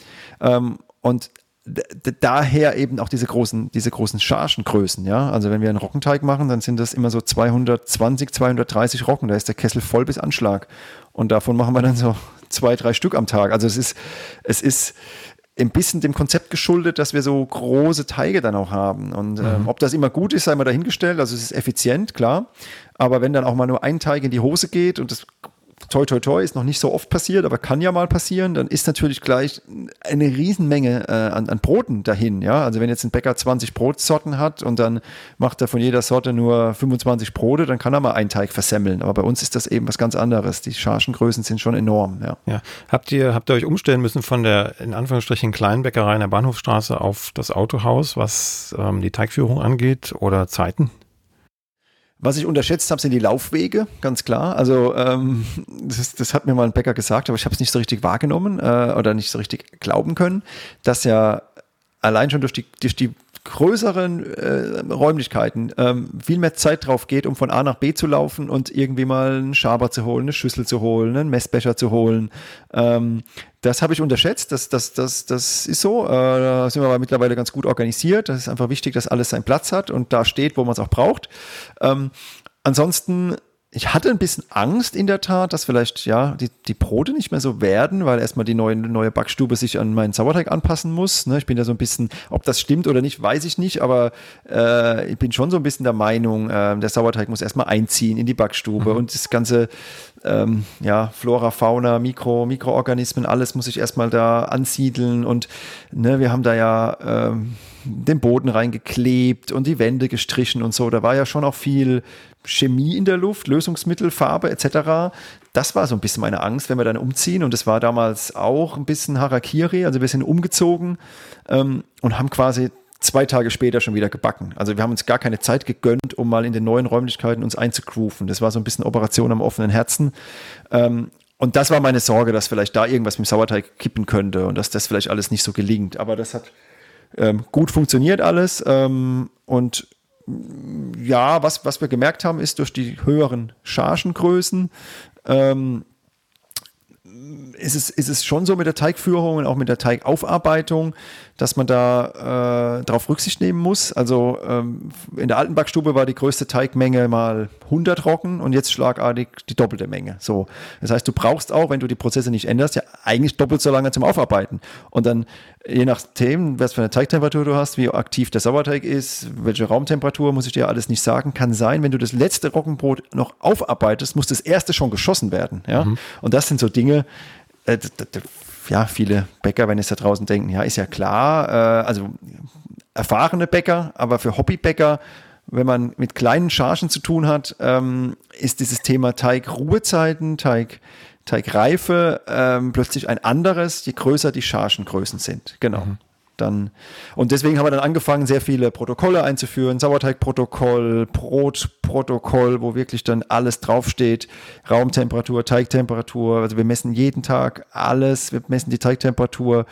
Ähm, und daher eben auch diese großen, diese großen Chargengrößen, ja. Also wenn wir einen Roggenteig machen, dann sind das immer so 220, 230 Roggen. Da ist der Kessel voll bis Anschlag. Und davon machen wir dann so zwei, drei Stück am Tag. Also es ist, es ist ein bisschen dem Konzept geschuldet, dass wir so große Teige dann auch haben. Und ähm, mhm. ob das immer gut ist, sei mal dahingestellt. Also es ist effizient, klar. Aber wenn dann auch mal nur ein Teig in die Hose geht und das toi toi toi ist noch nicht so oft passiert, aber kann ja mal passieren, dann ist natürlich gleich eine Riesenmenge äh, an, an Broten dahin. Ja? Also wenn jetzt ein Bäcker 20 Brotsorten hat und dann macht er von jeder Sorte nur 25 Brote, dann kann er mal einen Teig versemmeln. Aber bei uns ist das eben was ganz anderes. Die Chargengrößen sind schon enorm. Ja. ja. Habt ihr, habt ihr euch umstellen müssen von der in Anführungsstrichen kleinen Bäckerei in der Bahnhofstraße auf das Autohaus, was ähm, die Teigführung angeht oder Zeiten? Was ich unterschätzt habe, sind die Laufwege, ganz klar. Also ähm, das, das, hat mir mal ein Bäcker gesagt, aber ich habe es nicht so richtig wahrgenommen äh, oder nicht so richtig glauben können, dass ja allein schon durch die, durch die größeren äh, Räumlichkeiten ähm, viel mehr Zeit drauf geht, um von A nach B zu laufen und irgendwie mal einen Schaber zu holen, eine Schüssel zu holen, einen Messbecher zu holen. Ähm, das habe ich unterschätzt. Das, das, das, das ist so. Äh, da sind wir aber mittlerweile ganz gut organisiert. Das ist einfach wichtig, dass alles seinen Platz hat und da steht, wo man es auch braucht. Ähm, ansonsten ich hatte ein bisschen Angst in der Tat, dass vielleicht ja die, die Brote nicht mehr so werden, weil erstmal die neue, neue Backstube sich an meinen Sauerteig anpassen muss. Ne? Ich bin ja so ein bisschen, ob das stimmt oder nicht, weiß ich nicht, aber äh, ich bin schon so ein bisschen der Meinung, äh, der Sauerteig muss erstmal einziehen in die Backstube mhm. und das ganze ähm, ja, Flora, Fauna, Mikro, Mikroorganismen, alles muss ich erstmal da ansiedeln und ne, wir haben da ja ähm, den Boden reingeklebt und die Wände gestrichen und so. Da war ja schon auch viel Chemie in der Luft, Lösungsmittel, Farbe etc. Das war so ein bisschen meine Angst, wenn wir dann umziehen. Und das war damals auch ein bisschen Harakiri, also ein bisschen umgezogen ähm, und haben quasi zwei Tage später schon wieder gebacken. Also wir haben uns gar keine Zeit gegönnt, um mal in den neuen Räumlichkeiten uns einzugrooven. Das war so ein bisschen Operation am offenen Herzen. Ähm, und das war meine Sorge, dass vielleicht da irgendwas mit dem Sauerteig kippen könnte und dass das vielleicht alles nicht so gelingt. Aber das hat ähm, gut funktioniert alles. Ähm, und ja, was, was wir gemerkt haben, ist durch die höheren Chargengrößen, ähm, ist es, ist es schon so mit der Teigführung und auch mit der Teigaufarbeitung, dass man da äh, darauf Rücksicht nehmen muss. Also ähm, in der alten Backstube war die größte Teigmenge mal 100 Roggen und jetzt schlagartig die doppelte Menge. So, das heißt, du brauchst auch, wenn du die Prozesse nicht änderst, ja eigentlich doppelt so lange zum Aufarbeiten. Und dann je nachdem, was für eine Teigtemperatur du hast, wie aktiv der Sauerteig ist, welche Raumtemperatur, muss ich dir alles nicht sagen, kann sein, wenn du das letzte Roggenbrot noch aufarbeitest, muss das erste schon geschossen werden. Ja? Mhm. Und das sind so Dinge, äh, ja, viele Bäcker, wenn es da draußen denken, ja, ist ja klar, äh, also erfahrene Bäcker, aber für Hobbybäcker, wenn man mit kleinen Chargen zu tun hat, ähm, ist dieses Thema Teigruhezeiten, Teig, Teigreife ähm, plötzlich ein anderes, je größer die Chargengrößen sind. Genau. Mhm dann, und deswegen haben wir dann angefangen, sehr viele Protokolle einzuführen, Sauerteigprotokoll, Brotprotokoll, wo wirklich dann alles draufsteht, Raumtemperatur, Teigtemperatur, also wir messen jeden Tag alles, wir messen die Teigtemperatur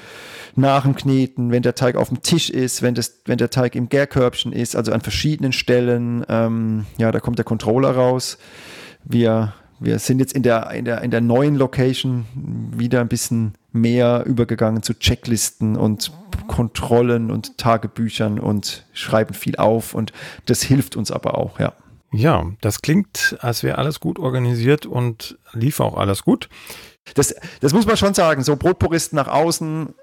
nach dem Kneten, wenn der Teig auf dem Tisch ist, wenn, das, wenn der Teig im Gärkörbchen ist, also an verschiedenen Stellen, ähm, ja, da kommt der Controller raus. Wir wir sind jetzt in der, in der, in der neuen Location wieder ein bisschen mehr übergegangen zu Checklisten und Kontrollen und Tagebüchern und schreiben viel auf und das hilft uns aber auch, ja. Ja, das klingt, als wäre alles gut organisiert und lief auch alles gut. Das, das muss man schon sagen. So Brotpuristen nach außen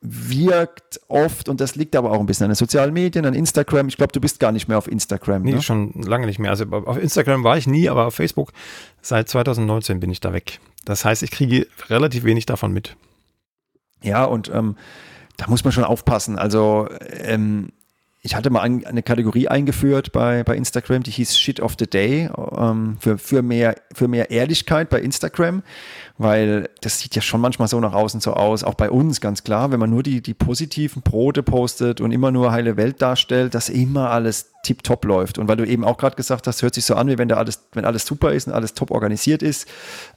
wirkt oft, und das liegt aber auch ein bisschen an den sozialen Medien, an Instagram. Ich glaube, du bist gar nicht mehr auf Instagram. Nee, ne? schon lange nicht mehr. Also auf Instagram war ich nie, aber auf Facebook seit 2019 bin ich da weg. Das heißt, ich kriege relativ wenig davon mit. Ja, und ähm, da muss man schon aufpassen. Also ähm, ich hatte mal eine Kategorie eingeführt bei, bei Instagram, die hieß Shit of the Day ähm, für, für, mehr, für mehr Ehrlichkeit bei Instagram weil das sieht ja schon manchmal so nach außen so aus, auch bei uns ganz klar, wenn man nur die, die positiven Brote postet und immer nur heile Welt darstellt, dass immer alles tipptopp läuft. Und weil du eben auch gerade gesagt hast, hört sich so an, wie wenn da alles, wenn alles super ist und alles top organisiert ist.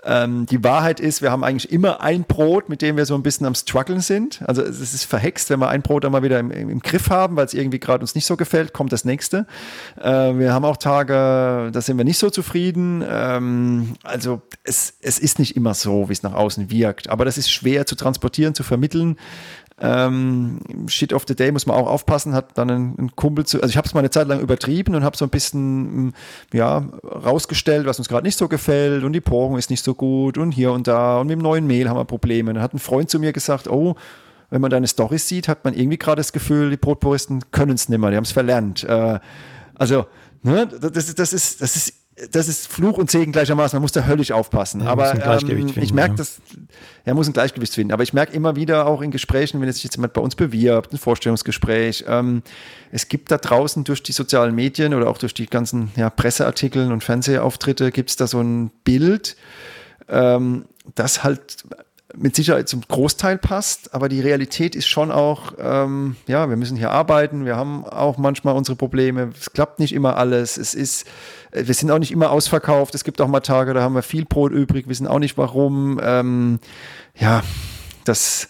Ähm, die Wahrheit ist, wir haben eigentlich immer ein Brot, mit dem wir so ein bisschen am struggeln sind. Also es ist verhext, wenn wir ein Brot dann mal wieder im, im Griff haben, weil es irgendwie gerade uns nicht so gefällt, kommt das nächste. Äh, wir haben auch Tage, da sind wir nicht so zufrieden. Ähm, also es, es ist nicht immer so so, wie es nach außen wirkt. Aber das ist schwer zu transportieren, zu vermitteln. Ähm, Shit of the Day muss man auch aufpassen, hat dann ein, ein Kumpel zu, also ich habe es mal eine Zeit lang übertrieben und habe so ein bisschen, mm, ja, rausgestellt, was uns gerade nicht so gefällt und die Porung ist nicht so gut und hier und da und mit dem neuen Mehl haben wir Probleme. Dann hat ein Freund zu mir gesagt, oh, wenn man deine Storys sieht, hat man irgendwie gerade das Gefühl, die Brotpuristen können es nicht mehr, die haben es verlernt. Äh, also, ne, das, das, ist, das ist das ist Fluch und Segen gleichermaßen. Man muss da höllisch aufpassen. Ja, aber ähm, finden, ich merke, ja. dass er muss ein Gleichgewicht finden. Aber ich merke immer wieder auch in Gesprächen, wenn sich jetzt jemand bei uns bewirbt, ein Vorstellungsgespräch, ähm, es gibt da draußen durch die sozialen Medien oder auch durch die ganzen ja, Presseartikel und Fernsehauftritte gibt es da so ein Bild, ähm, das halt mit Sicherheit zum Großteil passt, aber die Realität ist schon auch, ähm, ja, wir müssen hier arbeiten, wir haben auch manchmal unsere Probleme, es klappt nicht immer alles, es ist, äh, wir sind auch nicht immer ausverkauft, es gibt auch mal Tage, da haben wir viel Brot übrig, wissen auch nicht warum, ähm, ja, das,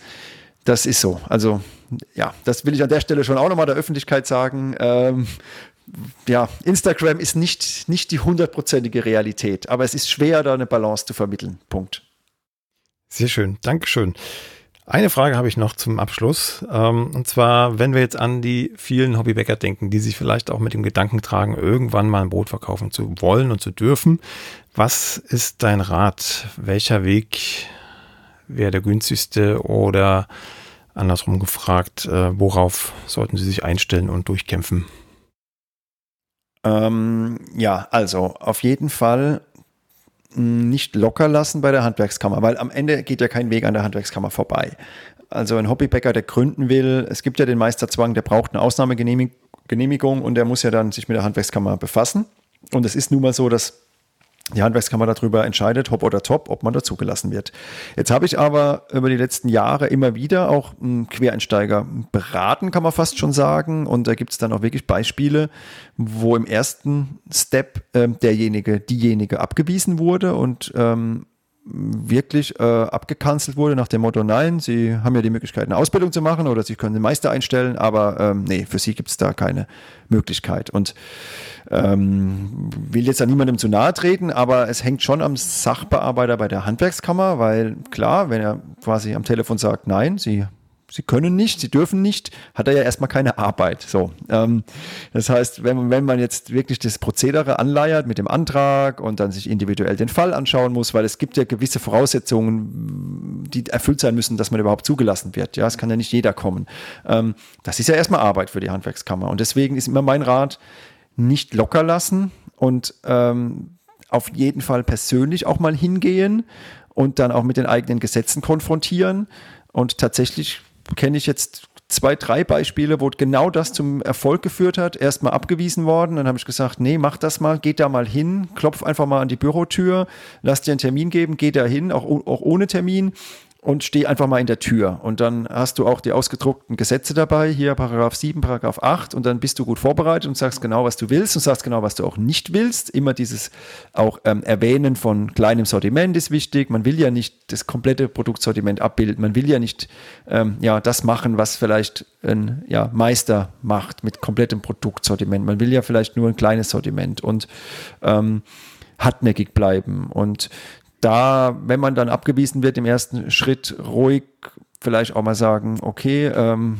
das ist so, also ja, das will ich an der Stelle schon auch nochmal der Öffentlichkeit sagen, ähm, ja, Instagram ist nicht, nicht die hundertprozentige Realität, aber es ist schwer, da eine Balance zu vermitteln. Punkt. Sehr schön, Dankeschön. Eine Frage habe ich noch zum Abschluss. Ähm, und zwar, wenn wir jetzt an die vielen Hobbybäcker denken, die sich vielleicht auch mit dem Gedanken tragen, irgendwann mal ein Brot verkaufen zu wollen und zu dürfen. Was ist dein Rat? Welcher Weg wäre der günstigste oder andersrum gefragt, äh, worauf sollten sie sich einstellen und durchkämpfen? Ähm, ja, also auf jeden Fall nicht locker lassen bei der Handwerkskammer, weil am Ende geht ja kein Weg an der Handwerkskammer vorbei. Also ein Hobbybäcker, der gründen will, es gibt ja den Meisterzwang, der braucht eine Ausnahmegenehmigung und der muss ja dann sich mit der Handwerkskammer befassen. Und es ist nun mal so, dass die Handwerkskammer darüber entscheidet, hopp oder top, ob man dazugelassen wird. Jetzt habe ich aber über die letzten Jahre immer wieder auch einen Quereinsteiger beraten, kann man fast schon sagen. Und da gibt es dann auch wirklich Beispiele, wo im ersten Step äh, derjenige, diejenige abgewiesen wurde und ähm, wirklich äh, abgekanzelt wurde nach dem Motto, nein, Sie haben ja die Möglichkeit, eine Ausbildung zu machen oder Sie können den Meister einstellen, aber ähm, nee, für Sie gibt es da keine Möglichkeit. Und ähm, will jetzt da niemandem zu nahe treten, aber es hängt schon am Sachbearbeiter bei der Handwerkskammer, weil klar, wenn er quasi am Telefon sagt, nein, Sie sie können nicht, sie dürfen nicht, hat er ja erstmal keine Arbeit. So, ähm, das heißt, wenn, wenn man jetzt wirklich das Prozedere anleiert mit dem Antrag und dann sich individuell den Fall anschauen muss, weil es gibt ja gewisse Voraussetzungen, die erfüllt sein müssen, dass man überhaupt zugelassen wird. Ja, es kann ja nicht jeder kommen. Ähm, das ist ja erstmal Arbeit für die Handwerkskammer und deswegen ist immer mein Rat, nicht locker lassen und ähm, auf jeden Fall persönlich auch mal hingehen und dann auch mit den eigenen Gesetzen konfrontieren und tatsächlich kenne ich jetzt zwei, drei Beispiele, wo genau das zum Erfolg geführt hat. Erstmal abgewiesen worden, dann habe ich gesagt, nee, mach das mal, geht da mal hin, klopf einfach mal an die Bürotür, lass dir einen Termin geben, geh da hin, auch, auch ohne Termin und steh einfach mal in der Tür. Und dann hast du auch die ausgedruckten Gesetze dabei, hier Paragraph 7, Paragraph 8, und dann bist du gut vorbereitet und sagst genau, was du willst und sagst genau, was du auch nicht willst. Immer dieses auch ähm, Erwähnen von kleinem Sortiment ist wichtig. Man will ja nicht das komplette Produktsortiment abbilden. Man will ja nicht ähm, ja, das machen, was vielleicht ein ja, Meister macht mit komplettem Produktsortiment. Man will ja vielleicht nur ein kleines Sortiment und ähm, hartnäckig bleiben. Und da, wenn man dann abgewiesen wird, im ersten Schritt ruhig vielleicht auch mal sagen, okay, ähm,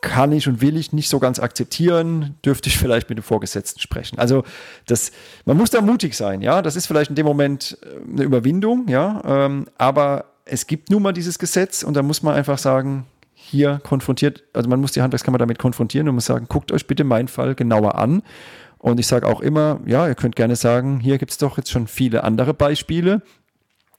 kann ich und will ich nicht so ganz akzeptieren, dürfte ich vielleicht mit dem Vorgesetzten sprechen. Also das, man muss da mutig sein, ja. Das ist vielleicht in dem Moment äh, eine Überwindung, ja. Ähm, aber es gibt nun mal dieses Gesetz und da muss man einfach sagen, hier konfrontiert, also man muss die Handwerkskammer damit konfrontieren und muss sagen, guckt euch bitte meinen Fall genauer an und ich sage auch immer, ja, ihr könnt gerne sagen, hier gibt es doch jetzt schon viele andere Beispiele,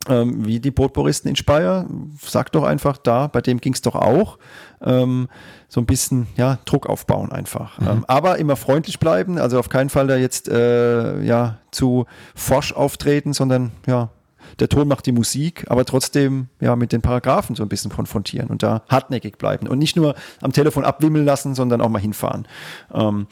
ähm, wie die Brotpuristen in Speyer. Sagt doch einfach da, bei dem ging es doch auch. Ähm, so ein bisschen ja, Druck aufbauen einfach. Mhm. Ähm, aber immer freundlich bleiben, also auf keinen Fall da jetzt äh, ja, zu forsch auftreten, sondern ja, der Ton macht die Musik, aber trotzdem ja mit den Paragraphen so ein bisschen konfrontieren und da hartnäckig bleiben und nicht nur am Telefon abwimmeln lassen, sondern auch mal hinfahren. Ähm,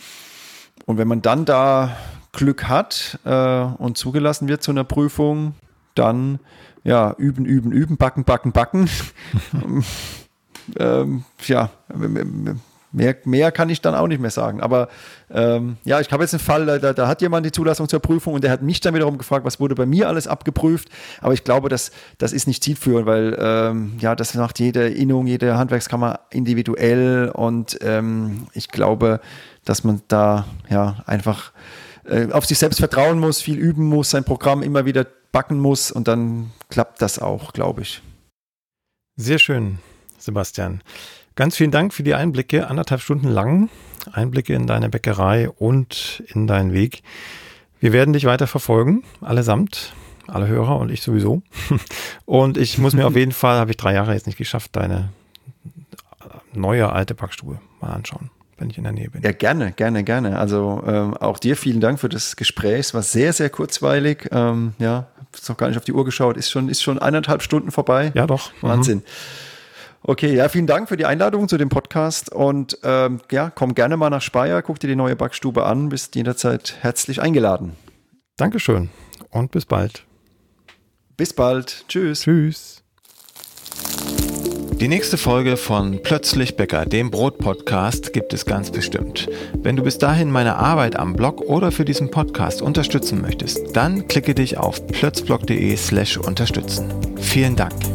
und wenn man dann da Glück hat äh, und zugelassen wird zu einer Prüfung, dann ja, üben, üben, üben, backen, backen, backen. ähm, ja, Mehr, mehr kann ich dann auch nicht mehr sagen. Aber ähm, ja, ich habe jetzt einen Fall, da, da, hat jemand die Zulassung zur Prüfung und der hat mich dann wiederum gefragt, was wurde bei mir alles abgeprüft. Aber ich glaube, das, das ist nicht zielführend, weil ähm, ja, das macht jede Innung, jede Handwerkskammer individuell und ähm, ich glaube, dass man da ja einfach äh, auf sich selbst vertrauen muss, viel üben muss, sein Programm immer wieder backen muss und dann klappt das auch, glaube ich. Sehr schön, Sebastian. Ganz vielen Dank für die Einblicke, anderthalb Stunden lang. Einblicke in deine Bäckerei und in deinen Weg. Wir werden dich weiter verfolgen, allesamt, alle Hörer und ich sowieso. Und ich muss mir auf jeden Fall, habe ich drei Jahre jetzt nicht geschafft, deine neue alte Backstube mal anschauen wenn ich in der Nähe bin. Ja, gerne, gerne, gerne. Also ähm, auch dir vielen Dank für das Gespräch. Es war sehr, sehr kurzweilig. Ähm, ja, habe noch gar nicht auf die Uhr geschaut. Ist schon, ist schon eineinhalb Stunden vorbei. Ja, doch. Mhm. Wahnsinn. Mhm. Okay, ja, vielen Dank für die Einladung zu dem Podcast und ähm, ja, komm gerne mal nach Speyer, guck dir die neue Backstube an, bist jederzeit herzlich eingeladen. Dankeschön und bis bald. Bis bald. Tschüss. Tschüss. Die nächste Folge von Plötzlich Bäcker, dem Brot-Podcast, gibt es ganz bestimmt. Wenn du bis dahin meine Arbeit am Blog oder für diesen Podcast unterstützen möchtest, dann klicke dich auf plötzblog.de slash unterstützen. Vielen Dank.